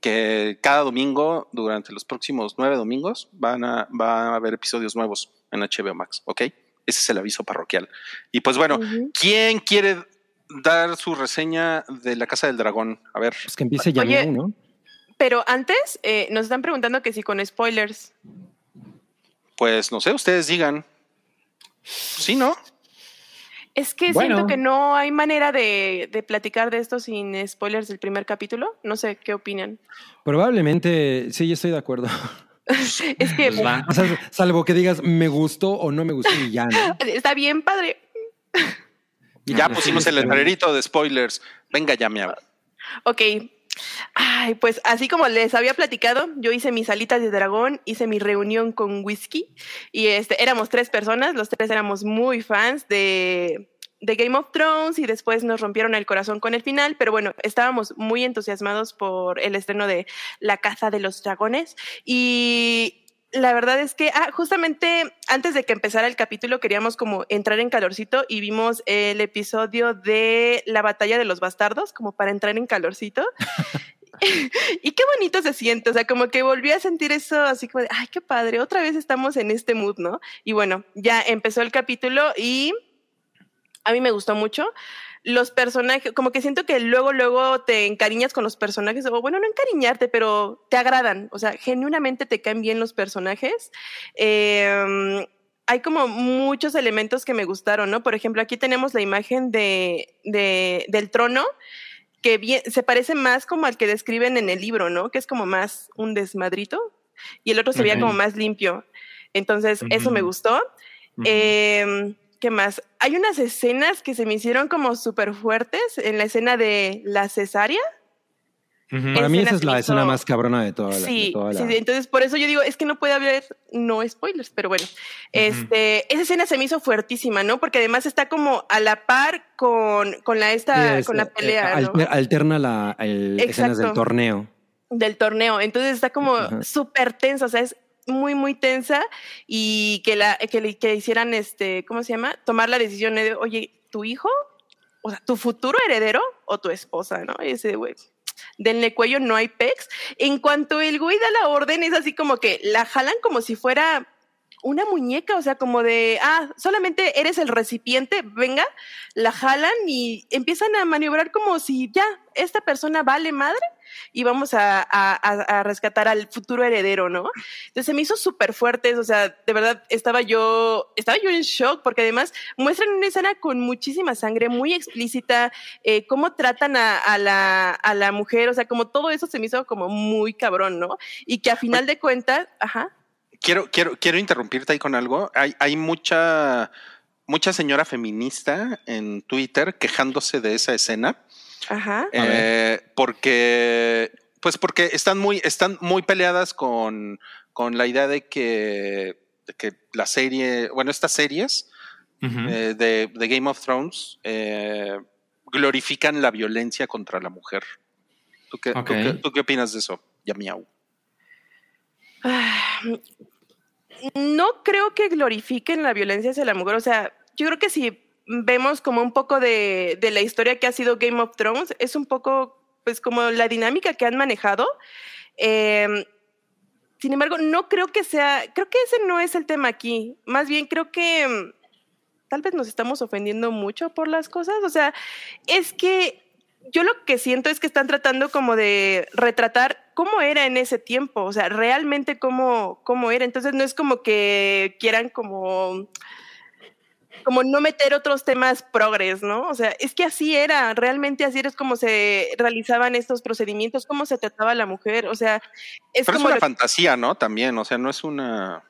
Speaker 2: que cada domingo durante los próximos nueve domingos van a, va a haber episodios nuevos en HBO Max, ¿ok? Ese es el aviso parroquial. Y pues bueno. ¿quién quiere dar su reseña de la Casa del Dragón? A ver,
Speaker 5: Pues que empiece ya,
Speaker 4: Oye.
Speaker 5: ¿no?
Speaker 4: Pero antes eh, nos están preguntando que si con spoilers.
Speaker 2: Pues no sé, ustedes digan. Sí, ¿no?
Speaker 4: Es que
Speaker 3: Bueno.
Speaker 4: siento que no hay manera de, de platicar de esto sin spoilers del primer capítulo. No sé qué opinan.
Speaker 5: Probablemente, sí, yo estoy de acuerdo.
Speaker 4: Es que
Speaker 3: Pues va.
Speaker 5: O sea, salvo que digas me gustó o no me gustó y ya, ¿no?
Speaker 4: está bien, padre.
Speaker 5: Y
Speaker 2: Ya
Speaker 5: pues,
Speaker 2: pusimos el letrerito de spoilers. Venga ya, Miau.
Speaker 4: Ok. Ay, pues así como les había platicado, yo hice mis alitas de dragón, hice mi reunión con whisky y este, éramos tres personas, los tres éramos muy fans de, de Game of Thrones y después nos rompieron el corazón con el final, pero bueno, estábamos muy entusiasmados por el estreno de La Caza de los Dragones y la verdad es que ah, justamente antes de que empezara el capítulo queríamos como entrar en calorcito y vimos el episodio de la batalla de los bastardos como para entrar en calorcito. y qué bonito se siente, o sea, como que volví a sentir eso así como de, ay, qué padre, otra vez estamos en este mood, ¿no? Y bueno, ya empezó el capítulo y a mí me gustó mucho. Los personajes, como que siento que luego, luego te encariñas con los personajes, o bueno, no encariñarte, pero te agradan, o sea, genuinamente te caen bien los personajes. Eh, hay como muchos elementos que me gustaron, ¿no? Por ejemplo, aquí tenemos la imagen de, de- del trono, que bien, se parece más como al que describen en el libro, ¿no? Que es como más un desmadrito, y el otro se veía como más limpio. Entonces, eso me gustó. Eh, ¿Qué más? Hay unas escenas que se me hicieron como súper fuertes en la escena de la cesárea.
Speaker 5: Para mí esa es la escena más cabrona de toda la. de
Speaker 4: Sí,
Speaker 5: toda
Speaker 4: sí,
Speaker 5: la-
Speaker 4: sí, entonces por eso yo digo, es que no puede haber, no spoilers, pero bueno, este, esa escena se me hizo fuertísima, ¿no? Porque además está como a la par con, con la esta, con la
Speaker 5: es-
Speaker 4: pelea,
Speaker 5: eh,
Speaker 4: ¿no?
Speaker 5: alter- alterna la, el- escenas del torneo.
Speaker 4: del torneo. Entonces está como
Speaker 5: Ajá.
Speaker 4: súper tensa, o sea, es muy, muy tensa y que la que le que hicieran este, ¿cómo se llama? Tomar la decisión de, oye, tu hijo, o sea, tu futuro heredero o tu esposa, ¿no? Y ese güey. Denle cuello, no hay pex. En cuanto el güey da la orden, es así como que la jalan como si fuera una muñeca, o sea, como de, ah, solamente eres el recipiente, venga, la jalan y empiezan a maniobrar como si ya, esta persona vale madre y vamos a, a- a- rescatar al futuro heredero, ¿no? Entonces se me hizo súper fuerte, o sea, de verdad estaba yo, estaba yo en shock porque además muestran una escena con muchísima sangre, muy explícita, eh, cómo tratan a, a la, a la mujer, o sea, como todo eso se me hizo como muy cabrón, ¿no? Y que a final de cuentas, ajá,
Speaker 2: Quiero, quiero, quiero interrumpirte ahí con algo. Hay, hay mucha, mucha señora feminista en Twitter quejándose de esa escena.
Speaker 4: Ajá,
Speaker 2: Eh, porque pues porque están muy están muy peleadas con, con la idea de que, de que la serie bueno estas series eh, de, de Game of Thrones eh, glorifican la violencia contra la mujer. ¿Tú qué, tú
Speaker 3: Ok.
Speaker 2: qué- tú qué opinas de eso ya miau
Speaker 4: Ah, no creo que glorifiquen la violencia hacia la mujer. O sea, yo creo que si vemos como un poco de, de la historia que ha sido Game of Thrones, es un poco, pues, como la dinámica que han manejado. Eh, sin embargo, no creo que sea, creo que ese no es el tema aquí. Más bien, creo que mm, tal vez nos estamos ofendiendo mucho por las cosas. O sea, es que yo lo que siento es que están tratando como de retratar cómo era en ese tiempo, o sea, realmente cómo, cómo era. Entonces no es como que quieran como como no meter otros temas progres, ¿no? O sea, es que así era, realmente así era como se realizaban estos procedimientos, cómo se trataba a la mujer, o sea, es
Speaker 2: pero es
Speaker 4: como
Speaker 2: una
Speaker 4: lo-
Speaker 2: fantasía no también o sea no es una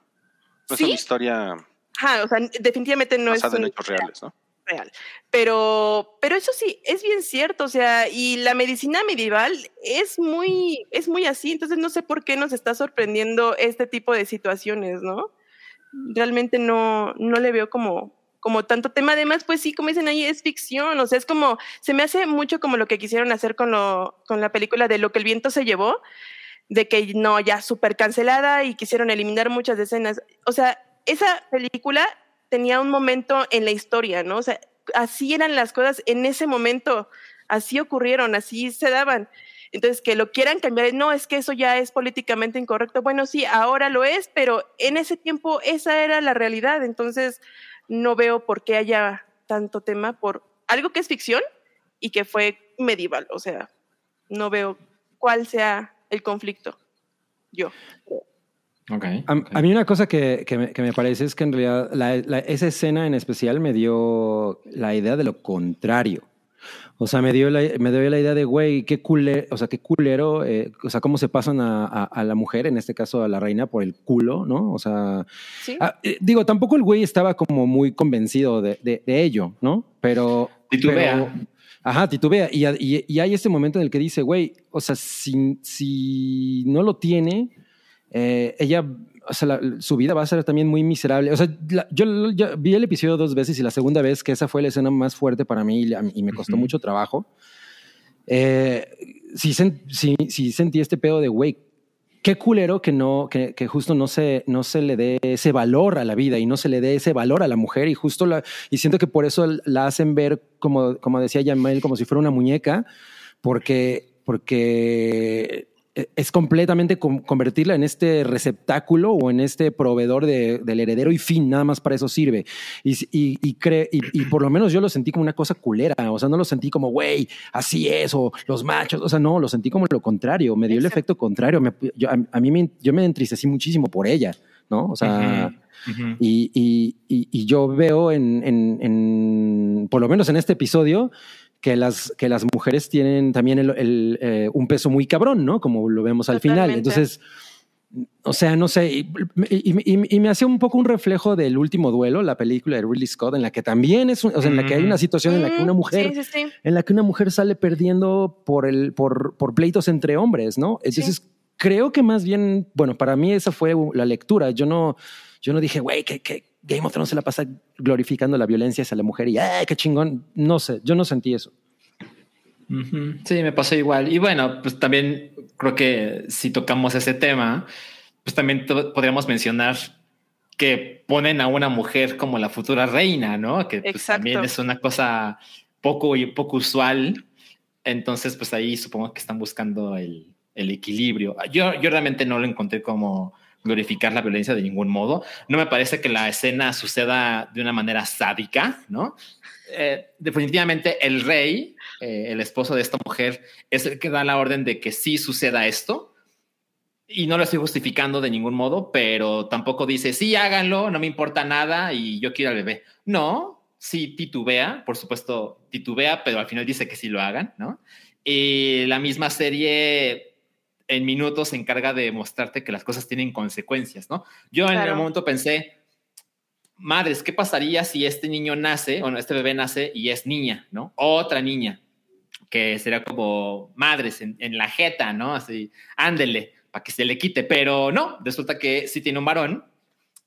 Speaker 2: no es una historia
Speaker 4: Ajá, o sea, definitivamente no es
Speaker 2: en hechos reales no
Speaker 4: real. Pero, pero eso sí, es bien cierto, o sea, y la medicina medieval es muy, es muy así, entonces no sé por qué nos está sorprendiendo este tipo de situaciones, ¿no? Realmente no, no le veo como, como tanto tema. Además, pues sí, como dicen ahí, es ficción, o sea, es como, se me hace mucho como lo que quisieron hacer con, lo, con la película de Lo que el viento se llevó, de que no, ya súper cancelada y quisieron eliminar muchas escenas. O sea, esa película tenía un momento en la historia, ¿no? O sea, así eran las cosas en ese momento, así ocurrieron, así se daban. Entonces, que lo quieran cambiar, no, es que eso ya es políticamente incorrecto. Bueno, sí, ahora lo es, pero en ese tiempo esa era la realidad. Entonces, no veo por qué haya tanto tema por algo que es ficción y que fue medieval. O sea, no veo cuál sea el conflicto. Yo.
Speaker 3: Ok.
Speaker 5: A, mí una cosa que, que me, que me parece es que en realidad la- la- esa escena en especial me dio la idea de lo contrario. O sea, me dio la, me dio la idea de, güey, qué culero, o sea, qué culero, eh, o sea, cómo se pasan a, a- a la mujer, en este caso a la reina, por el culo, ¿no? O sea,
Speaker 4: ¿Sí?
Speaker 5: ah, eh, digo, tampoco el güey estaba como muy convencido de, de- de ello, ¿no? Pero...
Speaker 3: Titubea.
Speaker 5: pero- Ajá, titubea. Y, y, y hay este momento en el que dice, güey, o sea, si, si no lo tiene, eh, ella, o sea, la- su vida va a ser también muy miserable. O sea, la- yo, yo vi el episodio dos veces y la segunda vez, que esa fue la escena más fuerte para mí y, me costó
Speaker 3: Ujú.
Speaker 5: mucho trabajo, eh, sí, sí, sí sentí este pedo de, güey, qué culero que no, que, que justo no se, no se le dé ese valor a la vida y no se le dé ese valor a la mujer y justo la, y siento que por eso la hacen ver como, como decía Yamel, como si fuera una muñeca, porque, porque es completamente con- convertirla en este receptáculo o en este proveedor de- del heredero y fin, nada más para eso sirve. Y, y, y, cre- y, y por lo menos yo lo sentí como una cosa culera, o sea, no lo sentí como, güey, así es, o los machos, o sea, no, lo sentí como lo contrario, me dio el efecto contrario, me- yo- a, a mí me, yo me entristecí muchísimo por ella, ¿no? O sea... Y, y- y- y yo veo en, en- en- por lo menos en este episodio, que las, que las mujeres tienen también el- el, eh, un peso muy cabrón, ¿no? Como lo vemos al final.
Speaker 4: Totalmente.
Speaker 5: Entonces, o sea, no sé, y, y- y- y me hacía un poco un reflejo del último duelo, la película de Ridley Scott, en la que también es, un- o sea, en la que hay una situación en la que una mujer,
Speaker 4: Sí, sí, sí.
Speaker 5: en la que una mujer sale perdiendo por el, por, por pleitos entre hombres, ¿no? Entonces, creo que más bien, bueno, para mí esa fue la lectura. Yo no, yo no dije, güey, que, que Game of Thrones se la pasa glorificando la violencia hacia la mujer y ¡ay, qué chingón! No sé, yo no sentí eso.
Speaker 3: Sí, me pasó igual. Y bueno, pues también creo que si tocamos ese tema, pues también podríamos mencionar que ponen a una mujer como la futura reina, ¿no? Que pues, también es una cosa poco y poco usual. Entonces, pues ahí supongo que están buscando el, el equilibrio. Yo, yo realmente no lo encontré como glorificar la violencia de ningún modo. No me parece que la escena suceda de una manera sádica, ¿no? Eh, definitivamente el rey, eh, el esposo de esta mujer, es el que da la orden de que sí suceda esto. Y no lo estoy justificando de ningún modo, pero tampoco dice, sí, háganlo, no me importa nada y yo quiero al bebé. No, sí titubea, por supuesto titubea, pero al final dice que sí lo hagan, ¿no? Y la misma serie en minutos se encarga de mostrarte que las cosas tienen consecuencias, ¿no? Yo en el momento pensé, madres, ¿qué pasaría si este niño nace, o no, este bebé nace y es niña, ¿no? Otra niña, que sería como madres en, en la jeta, ¿no? Así, ándele, para que se le quite, pero no, resulta que sí tiene un varón.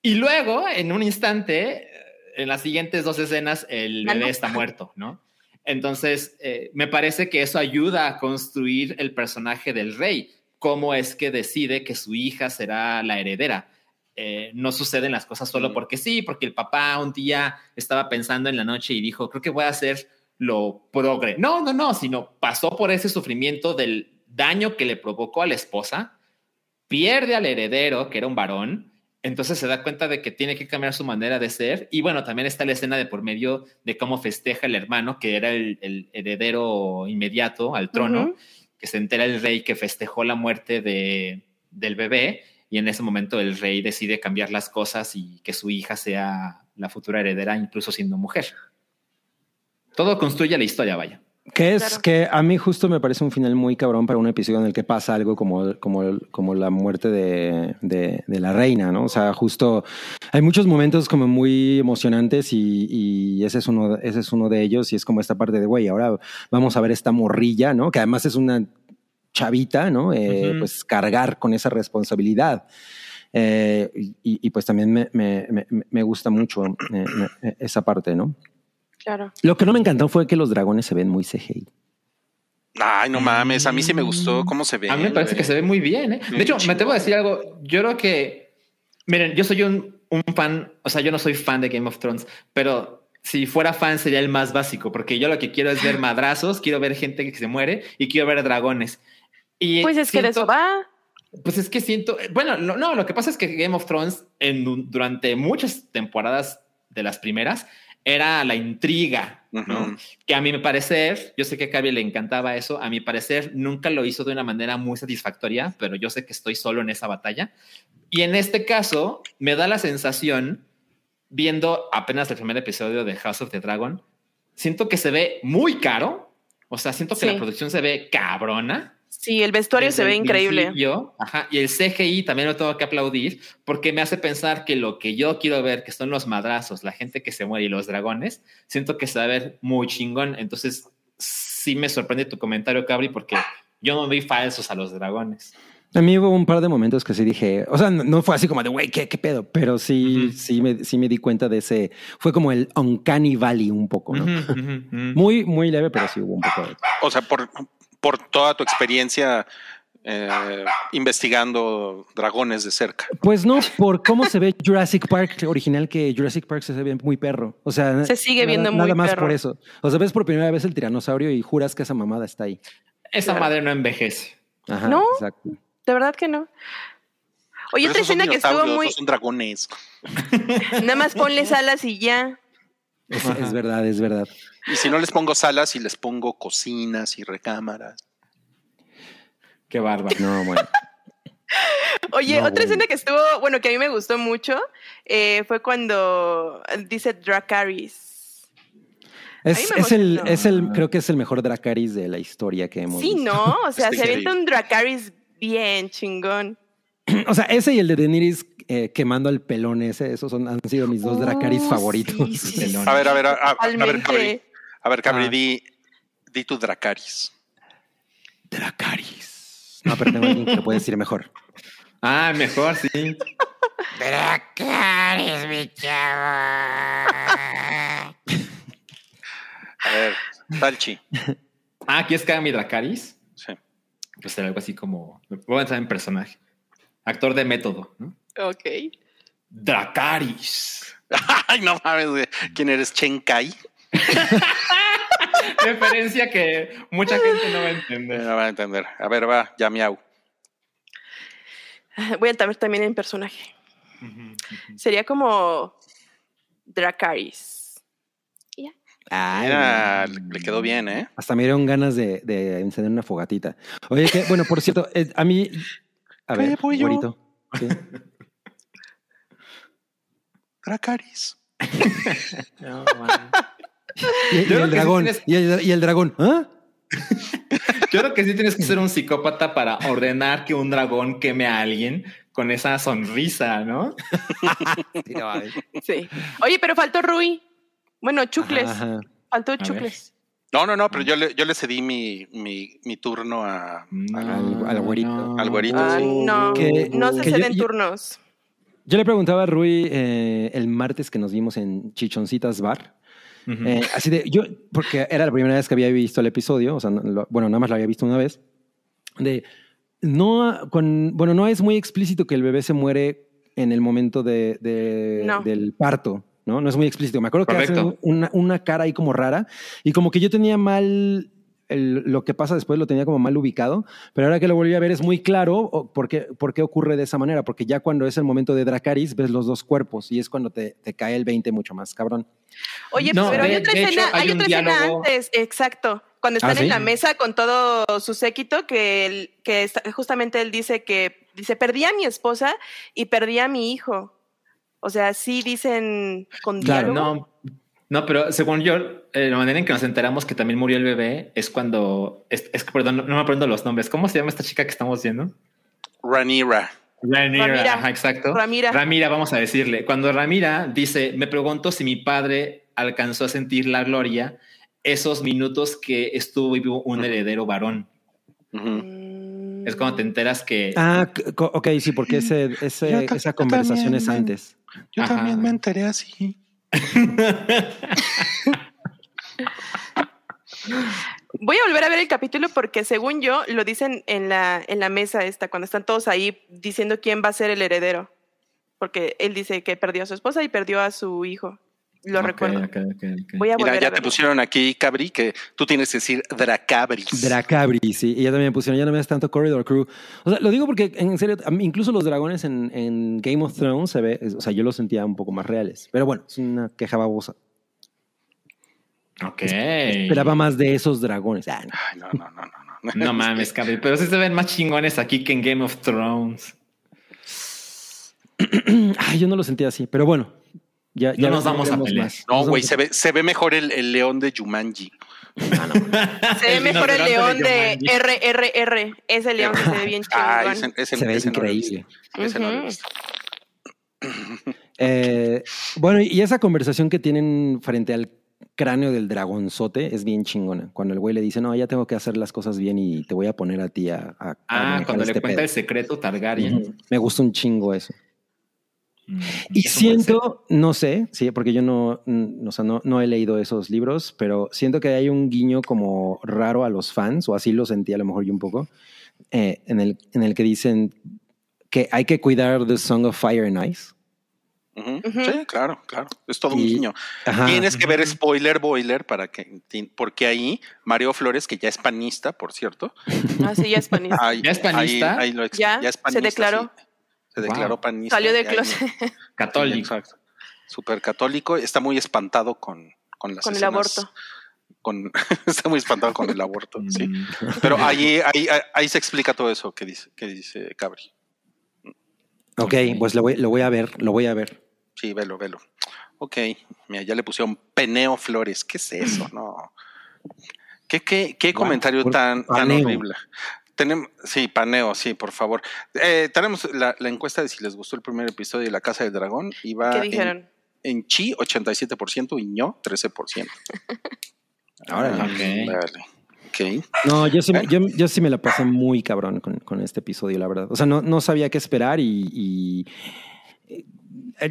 Speaker 3: Y luego, en un instante, eh, en las siguientes dos escenas, el bebé
Speaker 4: no.
Speaker 3: está muerto, ¿no? Entonces, eh, me parece que eso ayuda a construir el personaje del rey, cómo es que decide que su hija será la heredera. Eh, no suceden las cosas solo porque sí, porque el papá un día estaba pensando en la noche y dijo, creo que voy a hacer lo progre. No, no, no, sino pasó por ese sufrimiento del daño que le provocó a la esposa, pierde al heredero, que era un varón, entonces se da cuenta de que tiene que cambiar su manera de ser. Y bueno, también está la escena de por medio de cómo festeja el hermano, que era el, el heredero inmediato al trono. Se entera el rey que festejó la muerte de, del bebé. Y en ese momento el rey decide cambiar las cosas y que su hija sea la futura heredera, incluso siendo mujer. Todo construye la historia, vaya.
Speaker 5: Que es
Speaker 4: Claro.
Speaker 5: que a mí justo me parece un final muy cabrón para un episodio en el que pasa algo como, como, como la muerte de, de, de la reina, ¿no? O sea, justo hay muchos momentos como muy emocionantes y, y ese, es uno, ese es uno de ellos y es como esta parte de, güey, ahora vamos a ver esta morrilla, ¿no? Que además es una chavita, ¿no? Eh. Pues cargar con esa responsabilidad. Eh, y, y, pues también me, me, me, me gusta mucho eh, me- esa parte, ¿no?
Speaker 4: Claro.
Speaker 5: Lo que no me encantó fue que los dragones se ven muy CGI.
Speaker 2: Ay, no mames, a mí sí me gustó cómo se ve.
Speaker 3: A mí me parece que se ve muy bien. ¿eh? De
Speaker 2: Muy
Speaker 3: hecho, me atrevo a decir algo. Yo creo que, miren, yo soy un, un fan, o sea, yo no soy fan de Game of Thrones, pero si fuera fan sería el más básico, porque yo lo que quiero es ver madrazos, quiero ver gente que se muere y quiero ver dragones. Y
Speaker 4: Pues es que de
Speaker 3: siento-
Speaker 4: eso va.
Speaker 3: Pues es que siento, bueno, no, no, lo que pasa es que Game of Thrones en, durante muchas temporadas de las primeras era la intriga. Que a mí me parecer, yo sé que a Cavi le encantaba eso, a mi parecer nunca lo hizo de una manera muy satisfactoria, pero yo sé que estoy solo en esa batalla. Y en este caso, me da la sensación, viendo apenas el primer episodio de House of the Dragon, siento que se ve muy caro, o sea, siento que
Speaker 4: Sí.
Speaker 3: la producción se ve cabrona.
Speaker 4: Sí, el vestuario
Speaker 3: Desde
Speaker 4: se ve increíble.
Speaker 3: ajá, y el CGI también lo tengo que aplaudir porque me hace pensar que lo que yo quiero ver, que son los madrazos, la gente que se muere y los dragones, siento que se va a ver muy chingón. Entonces, sí me sorprende tu comentario, Cabri, porque yo no vi falsos a los dragones.
Speaker 5: A mí hubo un par de momentos que sí dije, o sea, no, no fue así como de, güey, ¿qué, ¿qué pedo? Pero sí, sí, me, sí me di cuenta de ese, fue como el Uncanny Valley un poco. Muy, muy leve, pero sí hubo un poco de...
Speaker 2: O sea, por, por toda tu experiencia eh, investigando dragones de cerca.
Speaker 5: Pues no, por cómo se ve Jurassic Park original, que Jurassic Park se ve muy perro. O sea,
Speaker 4: Se sigue
Speaker 5: nada-
Speaker 4: viendo muy
Speaker 5: Nada más
Speaker 4: perro.
Speaker 5: por eso. O sea, ves por primera vez el tiranosaurio y juras que esa mamada está ahí.
Speaker 3: Esa
Speaker 4: Claro.
Speaker 3: madre no envejece.
Speaker 5: Ajá,
Speaker 4: ¿No?
Speaker 5: exacto.
Speaker 4: De verdad que no. Oye, otra escena que estuvo muy.
Speaker 2: no son dragones.
Speaker 4: Nada más ponles alas y ya.
Speaker 5: Es, es verdad, es verdad.
Speaker 2: Y si no les pongo salas y les pongo cocinas y recámaras.
Speaker 3: Qué bárbaro.
Speaker 5: No, bueno.
Speaker 4: Oye,
Speaker 5: No,
Speaker 4: otra
Speaker 5: bueno.
Speaker 4: escena que estuvo, bueno, que a mí me gustó mucho, eh, fue cuando dice Dracaris.
Speaker 5: Es, el, es el, creo que es el mejor Dracaris de la historia que hemos
Speaker 4: Sí,
Speaker 5: visto.
Speaker 4: ¿no? O sea,
Speaker 2: Está
Speaker 4: se avienta un Dracaris bien chingón.
Speaker 5: O sea, ese y el de Daenerys eh, quemando al pelón ese, esos son, han sido mis dos Dracaris
Speaker 4: Oh,
Speaker 5: favoritos.
Speaker 4: sí, sí.
Speaker 2: A ver, a ver, a, a- a ver. A ver, Cabri,
Speaker 5: Ah.
Speaker 2: di, di tu Dracaris.
Speaker 7: Dracaris.
Speaker 5: No, pero tengo alguien que lo puede decir mejor.
Speaker 3: Ah, mejor, sí.
Speaker 6: Dracaris, mi chavo.
Speaker 2: A ver, Salchi.
Speaker 3: Ah, aquí es Kami Dracaris.
Speaker 2: Sí.
Speaker 3: Pues será algo así como. Voy a entrar en personaje. Actor de método, ¿no?
Speaker 4: Ok.
Speaker 3: Dracaris.
Speaker 2: Ay, no mames, güey. ¿Quién eres? ¿Chen Kai?
Speaker 3: Referencia que mucha gente no va a entender.
Speaker 2: No van a entender. A ver, va, ya miau.
Speaker 4: Voy a entrar también en personaje. Sería como Dracaris.
Speaker 2: Mira, le quedó bien, ¿eh?
Speaker 5: Hasta me dieron ganas de, de encender una fogatita. Oye, que, bueno, por cierto, eh, a mí. A ver,
Speaker 2: ¿Qué, pollo?
Speaker 5: güerito. Sí.
Speaker 2: Dracaris.
Speaker 5: Y, el
Speaker 3: sí
Speaker 5: dragón.
Speaker 3: tienes-
Speaker 5: y, el, y el dragón. ¿Ah?
Speaker 3: Yo creo que sí tienes que ser un psicópata para ordenar que un dragón queme a alguien con esa sonrisa, ¿no?
Speaker 4: Sí. Oye, pero faltó Rui. Bueno, Chucles.
Speaker 5: Ajá.
Speaker 4: Faltó. Chucles.
Speaker 2: No, no, no, pero yo le, yo le cedí mi, mi, mi turno a.
Speaker 5: Al- al güerito.
Speaker 2: Al güerito, sí.
Speaker 4: no,
Speaker 5: Que-
Speaker 4: no se
Speaker 5: yo-
Speaker 4: ceden
Speaker 5: yo-
Speaker 4: turnos.
Speaker 5: Yo le preguntaba a Rui eh, el martes que nos vimos en Chichoncitas Bar. Eh, así de, yo, porque era la primera vez que había visto el episodio, o sea, no- lo- bueno, nada más lo había visto una vez. De, no, con, bueno, no es muy explícito que el bebé se muere en el momento de, de-
Speaker 4: No.
Speaker 5: del parto, ¿no? No es muy explícito. Me acuerdo que hacen una, una cara ahí como rara y como que yo tenía mal. El- lo que pasa después lo tenía como mal ubicado, pero ahora que lo volví a ver es muy claro o- por qué, por qué ocurre de esa manera, porque ya cuando es el momento de Dracaris ves los dos cuerpos y es cuando te, te cae el 20 mucho más cabrón.
Speaker 4: Oye,
Speaker 3: No,
Speaker 4: pero hay otra
Speaker 3: hecho,
Speaker 4: escena,
Speaker 3: hay
Speaker 4: otra escena antes, exacto. Cuando están
Speaker 5: ¿Ah, sí?
Speaker 4: en la mesa con todo su séquito, que, él- que está- justamente él dice que dice perdí a mi esposa y perdí a mi hijo. O sea, sí dicen con
Speaker 5: Claro,
Speaker 4: diálogo.
Speaker 3: No, no, pero según yo, eh, la manera en que nos enteramos que también murió el bebé es cuando. Es, es que, perdón, no, no me aprendo los nombres. ¿Cómo se llama esta chica que estamos viendo?
Speaker 2: Ranira.
Speaker 3: Ramira,
Speaker 4: Ramira.
Speaker 3: ajá, exacto.
Speaker 4: Ramira.
Speaker 3: Ramira, vamos a decirle. Cuando Ramira dice, me pregunto si mi padre alcanzó a sentir la gloria esos minutos que estuvo vivo un heredero varón. Es cuando te enteras que
Speaker 5: Ah, ok, sí, porque ese, ese- esa conversación
Speaker 2: también,
Speaker 5: es antes.
Speaker 2: Yo
Speaker 3: Ajá.
Speaker 2: también me enteré así.
Speaker 4: Voy a volver a ver el capítulo porque según yo lo dicen en la, en la mesa esta, cuando están todos ahí diciendo quién va a ser el heredero. Porque él dice que perdió a su esposa y perdió a su hijo. Lo recuerdo. Voy a volver
Speaker 2: Mira, ya
Speaker 4: a
Speaker 2: te pusieron aquí, Cabri, que tú tienes que decir Dracabris.
Speaker 5: Dracabri, sí. Y ya también me pusieron, ya no me das tanto Corridor Crew. O sea, lo digo porque, en serio, incluso los dragones en, en Game of Thrones se ve, o sea, yo los sentía un poco más reales. Pero bueno, es una queja babosa.
Speaker 3: Ok.
Speaker 5: Esperaba más de esos dragones. Ah, no.
Speaker 2: Ay, no, no, no, no. no.
Speaker 3: No mames, cabrón. Pero sí se ven más chingones aquí que en Game of Thrones.
Speaker 5: Ay, yo no lo sentía así. Pero bueno, ya, ya
Speaker 3: nos vamos a pelear.
Speaker 5: más.
Speaker 2: No, güey, se ve, se ve mejor el, el león de Jumanji.
Speaker 4: Se ve mejor el león
Speaker 3: de
Speaker 4: de RRR. Ese león que se ve bien
Speaker 2: Ah,
Speaker 4: chingón.
Speaker 2: ese, ese,
Speaker 5: Se ve
Speaker 2: ese
Speaker 5: increíble.
Speaker 2: Ese no.
Speaker 5: Eh, bueno, y esa conversación que tienen frente al cráneo del dragonzote es bien chingona. Cuando el güey le dice, no, ya tengo que hacer las cosas bien y te voy a poner a ti a,
Speaker 3: Ah, cuando le
Speaker 5: este
Speaker 3: cuenta
Speaker 5: pedo".
Speaker 3: el secreto Targaryen.
Speaker 5: Ujú. Me gusta un chingo eso. Y siento, no sé, sí, porque yo no, mm, o sea, no, no he leído esos libros, pero siento que hay un guiño como raro a los fans, o así lo sentí a lo mejor yo un poco, eh, en, el, en el que dicen que hay que cuidar The Song of Fire and Ice.
Speaker 2: Sí, claro, claro. Es todo un guiño.
Speaker 5: Ajá.
Speaker 2: Tienes que ver spoiler boiler para que porque ahí Mario Flores, que ya es panista, por cierto,
Speaker 4: Ah, sí, ya es panista.
Speaker 2: ahí-
Speaker 3: ¿Ya es panista?
Speaker 2: ahí- ahí lo ex-
Speaker 4: Ya,
Speaker 2: es
Speaker 4: se
Speaker 2: panista,
Speaker 4: declaró.
Speaker 2: sí. Se declaró
Speaker 3: Wow.
Speaker 2: panista.
Speaker 4: Salió de
Speaker 2: y ahí-
Speaker 4: closet
Speaker 2: Sí,
Speaker 3: Católico.
Speaker 2: exacto. Súper católico. Está muy espantado con, con las
Speaker 4: con el aborto.
Speaker 2: Con, está muy espantado con el aborto, sí.
Speaker 3: Mm.
Speaker 2: Pero ahí, ahí, ahí, ahí se explica todo eso que dice, que dice Cabri.
Speaker 5: Ok, pues lo voy, lo voy a ver, lo voy a ver.
Speaker 2: Sí, velo, velo. Ok, mira, ya le pusieron Peneo Flores. ¿Qué es eso? No. ¿Qué, qué, qué comentario tan, tan
Speaker 5: paneo.
Speaker 2: horrible? Tenemos, sí, paneo, sí, por favor. Eh, tenemos la, la encuesta de si les gustó el primer episodio de La Casa del Dragón. Y va
Speaker 4: ¿Qué
Speaker 2: en,
Speaker 4: dijeron?
Speaker 2: en Chi 87% y ño 13%.
Speaker 5: Órale.
Speaker 2: Ah,
Speaker 3: Ok.
Speaker 2: Vale. Ok.
Speaker 5: No, yo sí, me- yo, yo sí me la pasé muy cabrón con, con este episodio, la verdad. O sea, no, no sabía qué esperar y... y-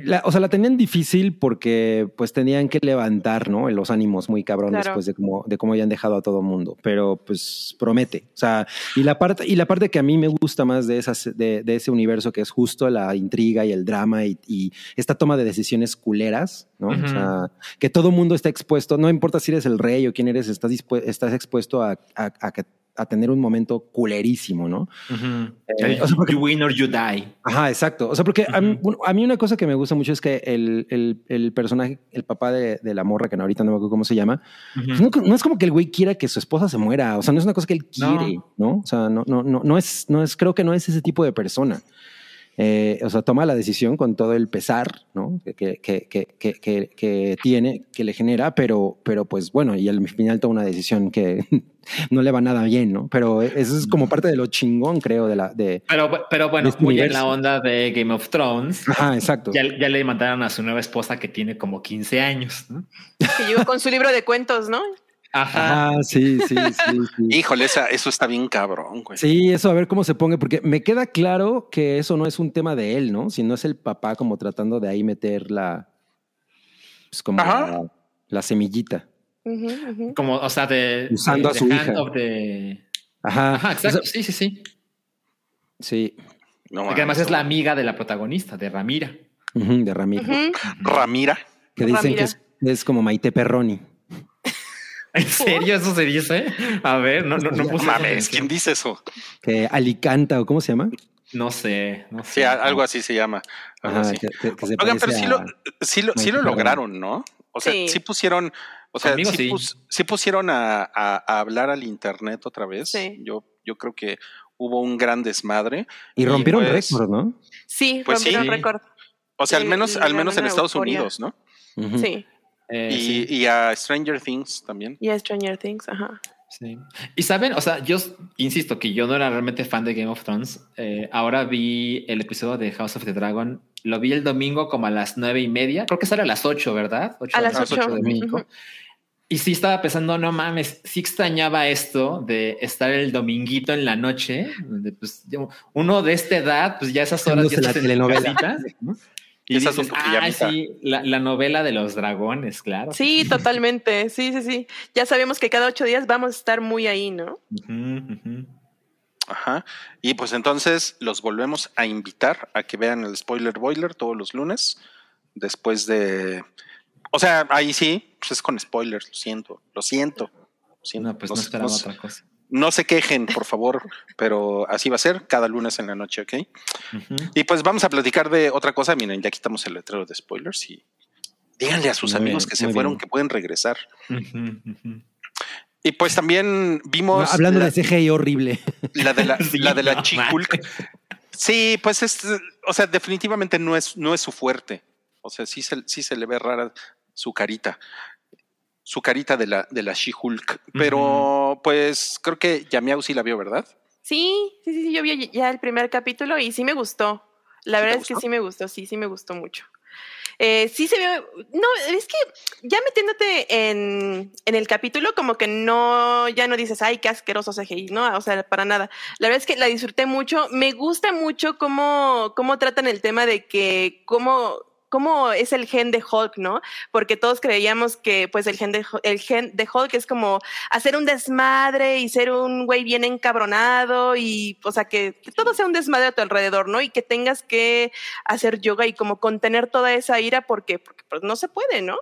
Speaker 5: la- o sea, la tenían difícil porque pues tenían que levantar, ¿no? Los ánimos muy cabrón
Speaker 4: Claro.
Speaker 5: después de cómo, de cómo hayan dejado a todo mundo. Pero pues promete. O sea, y la parte, y la parte que a mí me gusta más de, esas, de, de ese universo que es justo la intriga y el drama y, y esta toma de decisiones culeras, ¿no?
Speaker 3: Ujú.
Speaker 5: O sea, que todo mundo está expuesto, no importa si eres el rey o quién eres, estás, estás expuesto a, a- a que- a tener un momento culerísimo, ¿no? Eh, o sea, porque-
Speaker 3: you win or you die.
Speaker 5: Ajá, exacto. O sea, porque a, mí, a una cosa que me gusta mucho es que el, el- el personaje, el papá de, de la morra, que ahorita no me acuerdo cómo se llama, pues no, no es como que el güey quiera que su esposa se muera. O sea, no es una cosa que él
Speaker 3: No.
Speaker 5: quiere, ¿no? O sea, no, no, no, no es, no es, creo que no es ese tipo de persona. Eh, o sea, toma la decisión con todo el pesar, ¿no? Que, que, que, que, que, que- que tiene, que le genera, pero, pero pues bueno, y al final toma una decisión que no le va nada bien, ¿no? Pero eso es como parte de lo chingón, creo, de la, de,
Speaker 3: Pero, pero bueno,
Speaker 5: De este
Speaker 3: muy en
Speaker 5: universo.
Speaker 3: la onda de Game of Thrones.
Speaker 5: ajá, exacto.
Speaker 3: Ya, ya le mandaron a su nueva esposa que tiene como 15 años. ¿no?
Speaker 4: Que llegó con su libro de cuentos, ¿no?
Speaker 3: Ajá.
Speaker 5: Ah, sí, sí, sí. sí.
Speaker 2: Híjole, esa, eso está bien cabrón, güey.
Speaker 5: Sí, eso a ver cómo se ponga, porque me queda claro que eso no es un tema de él, ¿no? Sino es el papá como tratando de ahí meter la, pues como
Speaker 2: Ajá.
Speaker 5: la, la semillita.
Speaker 3: Como, o sea, de.
Speaker 5: Usando
Speaker 3: de-
Speaker 5: a su hija.
Speaker 3: the-
Speaker 5: Ajá,
Speaker 3: Ajá,
Speaker 5: O
Speaker 3: exacto.
Speaker 5: sea,
Speaker 3: sí, sí, sí.
Speaker 5: sí,
Speaker 2: No
Speaker 3: Porque además es la amiga de la protagonista, de Ramira.
Speaker 5: De Ramiro.
Speaker 4: Ujú.
Speaker 2: Ramira.
Speaker 5: Que dicen
Speaker 4: Ramira.
Speaker 5: que es, es como Maite Perroni.
Speaker 3: ¿En serio eso se dice? A ver, no, no, no
Speaker 2: No
Speaker 3: puse
Speaker 2: mames. ¿quién dice eso?
Speaker 5: Que Alicanta, o cómo se llama?
Speaker 3: No sé, no sé.
Speaker 2: Sí, algo así se llama. algo
Speaker 5: Ajá,
Speaker 2: así.
Speaker 5: que, que- que se
Speaker 2: Oigan, pero sí lo, sí lo, sí lo lograron, ¿no? O sea, sí,
Speaker 4: Sí.
Speaker 2: pusieron, o sea,
Speaker 3: Conmigo
Speaker 2: sí,
Speaker 3: sí.
Speaker 2: pus- sí pusieron a, a- a hablar al internet otra vez.
Speaker 4: Sí.
Speaker 2: Yo, yo creo que hubo un gran desmadre.
Speaker 5: Y rompieron
Speaker 2: pues,
Speaker 5: récord, ¿no?
Speaker 4: Sí,
Speaker 2: Pues
Speaker 4: rompieron
Speaker 3: sí.
Speaker 4: récord.
Speaker 2: O sea, al menos, al menos en Estados
Speaker 4: euforia.
Speaker 2: Unidos, ¿no?
Speaker 4: Sí.
Speaker 3: Eh,
Speaker 2: y,
Speaker 3: sí.
Speaker 2: y a Stranger Things también.
Speaker 4: Y a Stranger Things, ajá.
Speaker 3: Sí. Y saben, o sea, yo insisto que yo no era realmente fan de Game of Thrones. Eh, ahora vi el episodio de House of the Dragon. Lo vi el domingo como a las nueve y media. Creo que sale a las ocho, ¿verdad? Ocho
Speaker 4: A las ocho.
Speaker 3: de México. Y sí estaba pensando, no mames, sí extrañaba esto de estar el dominguito en la noche, donde pues uno de esta edad, pues ya esas horas ya
Speaker 5: la telenovela.
Speaker 3: casita, ¿no? Y
Speaker 2: Esas
Speaker 3: dices, ah,
Speaker 2: pijamita".
Speaker 3: sí, la, la novela de los dragones, claro.
Speaker 4: Sí, totalmente. Sí, sí, sí. Ya sabemos que cada ocho días vamos a estar muy ahí, ¿no?
Speaker 2: Ajá. Y pues entonces los volvemos a invitar a que vean el Spoiler Boiler todos los lunes. Después de. O sea, ahí sí, pues es con spoilers, lo siento, lo siento. lo siento.
Speaker 3: No, pues no esperaba
Speaker 2: se-
Speaker 3: otra cosa.
Speaker 2: no se quejen, por favor, pero así va a ser cada lunes en la noche, ¿ok? Y pues vamos a platicar de otra cosa. Miren, ya quitamos el letrero de spoilers y díganle a sus
Speaker 5: Muy
Speaker 2: amigos
Speaker 5: bien,
Speaker 2: que se fueron
Speaker 5: bien.
Speaker 2: que pueden regresar. Y pues también vimos
Speaker 5: No, hablando
Speaker 2: la,
Speaker 5: de CGI horrible.
Speaker 2: la de la,
Speaker 3: Sí,
Speaker 2: la de la
Speaker 3: no
Speaker 2: Chihulk. Sí, pues es, o sea, definitivamente no es, no es su fuerte. O sea, sí se, sí se le ve rara su carita. Su carita de la, de la She-Hulk. Pero, pues, creo que Yamiau sí la vio, ¿verdad?
Speaker 4: Sí, sí, sí, sí, yo vi ya el primer capítulo y sí me gustó. La
Speaker 2: ¿Sí te
Speaker 4: verdad es que sí me gustó, sí, sí me gustó mucho. Eh, sí se ve, no, es que ya metiéndote en, en el capítulo, como que no, ya no dices, ay, qué asqueroso CGI, no, o sea, para nada. La verdad es que la disfruté mucho, me gusta mucho cómo, cómo tratan el tema de que, cómo, cómo es el gen de Hulk, ¿no? Porque todos creíamos que, pues, el gen de, el gen de Hulk es como hacer un desmadre y ser un güey bien encabronado y, o sea, que, que todo sea un desmadre a tu alrededor, ¿no? Y que tengas que hacer yoga y como contener toda esa ira porque, porque pues, no se puede, ¿no?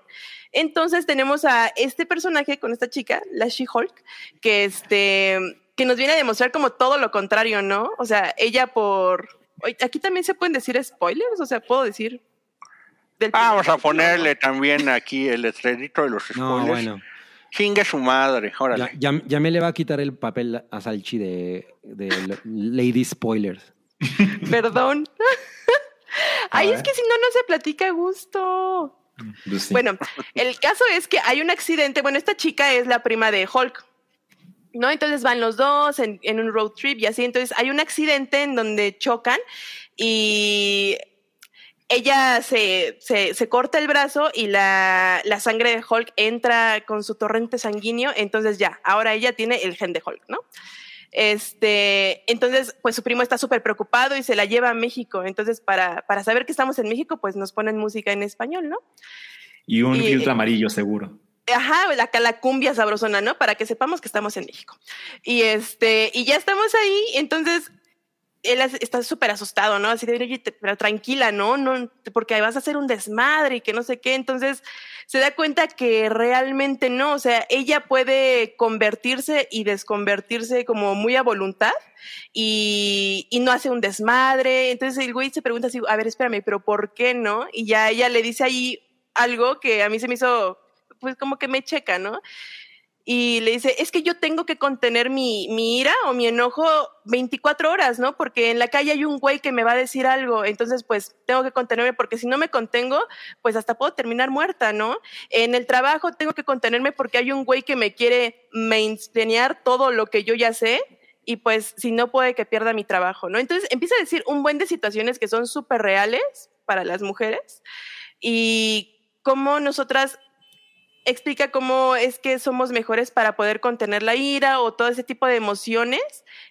Speaker 4: Entonces tenemos a este personaje con esta chica, la She-Hulk, que este que nos viene a demostrar como todo lo contrario, ¿no? O sea, ella por aquí también se pueden decir spoilers, o sea, puedo decir del
Speaker 2: Vamos a ponerle también aquí el letrerito de los
Speaker 5: No,
Speaker 2: spoilers.
Speaker 5: bueno.
Speaker 2: Chingue su madre, órale.
Speaker 5: Ya, ya, ya me le va a quitar el papel a Salchi de, de Lady Spoilers.
Speaker 4: ¿no? Perdón. Ay, es que si no, no se platica a gusto.
Speaker 3: Pues sí.
Speaker 4: Bueno, el caso es que hay un accidente. Bueno, esta chica es la prima de Hulk. ¿no? Entonces van los dos en, en un road trip y así. Entonces hay un accidente en donde chocan y ella se, se, se corta el brazo y la, la sangre de Hulk entra con su torrente sanguíneo. Entonces ya, ahora ella tiene el gen de Hulk, ¿no? Este, entonces, pues su primo está súper preocupado y se la lleva a México. Entonces, para, para saber que estamos en México, pues nos ponen música en español, ¿no?
Speaker 3: Y un
Speaker 4: Y-
Speaker 3: filtro amarillo seguro.
Speaker 4: Ajá, la, la cumbia sabrosona, ¿no? Para que sepamos que estamos en México. Y este, y ya estamos ahí, entonces él está súper asustado, ¿no? Así de, oye, pero tranquila, ¿no? No, porque vas a hacer un desmadre y que no sé qué. Entonces se da cuenta que realmente no, o sea, ella puede convertirse y desconvertirse como muy a voluntad y, y no hace un desmadre. Entonces el güey se pregunta así, a ver, espérame, pero ¿por qué no? Y ya ella le dice ahí algo que a mí se me hizo, pues como que me checa, ¿no? Y le dice, es que yo tengo que contener mi, mi ira o mi enojo 24 horas, ¿no? Porque en la calle hay un güey que me va a decir algo, entonces pues tengo que contenerme porque si no me contengo, pues hasta puedo terminar muerta, ¿no? En el trabajo tengo que contenerme porque hay un güey que me quiere mainstreamear todo lo que yo ya sé y pues si no puede que pierda mi trabajo, ¿no? Entonces empieza a decir un buen de situaciones que son súper reales para las mujeres y cómo nosotras explica cómo es que somos mejores para poder contener la ira o todo ese tipo de emociones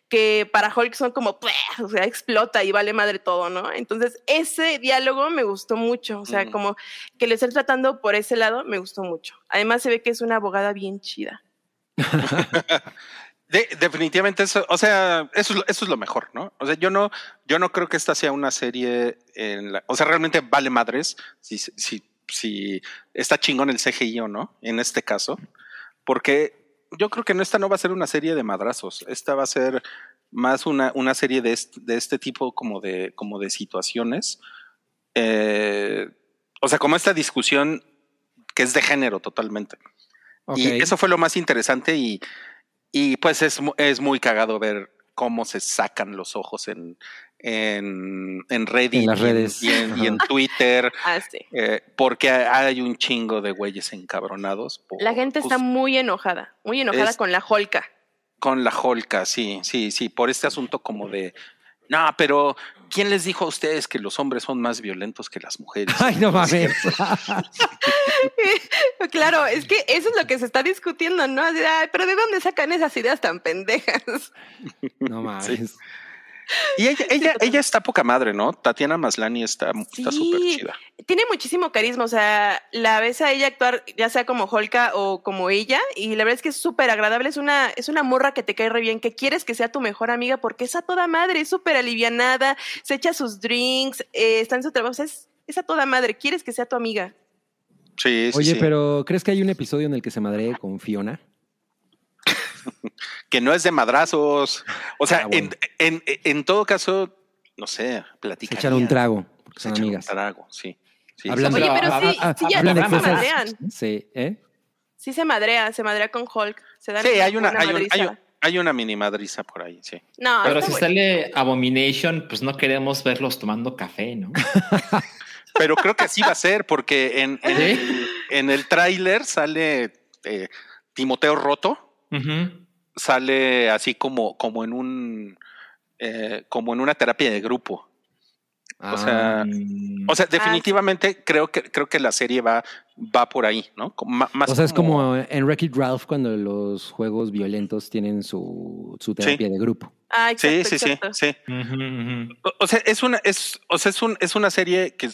Speaker 4: que para Hulk son como, o sea, explota y vale madre todo, ¿no? Entonces, ese diálogo me gustó mucho, o sea,
Speaker 2: Mm.
Speaker 4: como que lo estén tratando por ese lado, me gustó mucho. Además, se ve que es una abogada bien chida.
Speaker 2: De- definitivamente eso, o sea, eso, es lo- eso es lo mejor, ¿no? O sea, yo no, yo no creo que esta sea una serie en la, o sea, realmente vale madres si, si, si está chingón el CGI o no, en este caso, porque yo creo que no, esta no va a ser una serie de madrazos, esta va a ser más una, una serie de este, de este tipo como de, como de situaciones. Eh, o sea, como esta discusión que es de género totalmente.
Speaker 5: Ok.
Speaker 2: Y eso fue lo más interesante y, y pues es, es muy cagado ver cómo se sacan los ojos en, en, en Reddit
Speaker 5: En las
Speaker 2: y en-
Speaker 5: redes.
Speaker 2: y en, y en Twitter,
Speaker 4: Ah, sí.
Speaker 2: eh, porque hay un chingo de güeyes encabronados. por-
Speaker 4: La gente está muy enojada, muy enojada
Speaker 2: Es-
Speaker 4: con la Holka.
Speaker 2: con la Holca, sí, sí, sí, por este asunto como de, no, pero ¿quién les dijo a ustedes que los hombres son más violentos que las mujeres?
Speaker 5: Ay, no mames.
Speaker 4: claro, es que eso es lo que se está discutiendo, ¿no? "Ay, pero ¿de dónde sacan esas ideas tan pendejas?
Speaker 5: No mames.
Speaker 2: Y ella, ella,
Speaker 4: total.
Speaker 2: ella está poca madre, ¿no? Tatiana Maslani está está
Speaker 4: Sí.
Speaker 2: súper chida.
Speaker 4: tiene muchísimo carisma, o sea, la ves a ella actuar ya sea como Holka o como ella, y la verdad es que es súper agradable, es una, es una morra que te cae re bien, que quieres que sea tu mejor amiga porque es a toda madre, es súper alivianada, se echa sus drinks, eh, está en su trabajo, o sea, es, es a toda madre, quieres que sea tu amiga.
Speaker 2: Sí, sí,
Speaker 5: Oye,
Speaker 2: sí.
Speaker 5: pero ¿crees que hay un episodio en el que se madree con Fiona?
Speaker 2: que no es de madrazos. O sea,
Speaker 5: Ah, bueno.
Speaker 2: en, en, en todo caso, no sé, platicar.
Speaker 5: echan un trago, porque
Speaker 2: Se
Speaker 5: son
Speaker 2: echan un
Speaker 5: amigas.
Speaker 2: trago, sí. sí
Speaker 5: Hablan
Speaker 4: Oye,
Speaker 5: de-
Speaker 4: pero
Speaker 5: ah,
Speaker 4: sí,
Speaker 5: ah,
Speaker 4: sí, ya
Speaker 5: de
Speaker 4: se madrean.
Speaker 5: Sí, ¿eh?
Speaker 4: Sí se madrea, se madrea con Hulk, se dan
Speaker 2: Sí, hay una, hay, un- hay,
Speaker 4: madriza.
Speaker 2: un- hay una mini madriza por ahí, sí.
Speaker 4: No,
Speaker 3: Pero si
Speaker 4: bueno.
Speaker 3: sale Abomination, pues no queremos verlos tomando café, ¿no?
Speaker 2: Pero creo que así va a ser, porque en, en,
Speaker 3: ¿Sí?
Speaker 2: el, en el tráiler sale eh, Timoteo Roto, Sale así como, como en un eh, como en una terapia de grupo. O sea, o sea,
Speaker 4: Ah, sí.
Speaker 2: definitivamente creo que creo que la serie va, va por ahí, ¿no? Más
Speaker 5: o sea, es como en Wreck-It Ralph cuando los juegos violentos tienen su, su terapia de grupo.
Speaker 4: Ah,
Speaker 2: Sí,
Speaker 4: exacto,
Speaker 2: sí, sí, sí. O sea, es una, es, o sea, es un, es una serie que,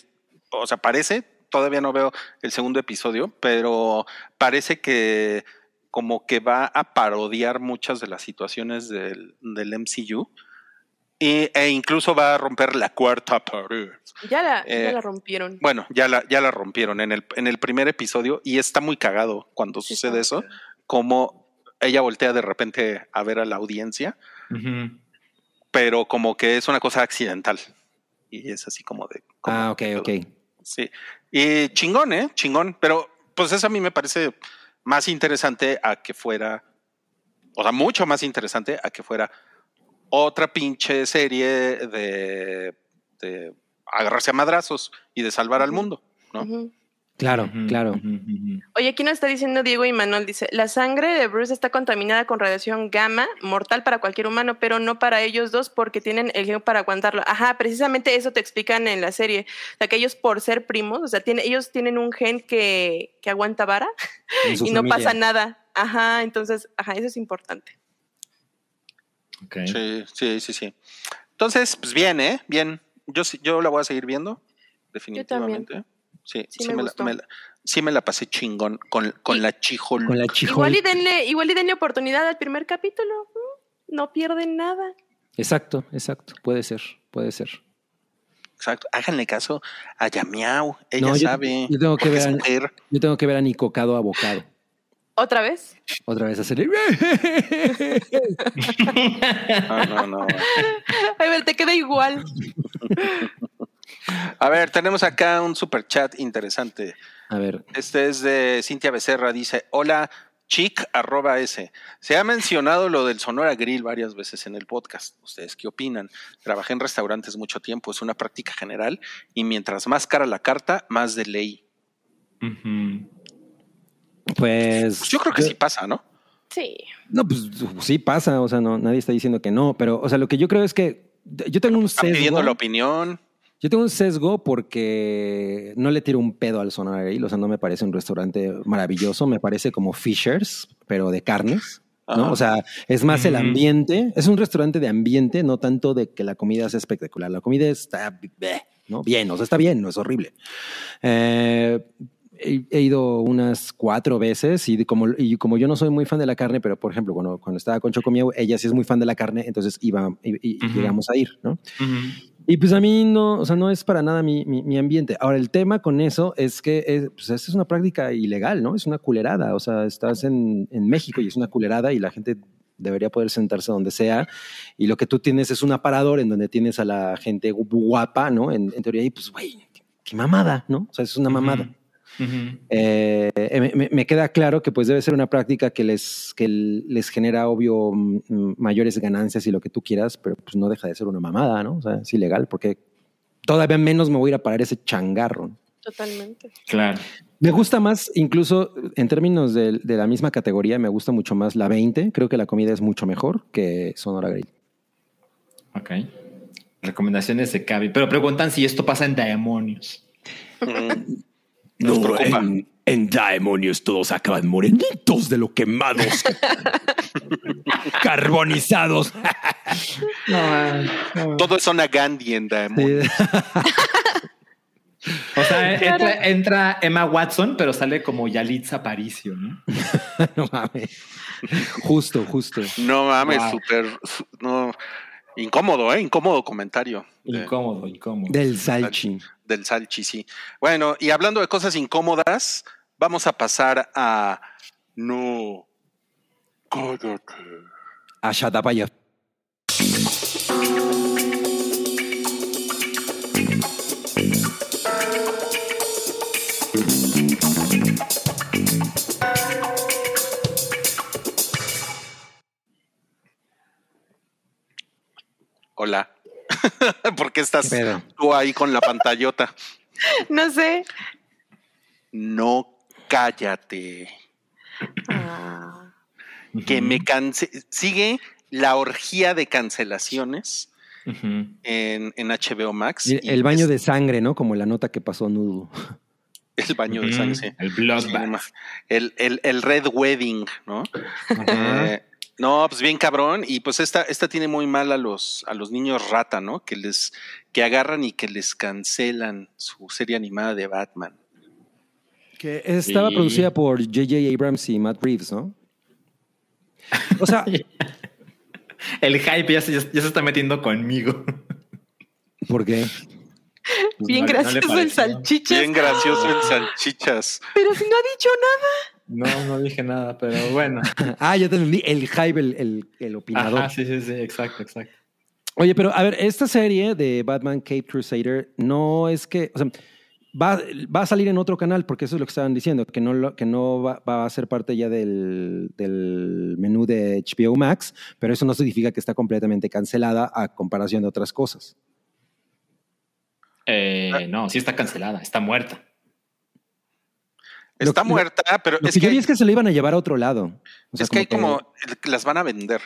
Speaker 2: o sea, parece, todavía no veo el segundo episodio, pero parece que como que va a parodiar muchas de las situaciones del, del MCU y, e incluso va a romper la cuarta pared.
Speaker 4: Ya la,
Speaker 2: Eh,
Speaker 4: ya la rompieron.
Speaker 2: Bueno, ya la, ya la rompieron en el, en el primer episodio y está muy cagado cuando
Speaker 4: Sí,
Speaker 2: sucede eso, como ella voltea de repente a ver a la audiencia, pero como que es una cosa accidental. Y es así como de... como
Speaker 5: Ah, ok,
Speaker 2: de-
Speaker 5: ok.
Speaker 2: Sí. Y chingón, ¿eh? Chingón. Pero pues eso a mí me parece más interesante a que fuera, o sea, mucho más interesante a que fuera otra pinche serie de, de agarrarse a madrazos y de salvar al mundo, ¿no?
Speaker 5: Claro, claro.
Speaker 4: Oye, aquí nos está diciendo Diego y Manuel, dice, la sangre de Bruce está contaminada con radiación gamma, mortal para cualquier humano, pero no para ellos dos porque tienen el gen para aguantarlo. Ajá, precisamente eso te explican en la serie. O sea, que ellos por ser primos, o sea, tiene, ellos tienen un gen que, que aguanta vara y no pasa nada. Ajá, entonces, ajá, eso es importante.
Speaker 3: Ok.
Speaker 2: Sí, sí, sí, sí. Entonces, pues bien, ¿eh? Bien. Yo, sí- yo la voy a seguir viendo, definitivamente. Sí,
Speaker 4: Sí
Speaker 2: sí,
Speaker 4: me
Speaker 2: me la,
Speaker 4: gustó.
Speaker 2: me la- sí me la pasé chingón con, con
Speaker 4: Y-
Speaker 2: la chijol.
Speaker 5: Con la chijol.
Speaker 4: Igual y, denle, igual y denle oportunidad al primer capítulo. No pierden nada.
Speaker 5: Exacto, exacto. Puede ser, puede ser.
Speaker 2: Exacto. Háganle caso a Yamiau. Ella
Speaker 5: No, yo-
Speaker 2: sabe.
Speaker 5: yo tengo que ver-
Speaker 2: mujer.
Speaker 5: Yo tengo que ver a Nicocado abocado.
Speaker 4: ¿Otra vez?
Speaker 5: Otra vez hacer.
Speaker 2: No, no, no.
Speaker 4: A ver, te queda igual.
Speaker 2: A ver, tenemos acá un super chat interesante.
Speaker 5: A ver,
Speaker 2: Este es de Cintia Becerra. Dice: Hola, chic, arroba S. Se ha mencionado lo del Sonora Grill varias veces en el podcast. ¿Ustedes qué opinan? Trabajé en restaurantes mucho tiempo, es una práctica general y mientras más cara la carta, más de ley.
Speaker 5: Pues.
Speaker 2: Pues yo creo que sí pasa, ¿no?
Speaker 4: Sí.
Speaker 5: No, pues sí pasa, o sea, no, nadie está diciendo que no, pero, o sea, lo que yo creo es que yo tengo un
Speaker 2: Están pidiendo la
Speaker 5: sesgo.
Speaker 2: opinión.
Speaker 5: Yo tengo un sesgo porque no le tiro un pedo al Sonora Grill, o sea, no me parece un restaurante maravilloso, me parece como Fishers, pero de carnes. ¿no?
Speaker 2: Ajá.
Speaker 5: O sea, es más el ambiente, es un restaurante de ambiente, no tanto de que la comida sea espectacular. La comida está ¿no? bien, o sea, está bien, no es horrible. Eh, he, ido unas cuatro veces y como, y como yo no soy muy fan de la carne, pero por ejemplo, cuando, cuando estaba con Chocomiao, ella sí es muy fan de la carne, entonces iba y, llegamos a ir, ¿no? Y pues a mí no, o sea, no es para nada mi, mi, mi ambiente. Ahora, el tema con eso es que es, pues, esta es una práctica ilegal, ¿no? Es una culerada. O sea, estás en, en México y es una culerada y la gente debería poder sentarse donde sea. Y lo que tú tienes es un aparador en donde tienes a la gente guapa, ¿no? En, en teoría, y pues, güey, qué mamada, ¿no? O sea, es una mamada.
Speaker 3: Ujú.
Speaker 5: Eh, me, queda claro que pues debe ser una práctica que les, que les genera obvio mm, mm, mayores ganancias y lo que tú quieras, pero pues no deja de ser una mamada, ¿no? O sea, es ilegal porque todavía menos me voy a ir a parar ese changarro.
Speaker 4: Totalmente.
Speaker 3: Claro.
Speaker 5: Me gusta más, incluso en términos de, de la misma categoría, me gusta mucho más la 20. Creo que la comida es mucho mejor que Sonora Grill.
Speaker 3: Ok. Recomendaciones de Cavi. Pero preguntan si esto pasa en demonios.
Speaker 2: Nos
Speaker 7: No,
Speaker 2: preocupa.
Speaker 7: en, en Daemonios todos acaban morenitos de lo quemados. Carbonizados.
Speaker 2: Todo es una Gandhi en.
Speaker 5: Sí.
Speaker 3: O sea,
Speaker 4: Claro.
Speaker 3: entra, entra Emma Watson, pero sale como Yalitza Aparicio, ¿no?
Speaker 5: no mames. Justo, justo.
Speaker 2: No mames,
Speaker 3: Wow.
Speaker 2: súper. su- No, incómodo, ¿eh? Incómodo comentario. de-
Speaker 3: Incómodo, incómodo.
Speaker 5: Del salchi.
Speaker 2: del Salchi, sí. Bueno, y hablando de cosas incómodas, vamos a pasar a. No. Cállate.
Speaker 5: A.
Speaker 2: Hola. ¿Por qué estás tú ahí con la pantallota?
Speaker 4: No sé.
Speaker 2: No, cállate.
Speaker 4: Ah,
Speaker 2: Que me canse. Sigue la orgía de cancelaciones en, en HBO Max.
Speaker 5: Y
Speaker 2: y
Speaker 5: El baño
Speaker 2: es
Speaker 5: de sangre, ¿no? Como la nota que pasó Nudo.
Speaker 2: El baño de sangre, sí.
Speaker 3: El Bloodbath.
Speaker 2: el, el, el Red Wedding, ¿no? Eh, no, pues bien cabrón. Y pues esta, esta tiene muy mal a los, a los niños rata, ¿no? Que les, que agarran y que les cancelan su serie animada de Batman.
Speaker 5: Que estaba
Speaker 3: Sí.
Speaker 5: producida por J.J. Abrams y Matt Reeves, ¿no? O sea,
Speaker 3: El hype ya se, ya se está metiendo conmigo.
Speaker 5: ¿por qué?
Speaker 4: bien
Speaker 3: no le- no
Speaker 4: gracioso el salchichas.
Speaker 2: Bien gracioso el salchichas.
Speaker 4: Pero si no ha dicho nada.
Speaker 3: No, no dije nada, pero bueno.
Speaker 5: Ah, ya te entendí. El hype, el, el, el opinador.
Speaker 3: Ajá, sí, sí, sí, exacto, exacto.
Speaker 5: Oye, pero a ver, esta serie de Batman Cape Crusader no es que, o sea, va, va a salir en otro canal, porque eso es lo que estaban diciendo, que no, que no va, va a ser parte ya del, del menú de HBO Max, pero eso no significa que está completamente cancelada a comparación de otras cosas.
Speaker 3: Eh, no, sí está cancelada, está muerta.
Speaker 2: Está muerta, pero
Speaker 5: Lo
Speaker 2: es
Speaker 5: que, yo vi es que se lo iban a llevar a otro lado. O sea,
Speaker 2: es que hay como que las van a vender.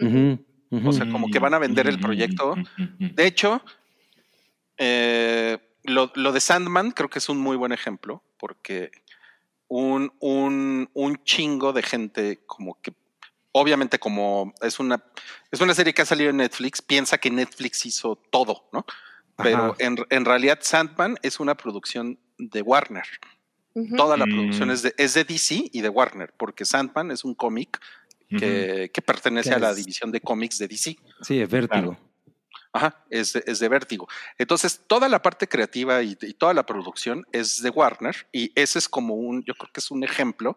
Speaker 2: O sea, como que van a vender el proyecto. De hecho, eh, lo, lo de Sandman creo que es un muy buen ejemplo porque un, un, un chingo de gente como que obviamente como es una es una serie que ha salido en Netflix, piensa que Netflix hizo todo, ¿no? Pero en, en realidad Sandman es una producción de Warner. Toda la
Speaker 3: Mm.
Speaker 2: producción es de, es de DC y de Warner, porque Sandman es un cómic que, que pertenece a la
Speaker 5: es-
Speaker 2: división de cómics de DC.
Speaker 5: Sí, es vértigo.
Speaker 2: Ajá, es de, es de vértigo. Entonces, toda la parte creativa y, y toda la producción es de Warner y ese es como un, yo creo que es un ejemplo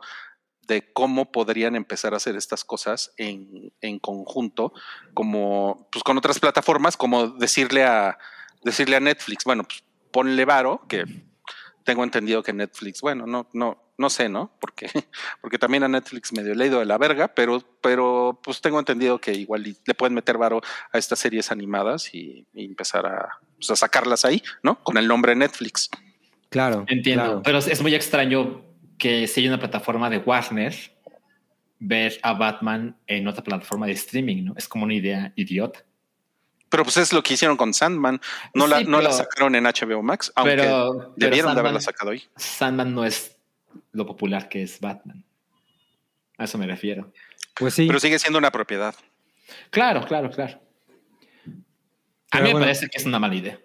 Speaker 2: de cómo podrían empezar a hacer estas cosas en, en conjunto, como pues con otras plataformas, como decirle a decirle a Netflix, bueno, pues ponle varo, que tengo entendido que Netflix, bueno, no, no, no sé, ¿no? Porque, porque también a Netflix medio le ha ido de la verga, pero, pero pues tengo entendido que igual le pueden meter varo a estas series animadas y, y empezar a, pues, a sacarlas ahí, ¿no? Con el nombre Netflix.
Speaker 5: Claro.
Speaker 3: Entiendo,
Speaker 5: claro.
Speaker 3: pero es es muy extraño que si hay una plataforma de Warner, ver a Batman en otra plataforma de streaming, ¿no? Es como una idea idiota.
Speaker 2: Pero pues es lo que hicieron con Sandman. No, la, no la sacaron en HBO Max, aunque
Speaker 3: Pero, pero
Speaker 2: debieron de haberla sacado ahí.
Speaker 3: Sandman no es lo popular que es Batman. A eso me refiero.
Speaker 5: Pues sí.
Speaker 2: Pero sigue siendo una propiedad.
Speaker 3: Claro, claro, claro. A
Speaker 5: Pero
Speaker 3: mí me parece que es una mala idea.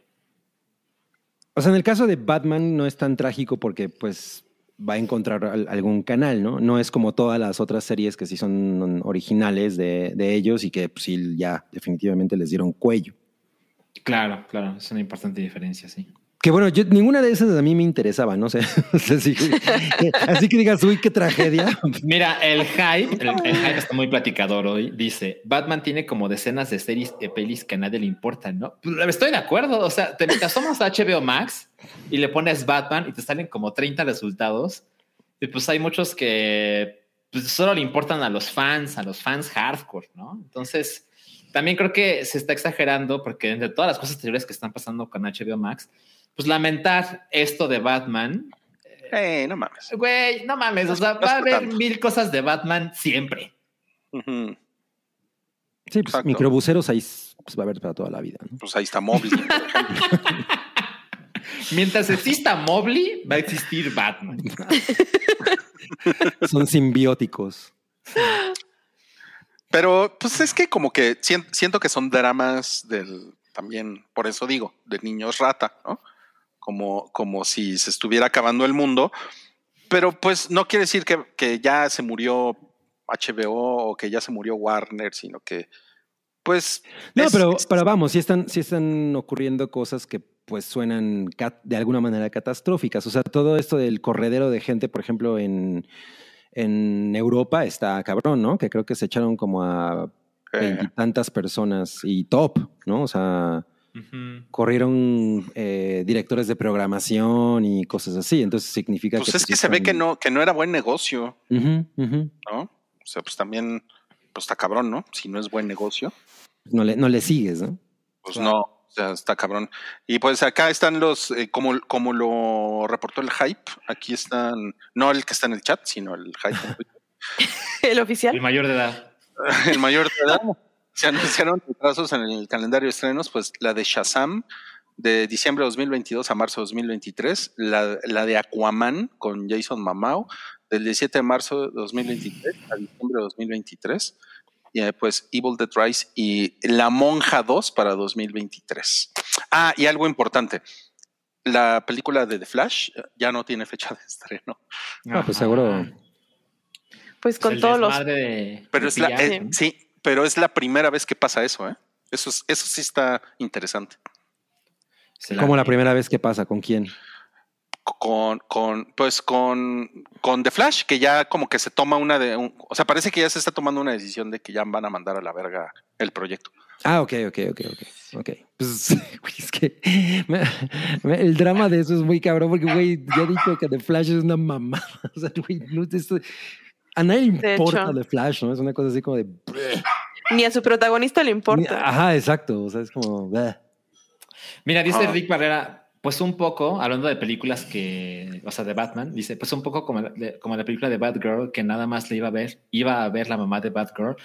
Speaker 5: O sea, en el caso de Batman no es tan trágico porque pues va a encontrar al- algún canal, ¿no? No es como todas las otras series que sí son originales de, de ellos y que pues, sí ya definitivamente les dieron cuello.
Speaker 3: Claro, claro, es una importante diferencia, sí.
Speaker 5: Que bueno, ninguna de esas a mí me interesaba, no sé. Así que digas, uy, qué tragedia.
Speaker 3: Mira, el hype, el, hype está muy platicador hoy. Dice, Batman tiene como decenas de series de pelis que a nadie le importan, ¿no? Pues, Estoy de acuerdo. O sea, te, asomas a HBO Max y le pones Batman y te salen como 30 resultados. Y pues hay muchos que pues, solo le importan a los fans, a los fans hardcore, ¿no? Entonces, también creo que se está exagerando porque entre todas las cosas anteriores que están pasando con HBO Max, pues lamentar esto de Batman
Speaker 2: Eh, no mames.
Speaker 3: Güey, no mames, o sea,
Speaker 2: No
Speaker 3: va a haber
Speaker 2: tanto.
Speaker 3: mil cosas de Batman siempre.
Speaker 5: Sí, pues
Speaker 2: Exacto.
Speaker 5: microbuseros ahí pues, va a haber para toda la vida. ¿no?
Speaker 2: Pues ahí está móvil.
Speaker 3: Mientras exista Mobley, va a existir Batman.
Speaker 5: Son simbióticos.
Speaker 2: Pero pues es que como que sien- siento que son dramas del también, por eso digo, de niños rata, ¿no? Como, como si se estuviera acabando el mundo. Pero pues no quiere decir que, que ya se murió HBO o que ya se murió Warner, sino que pues...
Speaker 5: No,
Speaker 2: es-
Speaker 5: pero,
Speaker 2: es-
Speaker 5: pero vamos, sí están, sí están ocurriendo cosas que pues suenan de alguna manera catastróficas. O sea, todo esto del corredero de gente, por ejemplo, en, en Europa está cabrón, ¿no? Que creo que se echaron como a
Speaker 2: eh,
Speaker 5: tantas personas y top, ¿no? O sea, corrieron eh, directores de programación y cosas así. Entonces significa
Speaker 2: pues
Speaker 5: que...
Speaker 2: es
Speaker 5: sí
Speaker 2: que se ve que no, que no era buen negocio. ¿no? O sea, pues también, pues está cabrón, ¿no? Si no es buen negocio.
Speaker 5: No le, no le sigues, ¿no?
Speaker 2: Pues no, o sea, está cabrón. Y pues acá están los, eh, como, como lo reportó el hype, aquí están, no el que está en el chat, sino el hype,
Speaker 4: El oficial.
Speaker 3: El mayor de edad.
Speaker 2: el mayor de edad. Se anunciaron retrasos en el calendario de estrenos, pues la de Shazam de diciembre de 2022 a marzo de 2023, la, la de Aquaman con Jason Mamao del 17 de marzo de 2023 a diciembre de 2023, y eh, pues Evil Dead Rise y La Monja 2 para 2023. Ah, y algo importante, la película de The Flash eh, ya no tiene fecha de estreno,
Speaker 5: Ah, pues seguro.
Speaker 4: Pues con
Speaker 3: El
Speaker 4: todos los.
Speaker 3: de-
Speaker 2: pero
Speaker 3: de
Speaker 2: es la, eh,
Speaker 3: ¿no?
Speaker 2: sí, pero es la primera vez que pasa eso, ¿eh? Eso, es- eso sí está interesante.
Speaker 3: Se
Speaker 5: Como la primera vez que pasa, ¿con quién?
Speaker 2: con, con, pues con, con The Flash, que ya como que se toma una de, un- o sea, parece que ya se está tomando una decisión de que ya van a mandar a la verga el proyecto.
Speaker 5: Ah, ok, ok, ok, ok. ok. Pues, güey, es que me- me- el drama de eso es muy cabrón porque, güey, ya he dicho que The Flash es una mamada. O sea, güey, no, esto- a nadie le
Speaker 4: De
Speaker 5: importa
Speaker 4: hecho.
Speaker 5: The Flash, ¿no? Es una cosa así como de...
Speaker 4: Ni a su protagonista le importa.
Speaker 5: Ajá, exacto. O sea, es como... bleh.
Speaker 3: Mira, dice
Speaker 2: Ah.
Speaker 3: Rick Barrera, pues un poco, hablando de películas que, o sea, de Batman, dice, pues un poco como, la- de- como la película de Batgirl, que nada más le iba a ver, iba a ver la mamá de Batgirl.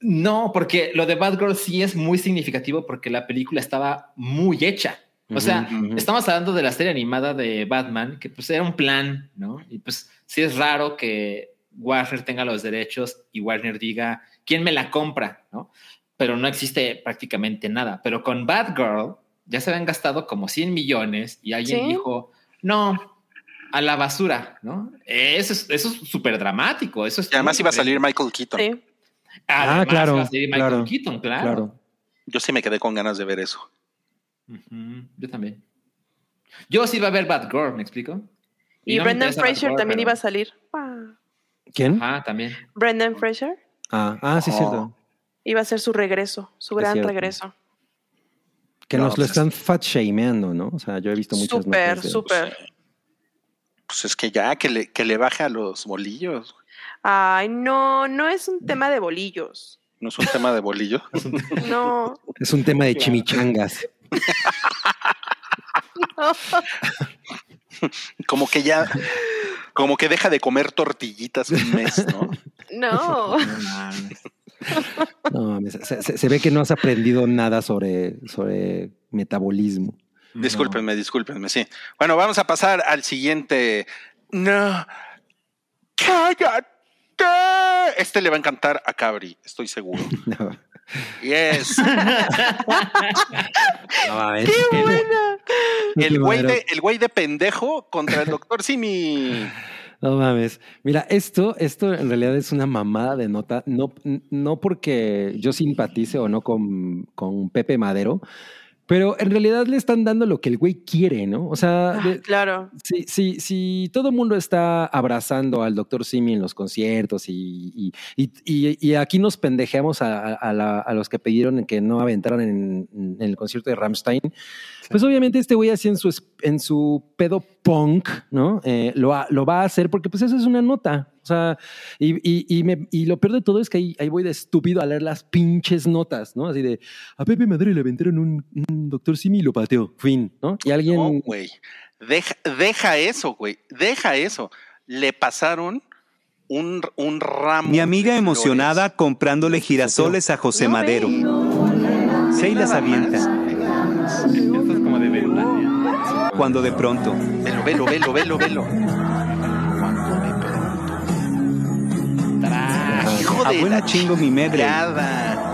Speaker 3: No, porque lo de Batgirl sí es muy significativo porque la película estaba muy hecha. O sea, estamos hablando de la serie animada de Batman, que pues era un plan, ¿no? Y pues sí es raro que Warner tenga los derechos y Warner diga, ¿quién me la compra? ¿No? Pero no existe prácticamente nada. Pero con Batgirl ya se habían gastado como 100 millones y alguien
Speaker 4: Sí.
Speaker 3: dijo, no, a la basura, ¿no? Eso es eso es súper dramático. Eso es
Speaker 2: Y además iba a salir. Michael Keaton.
Speaker 4: Sí.
Speaker 3: Además,
Speaker 5: claro,
Speaker 3: iba a salir Michael
Speaker 5: claro,
Speaker 3: Keaton, claro.
Speaker 5: Claro.
Speaker 2: Yo sí me quedé con ganas de ver eso.
Speaker 3: Yo también. Yo sí iba a ver Batgirl, ¿me explico?
Speaker 4: Y,
Speaker 3: no me
Speaker 4: Brendan Fraser también
Speaker 3: pero-
Speaker 4: iba a salir. Ah.
Speaker 5: ¿Quién?
Speaker 3: Ajá, también.
Speaker 4: Brendan Fraser
Speaker 5: Ah, ah, sí, es
Speaker 2: Oh.
Speaker 5: cierto.
Speaker 4: iba a ser su regreso, su
Speaker 5: Es
Speaker 4: gran
Speaker 5: cierto.
Speaker 4: regreso.
Speaker 5: Que
Speaker 2: No,
Speaker 5: nos lo
Speaker 2: pues-
Speaker 5: están fat shameando, ¿no? O sea, yo he visto muchas
Speaker 4: Súper, súper.
Speaker 2: Pues es que ya, que le, que le baje a los bolillos.
Speaker 4: Ay, no, no es un tema de bolillos.
Speaker 2: No es un tema de bolillo.
Speaker 4: No,
Speaker 5: Es un tema de chimichangas.
Speaker 2: Como que ya, como que deja de comer tortillitas un mes, ¿no?
Speaker 4: no.
Speaker 3: No mames.
Speaker 5: No, mames, se, se- se ve que no has aprendido nada sobre, sobre metabolismo.
Speaker 2: Discúlpenme, discúlpenme, sí. Bueno, vamos a pasar al siguiente. No. ¡Cállate! Este le va a encantar a Cabri, estoy seguro.
Speaker 5: No,
Speaker 2: Yes.
Speaker 5: no mames.
Speaker 4: ¡Qué buena!
Speaker 2: El güey de, el güey de pendejo contra el doctor Simi.
Speaker 5: No mames. Mira, esto, esto en realidad es una mamada de nota. No, no porque yo simpatice o no con, con Pepe Madero, pero en realidad le están dando lo que el güey quiere, ¿no? O sea, de-
Speaker 4: Claro.
Speaker 5: si, si, si todo el mundo está abrazando al doctor Simi en los conciertos y, y, y- y- y aquí nos pendejeamos a, a- a la- a los que pidieron que no aventaran en, en el concierto de Ramstein, pues obviamente este güey así en su, es- en su pedo punk, ¿no? Eh, lo, ha- lo va a hacer porque pues eso es una nota. O sea, y, y, y, me- y lo peor de todo es que ahí, ahí voy de estúpido a leer las pinches notas, ¿no? Así de, a Pepe Madero le aventaron un, un doctor Simi y lo pateó, fin, ¿no? Y alguien...
Speaker 2: No, güey. Deja, deja eso, güey. Deja eso. Le pasaron un, un ramo.
Speaker 8: Mi amiga emocionada
Speaker 2: flores.
Speaker 8: comprándole girasoles a José
Speaker 4: No
Speaker 8: Madero.
Speaker 4: ve.
Speaker 8: Se y las
Speaker 2: Nada
Speaker 8: avienta.
Speaker 3: Esto es como de venta.
Speaker 8: Cuando de pronto,
Speaker 2: Velo, velo, velo, velo, velo. Hijo de
Speaker 8: abuela
Speaker 2: la
Speaker 8: chingo mi
Speaker 2: chingada.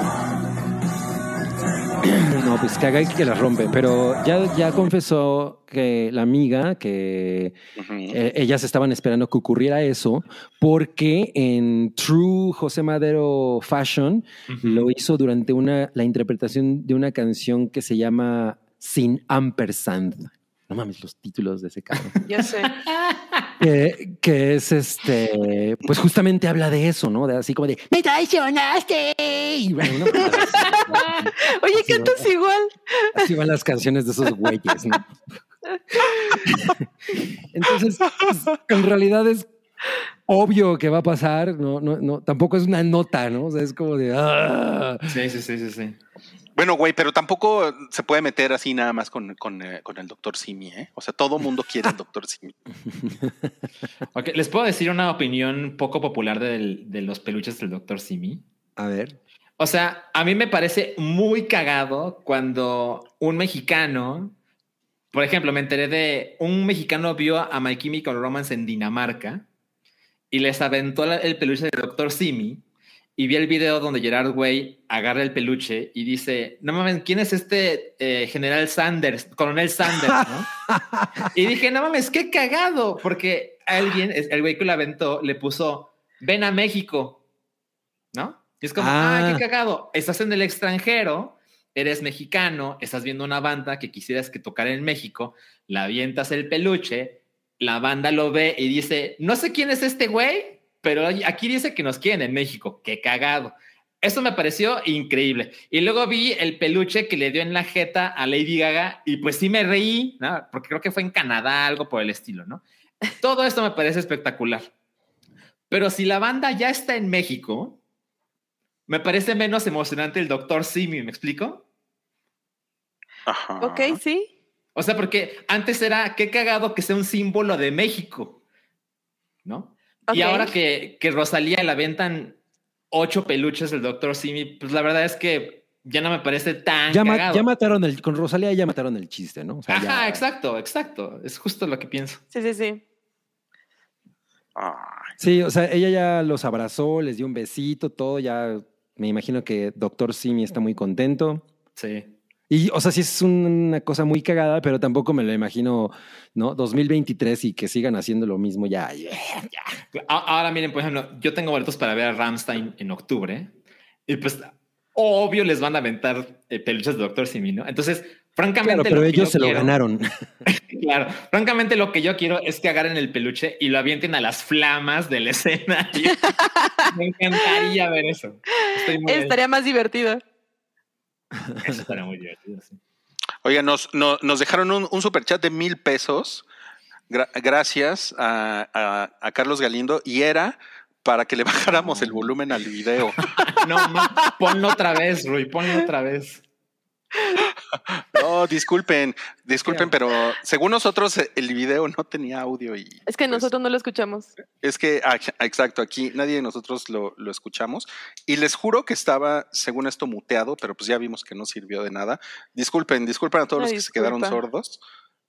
Speaker 5: No, pues caga y que la rompe, pero ya, ya confesó que la amiga, que eh, ellas estaban esperando que ocurriera eso, porque en True José Madero Fashion lo hizo durante una, la interpretación de una canción que se llama Sin Ampersand. No mames, los títulos de ese cabrón.
Speaker 4: Ya sé.
Speaker 5: que, que es este, pues justamente habla de eso, ¿no? De así como de, me traicionaste. Y bueno, no,
Speaker 4: Oye,
Speaker 5: Así va.
Speaker 4: cantas igual.
Speaker 5: Así van las canciones de esos güeyes, ¿no? Entonces, pues, en realidad es obvio que va a pasar, no, no, no, tampoco es una nota, ¿no? O sea, es como de, ah.
Speaker 3: Sí, sí, sí, sí, sí.
Speaker 2: Bueno, güey, pero tampoco se puede meter así nada más con, con, eh, con el doctor Simi, ¿eh? O sea, todo mundo quiere al doctor Simi.
Speaker 3: Ok, les puedo decir una opinión poco popular del- de los peluches del doctor Simi.
Speaker 5: A ver.
Speaker 3: O sea, a mí me parece muy cagado cuando un mexicano, por ejemplo, me enteré de un mexicano vio a My Chemical Romance en Dinamarca y les aventó el peluche del Dr. Simi y vi el video donde Gerard Way agarra el peluche y dice, no mames, ¿quién es este eh, general Sanders, coronel Sanders? ¿no? y dije, no mames, qué cagado, porque alguien, el güey que lo aventó, le puso, ven a México, ¿no? Y es como, ah,
Speaker 5: Ah.
Speaker 3: qué cagado, estás en el extranjero, eres mexicano, estás viendo una banda que quisieras que tocara en México, la avientas el peluche, la banda lo ve y dice, no sé quién es este güey, pero aquí dice que nos quieren en México, qué cagado. Eso me pareció increíble. Y luego vi el peluche que le dio en la jeta a Lady Gaga y pues sí me reí, ¿no? Porque creo que fue en Canadá, algo por el estilo, ¿no? Todo esto me parece espectacular. Pero si la banda ya está en México, me parece menos emocionante el Doctor Simi, ¿me explico?
Speaker 2: Ajá.
Speaker 4: Ok, sí.
Speaker 3: O sea, porque antes era qué cagado que sea un símbolo de México, ¿no? Y ahora que, que Rosalía la ventan ocho peluches del Dr. Simi, pues la verdad es que ya no me parece tan
Speaker 5: Ya,
Speaker 3: cagado.
Speaker 5: ya mataron el, con Rosalía ya mataron el chiste, ¿no? O sea,
Speaker 3: Ajá,
Speaker 5: ya-
Speaker 3: exacto, exacto. Es justo lo que pienso.
Speaker 4: Sí, sí, sí.
Speaker 5: Sí, o sea, ella ya los abrazó, les dio un besito, todo, ya me imagino que Doctor Simi está muy contento.
Speaker 3: Sí.
Speaker 5: Y, o sea, sí es una cosa muy cagada, pero tampoco me lo imagino, ¿no? 2023 y que sigan haciendo lo mismo ya. ya.
Speaker 3: A- Ahora miren, por ejemplo, yo tengo boletos para ver a Ramstein en octubre y pues obvio les van a aventar eh, peluches de Doctor Simi, ¿no? Entonces, francamente,
Speaker 5: Claro, pero ellos se lo ganaron.
Speaker 3: Claro, francamente lo que yo quiero es que agarren el peluche y lo avienten a las flamas del escenario. Me encantaría ver eso. Estoy muy
Speaker 4: Estaría más divertido.
Speaker 3: Eso estaría muy divertido. sí.
Speaker 2: Oiga, nos, no- nos dejaron un, un superchat de mil pesos. Gra- gracias a, a- a Carlos Galindo. Y era para que le bajáramos el volumen al video.
Speaker 3: No, no, ponlo otra vez, Rui, ponlo otra vez.
Speaker 2: No, disculpen, disculpen, pero según nosotros eh, el video no tenía audio y
Speaker 4: Es que
Speaker 2: pues,
Speaker 4: nosotros no lo escuchamos.
Speaker 2: es que ah, exacto aquí nadie de nosotros lo, lo escuchamos y les juro que estaba según esto muteado, pero pues ya vimos que no sirvió de nada. Disculpen, disculpen a todos
Speaker 4: Una
Speaker 2: los que se quedaron sordos.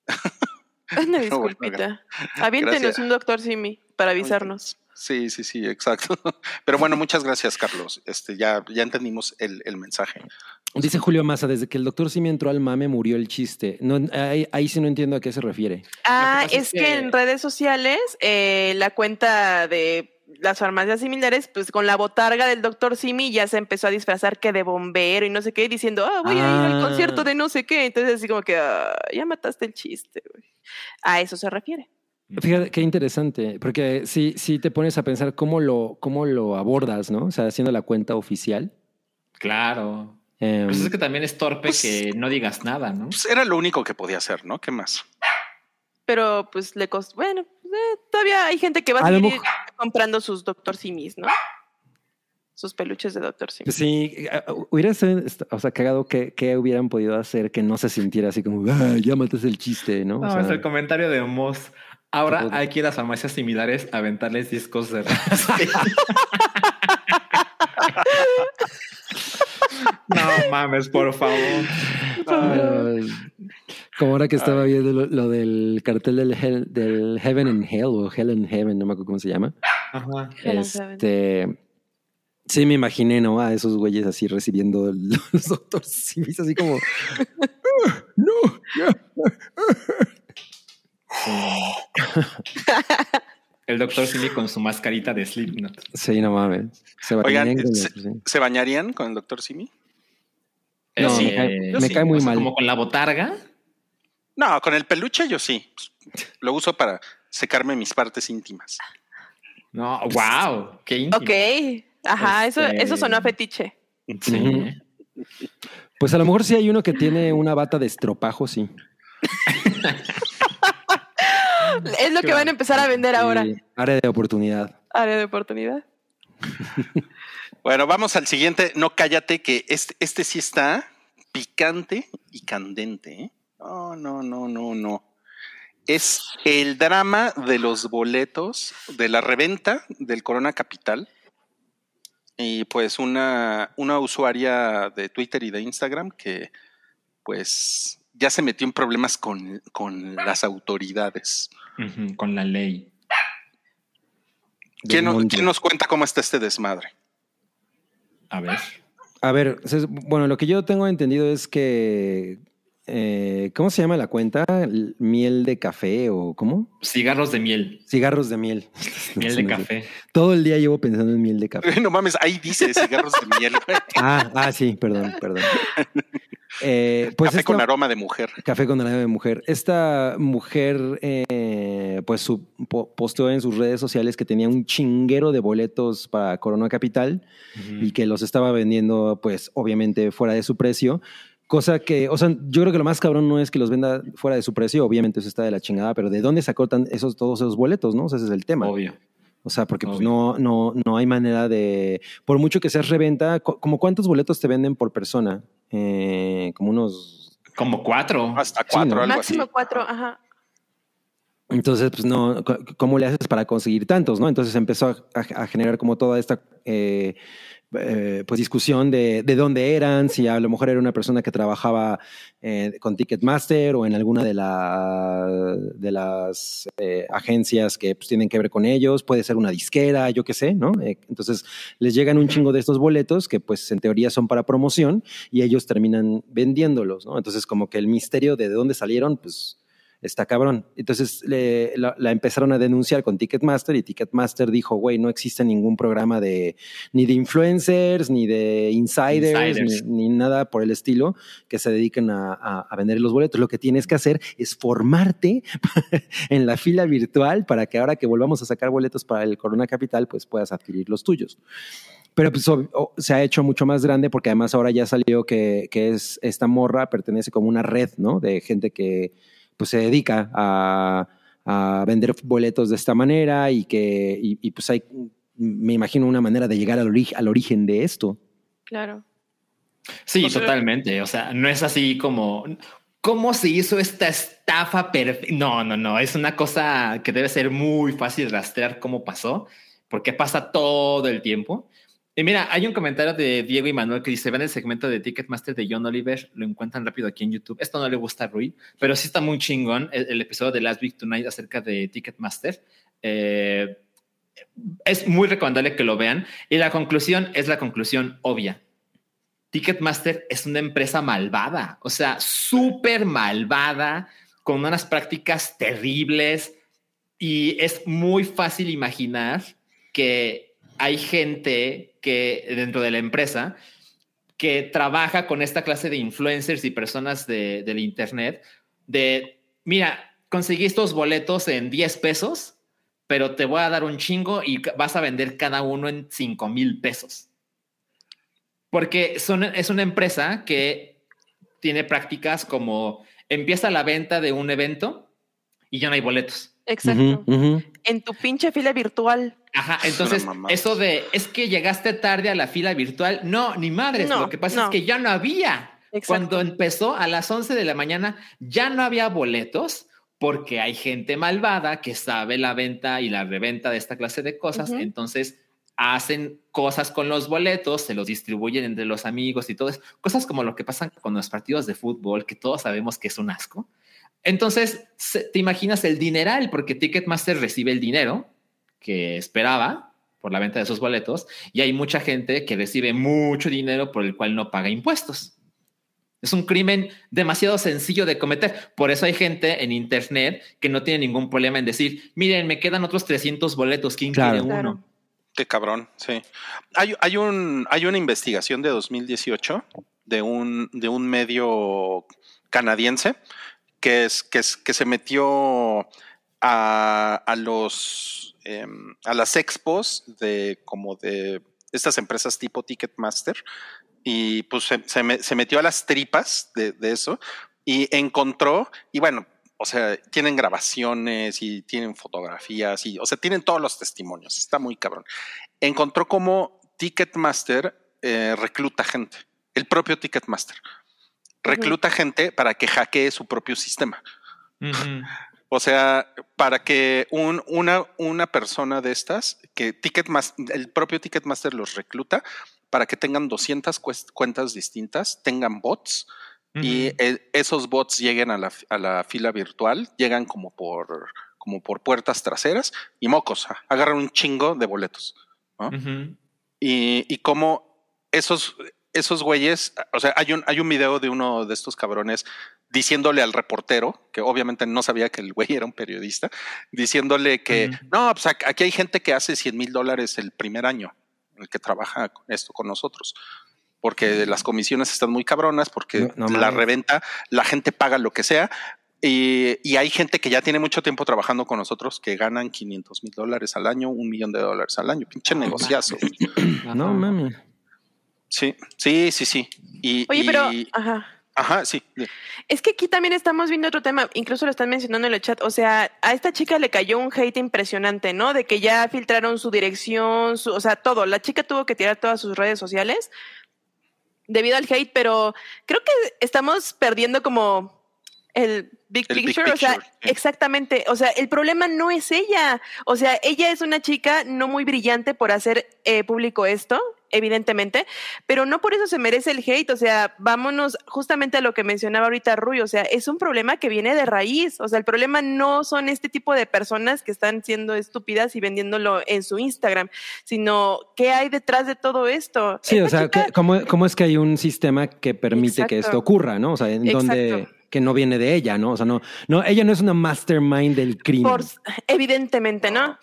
Speaker 4: Una disculpita. Aviéntenos
Speaker 2: Gracias.
Speaker 4: un doctor Simi para avisarnos.
Speaker 2: Sí, sí, sí, exacto. Pero bueno, muchas gracias, Carlos. Este, ya, ya entendimos el, el mensaje.
Speaker 5: Dice Julio Massa, desde que el doctor Simi entró al mame murió el chiste. No, ahí, ahí sí no entiendo a qué se refiere.
Speaker 4: Ah, es,
Speaker 3: es
Speaker 4: que...
Speaker 3: que-
Speaker 4: en redes sociales eh, la cuenta de las farmacias similares, pues con la botarga del doctor Simi ya se empezó a disfrazar que de bombero y no sé qué, diciendo, ah, voy a ir al
Speaker 5: Ah.
Speaker 4: concierto de no sé qué. Entonces así como que, ah, ya mataste el chiste, güey. A eso se refiere.
Speaker 5: Fíjate qué interesante, porque sí, sí te pones a pensar cómo lo, cómo lo abordas, ¿no? O sea, haciendo la cuenta oficial.
Speaker 3: Claro.
Speaker 5: Em,
Speaker 3: Pues es que también es torpe
Speaker 2: Pues-
Speaker 3: que no digas nada, ¿no?
Speaker 2: Pues era lo único que podía hacer, ¿no? ¿Qué más?
Speaker 4: Pero pues le costó, bueno, pues, eh, todavía hay gente que va a, seguir comprando sus doctor Simis, ¿no? Sus peluches de doctor Simi.
Speaker 5: Pues sí, eh, hubiera sido, o sea, cagado que, que hubieran podido hacer que no se sintiera así como, ah, ya matas el chiste, ¿no? O
Speaker 3: No,
Speaker 5: sea,
Speaker 3: es el comentario de Moss. Ahora hay que ir a farmacias similares a aventarles discos de. No mames, por favor.
Speaker 5: como ahora que estaba viendo lo, lo del cartel del, Hell- del Heaven and Hell o Hell and Heaven, no me acuerdo cómo se llama.
Speaker 3: Ajá.
Speaker 5: Este, sí, me imaginé, ¿no? A esos güeyes así recibiendo los doctores civis, así como, "Ah, no, ya".
Speaker 3: El doctor Simi con su mascarita de Slipknot.
Speaker 5: Sí, no mames. Se
Speaker 2: Oigan, se-
Speaker 5: sí.
Speaker 2: ¿Se bañarían con el doctor Simi?
Speaker 5: No, me cae-
Speaker 2: yo
Speaker 5: me
Speaker 2: sí,
Speaker 5: cae muy
Speaker 3: o sea,
Speaker 5: mal.
Speaker 3: Como con la botarga.
Speaker 2: No, con el peluche yo sí. Lo uso para secarme mis partes íntimas.
Speaker 3: No, wow. Qué íntimo.
Speaker 4: Ok. Ajá, eso,
Speaker 3: Este-
Speaker 4: eso sonó a fetiche.
Speaker 3: Sí.
Speaker 5: Pues a lo mejor sí hay uno que tiene una bata de estropajo, sí.
Speaker 4: Es lo que van a empezar a vender ahora.
Speaker 5: Área de oportunidad.
Speaker 4: Área de oportunidad.
Speaker 2: Bueno, vamos al siguiente. No cállate, que este, este sí está picante y candente. ¿eh? No, no, no, no, no. Es el drama de los boletos de la reventa del Corona Capital. Y pues una, una usuaria de Twitter y de Instagram que pues ya se metió en problemas con, con las autoridades.
Speaker 3: Con la ley.
Speaker 2: ¿Quién,
Speaker 5: Del
Speaker 2: no-
Speaker 5: monte.
Speaker 2: quién nos cuenta cómo está este desmadre?
Speaker 3: A ver.
Speaker 5: A ver, bueno, lo que yo tengo entendido es que, eh, ¿cómo se llama la cuenta? ¿Miel de café o cómo?
Speaker 3: Cigarros de miel.
Speaker 5: Cigarros de miel.
Speaker 3: Miel de café.
Speaker 5: Todo el día llevo pensando en miel de café.
Speaker 2: No mames, ahí dice cigarros de miel.
Speaker 5: Ah, ah, sí, perdón, perdón. Eh, pues
Speaker 2: Café
Speaker 5: esta-
Speaker 2: con aroma de mujer.
Speaker 5: Café con aroma de mujer. Esta mujer, eh, pues, su- po- posteó en sus redes sociales que tenía un chinguero de boletos para Corona Capital y que los estaba vendiendo, pues, obviamente fuera de su precio. Cosa que, o sea, yo creo que lo más cabrón no es que los venda fuera de su precio, obviamente eso está de la chingada, pero ¿de dónde sacó tan esos, todos esos boletos, no? O sea, ese es el tema.
Speaker 3: Obvio.
Speaker 5: O sea, porque pues, no, no, no hay manera de. Por mucho que seas reventa, co- como cuántos boletos te venden por persona? Eh, como unos
Speaker 3: Como cuatro.
Speaker 2: Hasta cuatro,
Speaker 5: ¿no?
Speaker 2: algo
Speaker 4: Máximo
Speaker 2: así.
Speaker 4: cuatro, ajá.
Speaker 5: Entonces, pues no, ¿cómo le haces para conseguir tantos? ¿no? Entonces empezó a, generar como toda esta eh, eh, pues discusión de, de dónde eran, si a lo mejor era una persona que trabajaba eh, con Ticketmaster o en alguna de, la, de las eh, agencias que pues, tienen que ver con ellos, puede ser una disquera, yo qué sé, ¿no? Eh, entonces les llegan un chingo de estos boletos que pues en teoría son para promoción y ellos terminan vendiéndolos, ¿no? Entonces como que el misterio de dónde salieron, pues está cabrón. Entonces le- la, la empezaron a denunciar con Ticketmaster y Ticketmaster dijo, güey, no existe ningún programa de ni de influencers, ni de insiders,
Speaker 3: Insiders.
Speaker 5: Ni, ni nada por el estilo que se dediquen a, a- a vender los boletos. Lo que tienes que hacer es formarte en la fila virtual para que ahora que volvamos a sacar boletos para el Corona Capital, pues puedas adquirir los tuyos. Pero pues, o- se ha hecho mucho más grande porque además ahora ya salió que, que es esta morra pertenece como una red, ¿no? De gente que pues se dedica a, a vender boletos de esta manera y que y, y, pues hay, me imagino una manera de llegar al, ori- al origen de esto.
Speaker 4: Claro.
Speaker 3: Sí,
Speaker 4: O sea-
Speaker 3: totalmente. O sea, no es así como cómo se hizo esta estafa perfecta. No, no, no. Es una cosa que debe ser muy fácil rastrear cómo pasó, porque pasa todo el tiempo. Mira, hay un comentario de Diego y Manuel que dice: Ven el segmento de Ticketmaster de John Oliver, lo encuentran rápido aquí en YouTube. Esto no le gusta a Rui, pero sí está muy chingón el, el episodio de Last Week Tonight acerca de Ticketmaster. Eh, es muy recomendable que lo vean. Y la conclusión es la conclusión obvia. Ticketmaster es una empresa malvada, o sea, súper malvada, con unas prácticas terribles y es muy fácil imaginar que hay gente que dentro de la empresa que trabaja con esta clase de influencers y personas de, del Internet de, mira, conseguí estos boletos en 10 pesos, pero te voy a dar un chingo y vas a vender cada uno en 5 mil pesos. Porque son, es una empresa que tiene prácticas como empieza la venta de un evento y ya no hay boletos.
Speaker 4: Exacto. En tu pinche fila virtual.
Speaker 3: Ajá, entonces eso de es que llegaste tarde a la fila virtual, no, ni madres,
Speaker 4: No,
Speaker 3: lo que pasa
Speaker 4: no.
Speaker 3: es que ya no había.
Speaker 4: Exacto.
Speaker 3: Cuando empezó a las 11 de la mañana ya no había boletos porque hay gente malvada que sabe la venta y la reventa de esta clase de cosas, entonces hacen cosas con los boletos, se los distribuyen entre los amigos y todo eso, cosas como lo que pasa con los partidos de fútbol, que todos sabemos que es un asco. Entonces, se- te imaginas el dineral, porque Ticketmaster recibe el dinero que esperaba por la venta de esos boletos y hay mucha gente que recibe mucho dinero por el cual no paga impuestos. Es un crimen demasiado sencillo de cometer. Por eso hay gente en Internet que no tiene ningún problema en decir, miren, me quedan otros 300 boletos, ¿quién
Speaker 5: Claro.
Speaker 3: quiere uno?
Speaker 4: Claro.
Speaker 2: Qué cabrón, sí. Hay, hay, un, hay una investigación de 2018 de un, de un medio canadiense que, es, que, es, que se metió a, a los em, a las expos de como de estas empresas tipo Ticketmaster y pues se, se me- se metió a las tripas de, de eso y encontró, y bueno, o sea, tienen grabaciones y tienen fotografías y, o sea, tienen todos los testimonios, está muy cabrón. Encontró cómo Ticketmaster eh, recluta gente, el propio Ticketmaster. Recluta gente para que hackee su propio sistema.
Speaker 3: Ujú.
Speaker 2: O sea, para que un- una, una persona de estas, que Ticketmaster, el propio Ticketmaster los recluta para que tengan 200 cuest- cuentas distintas, tengan bots y eh, esos bots lleguen a la, a la fila virtual, llegan como por, como por puertas traseras y mocos, agarran un chingo de boletos. Y como esos, esos güeyes, o sea, hay un, hay un video de uno de estos cabrones diciéndole al reportero, que obviamente no sabía que el güey era un periodista, diciéndole que,
Speaker 3: Ujú.
Speaker 2: no, pues aquí hay gente que hace 100 mil dólares el primer año, el que trabaja con esto con nosotros. Porque las comisiones están muy cabronas, porque
Speaker 5: No, no
Speaker 2: la
Speaker 5: mames.
Speaker 2: reventa, la gente paga lo que sea, y, y hay gente que ya tiene mucho tiempo trabajando con nosotros que ganan 500 mil dólares al año, un millón de dólares al año. Pinche negociazo.
Speaker 5: No mami.
Speaker 2: Sí, sí, sí, sí. Y,
Speaker 4: Oye, pero, ajá.
Speaker 2: Ajá, sí.
Speaker 4: Es que aquí también estamos viendo otro tema, incluso lo están mencionando en el chat. O sea, a esta chica le cayó un hate impresionante, ¿no? De que ya filtraron su dirección, su, o sea, todo. La chica tuvo que tirar todas sus redes sociales debido al hate, pero creo que estamos perdiendo como el big
Speaker 2: El big
Speaker 4: picture, o sea,
Speaker 2: sí.
Speaker 4: exactamente, o sea, el problema no es ella, o sea, ella es una chica no muy brillante por hacer eh, público esto, evidentemente, pero no por eso se merece el hate, o sea, vámonos justamente a lo que mencionaba ahorita Rui, o sea, es un problema que viene de raíz, o sea, el problema no son este tipo de personas que están siendo estúpidas y vendiéndolo en su Instagram, sino qué hay detrás de todo esto.
Speaker 5: Sí, o sea,
Speaker 4: chica-
Speaker 5: que- ¿cómo, cómo es que hay un sistema que permite que esto ocurra, no? O sea, en donde que no viene de ella, ¿no? O sea, no, no, ella no es una mastermind del crimen.
Speaker 4: por- evidentemente, ¿no?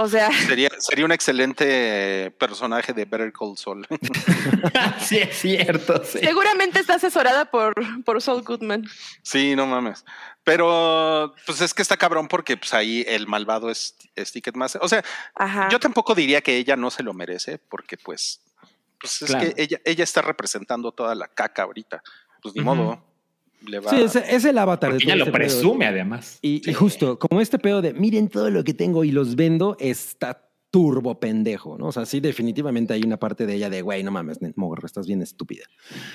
Speaker 4: O sea,
Speaker 2: Sería, sería un excelente personaje de Better Call Saul.
Speaker 3: sí, es cierto. sí.
Speaker 4: seguramente está asesorada por, por Saul Goodman.
Speaker 2: Sí, no mames. Pero pues es que está cabrón porque pues ahí el malvado es, es Ticketmaster. O sea,
Speaker 4: Ajá.
Speaker 2: yo tampoco diría que ella no se lo merece porque pues, pues es
Speaker 3: Claro.
Speaker 2: que ella, ella está representando toda la caca ahorita. Pues ni
Speaker 3: Ujú.
Speaker 2: modo. Le va.
Speaker 5: Sí, es, es el avatar
Speaker 3: Porque
Speaker 5: de todo
Speaker 3: ella lo
Speaker 5: este pedo.
Speaker 3: presume, además.
Speaker 5: Y, y justo, como este pedo de miren todo lo que tengo y los vendo, está turbo pendejo, ¿no? O sea, sí, definitivamente hay una parte de ella de, güey, no mames, morro, estás bien estúpida.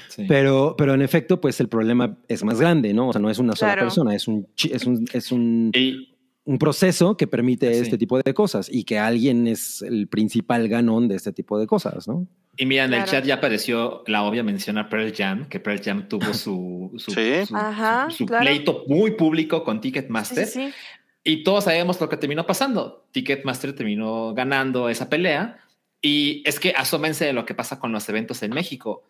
Speaker 3: Sí.
Speaker 5: Pero, pero en efecto, pues el problema es más grande, ¿no? O sea, no es una sola
Speaker 4: Claro.
Speaker 5: persona, es un, es un, es un,
Speaker 3: Y
Speaker 5: un proceso que permite
Speaker 3: Sí.
Speaker 5: este tipo de cosas y que alguien es el principal ganón de este tipo de cosas, ¿no?
Speaker 3: Y mira, en el
Speaker 4: Claro.
Speaker 3: chat ya apareció la obvia mención a Pearl Jam, que Pearl Jam tuvo su, su,
Speaker 2: Sí.
Speaker 3: su-
Speaker 4: Ajá,
Speaker 3: su- su
Speaker 4: claro.
Speaker 3: pleito muy público con Ticketmaster.
Speaker 4: sí, sí.
Speaker 3: Y todos sabemos lo que terminó pasando. Ticketmaster terminó ganando esa pelea. Y es que asómense de lo que pasa con los eventos en México.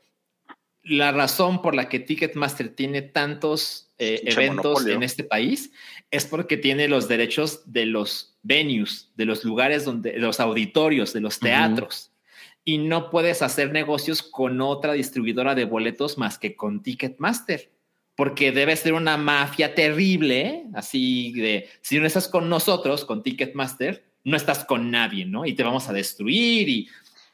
Speaker 3: La razón por la que Ticketmaster tiene tantos eh, eventos
Speaker 2: monopolio.
Speaker 3: en este país es porque tiene los derechos de los venues, de los lugares donde, de los auditorios, de los teatros. Y no puedes hacer negocios con otra distribuidora de boletos más que con Ticketmaster porque debe ser una mafia terrible, así de, si no estás con nosotros, con Ticketmaster, no estás con nadie, ¿no? Y te vamos a destruir y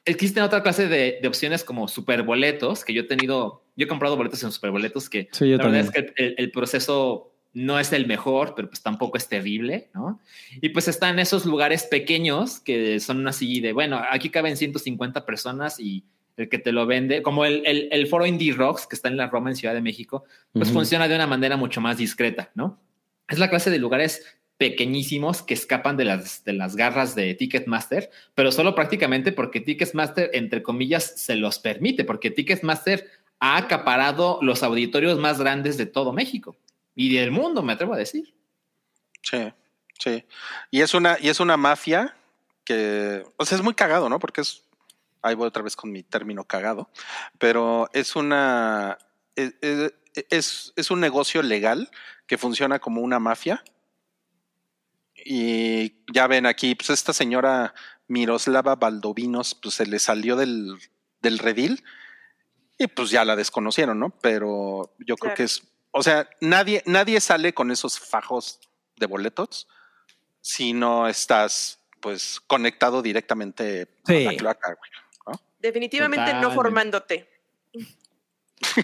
Speaker 3: existen otra clase de, de opciones como superboletos, que yo he tenido, yo he comprado boletos en superboletos que
Speaker 5: Sí, yo
Speaker 3: la verdad
Speaker 5: también.
Speaker 3: es que el, el proceso no es el mejor, pero pues tampoco es terrible, ¿no? Y pues están esos lugares pequeños que son así de, bueno, aquí caben 150 personas y el que te lo vende, como el, el, el foro Indie Rocks que está en la Roma en Ciudad de México, pues funciona de una manera mucho más discreta, ¿no? Es la clase de lugares pequeñísimos que escapan de las, de las garras de Ticketmaster, pero solo prácticamente porque Ticketmaster, entre comillas, se los permite, porque Ticketmaster ha acaparado los auditorios más grandes de todo México y del mundo, me atrevo a decir.
Speaker 2: Sí, sí. Y es una, y es una mafia que, o sea, es muy cagado, ¿no? Porque es, ahí voy otra vez con mi término cagado, pero es una, es, es- es- es un negocio legal que funciona como una mafia. Y ya ven aquí, pues esta señora Miroslava Valdovinos, pues se le salió del, del redil y pues ya la desconocieron, ¿no? Pero yo creo
Speaker 4: Claro.
Speaker 2: que es, o sea, nadie, nadie sale con esos fajos de boletos si no estás pues conectado directamente
Speaker 5: Sí.
Speaker 2: a la cloaca, güey.
Speaker 4: Definitivamente no formándote,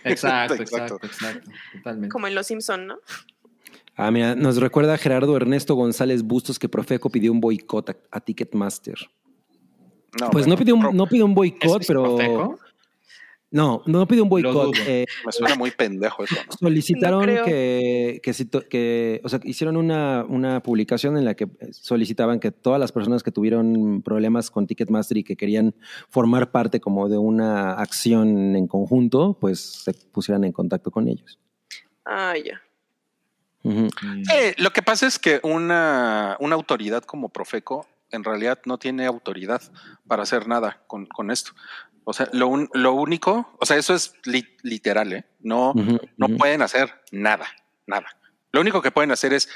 Speaker 3: Exacto,
Speaker 2: Exacto.
Speaker 3: exacto, exacto, totalmente.
Speaker 4: como en Los Simpson, ¿no?
Speaker 5: Ah, mira, nos recuerda Gerardo Ernesto González Bustos que Profeco pidió un boicot a, a Ticketmaster.
Speaker 2: No,
Speaker 5: Pues
Speaker 2: bueno,
Speaker 5: no pidió un, no pidió un boicot,
Speaker 3: ¿Es
Speaker 5: pero
Speaker 3: Profeco?
Speaker 5: No, no pidió un boicot. Eh,
Speaker 2: me suena muy pendejo eso, ¿no?
Speaker 5: solicitaron
Speaker 4: No
Speaker 5: que, que, o sea, hicieron una, una publicación en la que solicitaban que todas las personas que tuvieron problemas con Ticketmaster y que querían formar parte como de una acción en conjunto, pues se pusieran en contacto con ellos.
Speaker 4: Ah, ya.
Speaker 3: Mm.
Speaker 2: Eh, lo que pasa es que una, una autoridad como Profeco en realidad no tiene autoridad para hacer nada con, con esto. O sea, lo, un- lo único, o sea, eso es li- literal, ¿eh? No, no pueden hacer nada, nada. Lo único que pueden hacer es,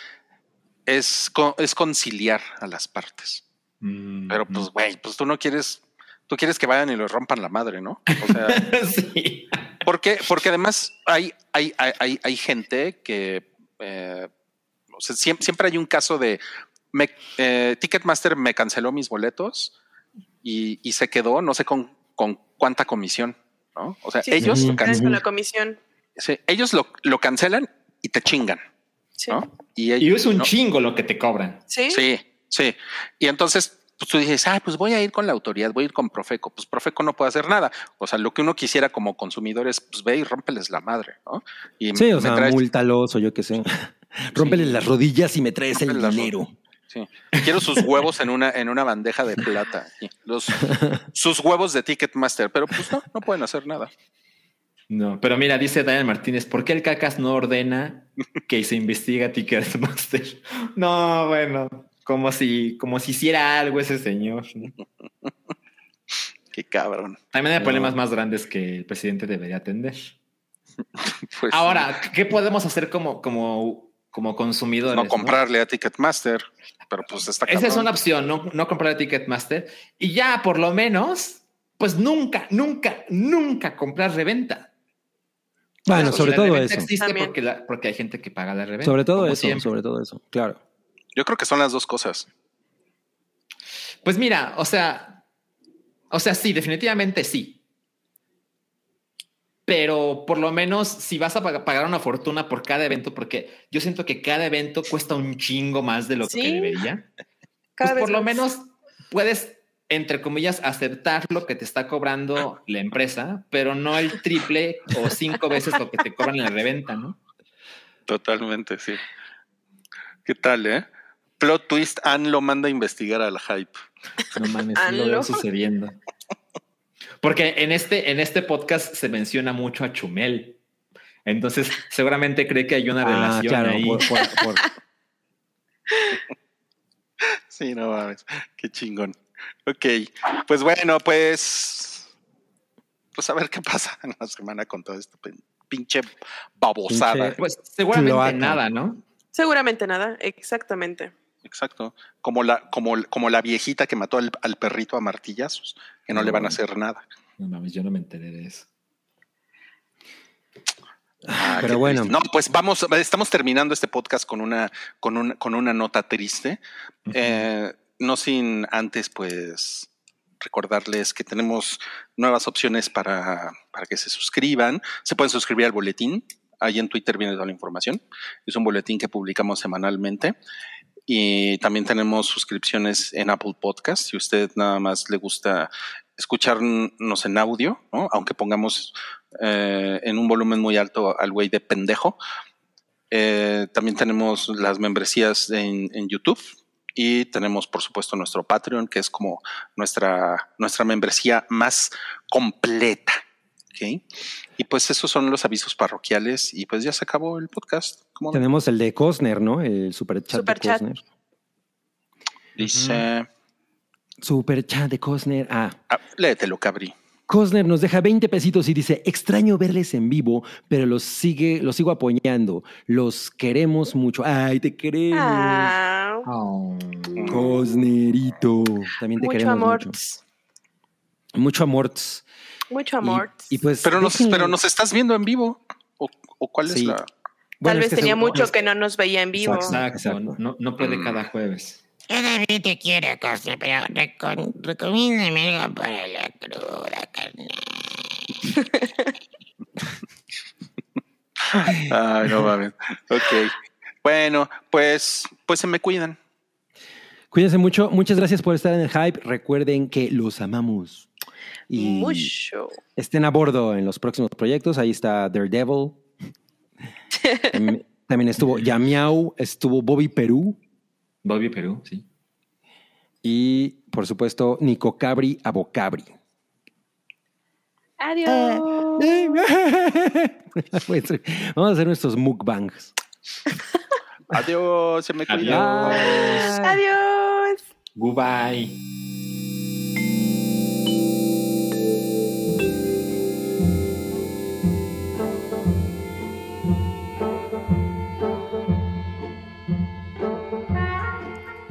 Speaker 2: es, co- es conciliar a las partes.
Speaker 3: Mm,
Speaker 2: Pero pues, güey, pues tú no quieres, tú quieres que vayan y lo rompan la madre, ¿no? O sea,
Speaker 3: sí.
Speaker 2: porque, porque además hay, hay, hay, hay, hay gente que eh, o sea, siempre, siempre hay un caso de me- eh, Ticketmaster me canceló mis boletos y, y se quedó, no sé con, con cuánta comisión, ¿no? O sea,
Speaker 4: Sí,
Speaker 2: ellos,
Speaker 4: sí,
Speaker 2: lo
Speaker 4: sí,
Speaker 2: can-
Speaker 4: con la comisión.
Speaker 2: sí, ellos lo, lo cancelan y te chingan,
Speaker 4: Sí.
Speaker 2: ¿no? Y,
Speaker 3: Y
Speaker 2: ellos,
Speaker 3: es un
Speaker 2: ¿no?
Speaker 3: chingo lo que te cobran.
Speaker 4: Sí.
Speaker 2: Sí, sí. Y entonces pues tú dices, ah, pues voy a ir con la autoridad, voy a ir con Profeco. Pues Profeco no puede hacer nada. O sea, lo que uno quisiera como consumidor es, pues ve y rómpeles la madre, ¿no? Y
Speaker 5: Sí, o
Speaker 2: me
Speaker 5: sea,
Speaker 2: traes-
Speaker 5: múltalos o yo qué sé. Rómpele las rodillas y me traes el dinero.
Speaker 2: Sí. Quiero sus huevos en una, en una bandeja de plata. Los, sus huevos de Ticketmaster, pero pues no, no pueden hacer nada.
Speaker 3: No, pero mira, dice Daniel Martínez, ¿por qué el cacas no ordena que se investiga Ticketmaster? No, bueno, como si, como si hiciera algo ese señor. ¿no?
Speaker 2: Qué cabrón.
Speaker 3: También hay problemas más grandes que el presidente debería atender.
Speaker 2: Pues,
Speaker 3: Ahora, ¿qué podemos hacer como, como, como consumidores?
Speaker 2: no comprarle a Ticketmaster, pero pues está
Speaker 3: Esa es una opción, no, no comprar Ticketmaster y ya por lo menos, pues nunca, nunca, nunca comprar reventa.
Speaker 5: Bueno, sobre todo
Speaker 3: reventa
Speaker 5: eso.
Speaker 3: Existe porque, la- porque hay gente que paga la reventa.
Speaker 5: Sobre todo eso,
Speaker 3: siempre.
Speaker 5: sobre todo eso. Claro.
Speaker 2: Yo creo que son las dos cosas.
Speaker 3: Pues mira, o sea, o sea, sí, definitivamente sí. Pero por lo menos si vas a pag- pagar una fortuna por cada evento, porque yo siento que cada evento cuesta un chingo más de lo que debería.
Speaker 4: Cada
Speaker 3: pues
Speaker 4: vez
Speaker 3: por lo
Speaker 4: más.
Speaker 3: menos puedes, entre comillas, aceptar lo que te está cobrando la empresa, pero no el triple o cinco veces lo que te cobran en la reventa, ¿no?
Speaker 2: Totalmente, sí. ¿Qué tal, eh? Plot twist, Ann lo manda a investigar al hype.
Speaker 3: No mames, sí lo veo sucediendo. Porque en este, en este podcast se menciona mucho a Chumel. Entonces, seguramente cree que hay una
Speaker 5: Ah,
Speaker 3: relación
Speaker 5: claro.
Speaker 3: ahí.
Speaker 5: por- por- por-
Speaker 2: Sí, no mames. Qué chingón. Ok. Pues bueno, pues. Pues a ver qué pasa en la semana con todo esto. pin- Pinche babosada.
Speaker 5: Pinche-
Speaker 3: Pues seguramente
Speaker 5: Cloaca.
Speaker 3: nada, ¿no?
Speaker 4: Seguramente nada, exactamente.
Speaker 2: Exacto. Como la, como, como la viejita que mató al, al perrito a martillazos, que no le van a hacer nada.
Speaker 3: No mames, yo no me enteré de eso.
Speaker 2: Ah,
Speaker 5: Pero bueno.
Speaker 2: triste. No, pues vamos, estamos terminando este podcast con una, con una, con una nota triste. Eh, no sin antes, pues, recordarles que tenemos nuevas opciones para, para que se suscriban. Se pueden suscribir al boletín. Ahí en Twitter viene toda la información. Es un boletín que publicamos semanalmente. Y también tenemos suscripciones en Apple Podcast. Si usted nada más le gusta escucharnos en audio, aunque pongamos eh, en un volumen muy alto al güey de pendejo. Eh, también tenemos las membresías en, en YouTube y tenemos, por supuesto, nuestro Patreon, que es como nuestra, nuestra membresía más completa. ¿Ok? Y pues esos son los avisos parroquiales y pues ya se acabó el podcast.
Speaker 5: Tenemos el de Cosner, ¿no? El super chat de. Cosner.
Speaker 2: Dice,
Speaker 5: Super chat de Cosner. Ah,
Speaker 2: ah, léetelo, cabrí.
Speaker 5: Cosner nos deja 20 pesitos y dice, extraño verles en vivo, pero los sigue, los sigo apoyando. Los queremos mucho. Ay, te queremos.
Speaker 4: Ah,
Speaker 5: Cosnerito. También te
Speaker 4: mucho
Speaker 5: queremos
Speaker 4: amor.
Speaker 5: mucho. Mucho amor.
Speaker 4: Mucho amor.
Speaker 5: Y, y pues.
Speaker 2: Pero nos, pero nos estás viendo en vivo. ¿O, o cuál es la...?
Speaker 4: Tal
Speaker 5: Bueno, es
Speaker 4: vez
Speaker 5: que
Speaker 4: tenía mucho que no nos veía en vivo.
Speaker 5: Exacto.
Speaker 3: Exacto. No, no puede
Speaker 2: Mm.
Speaker 3: cada jueves.
Speaker 6: Yo también te quiero, Cosner, pero recon- recomiéndame algo para la cruda, carnal.
Speaker 2: Ay, no mames. Ok. Bueno, pues, pues se me cuidan.
Speaker 5: Cuídense mucho. Muchas gracias por estar en el hype. Recuerden que los amamos. Y
Speaker 4: Mucho.
Speaker 5: estén a bordo en los próximos proyectos. Ahí está Daredevil. También- También estuvo Yamiau, estuvo Bobby Perú
Speaker 3: Bobby Perú, sí.
Speaker 5: y, por supuesto, Nico Cabri Abocabri.
Speaker 4: Adiós.
Speaker 5: Vamos a hacer nuestros mukbangs.
Speaker 2: Adiós, se me cuidan.
Speaker 3: Adiós.
Speaker 4: Adiós.
Speaker 3: Goodbye.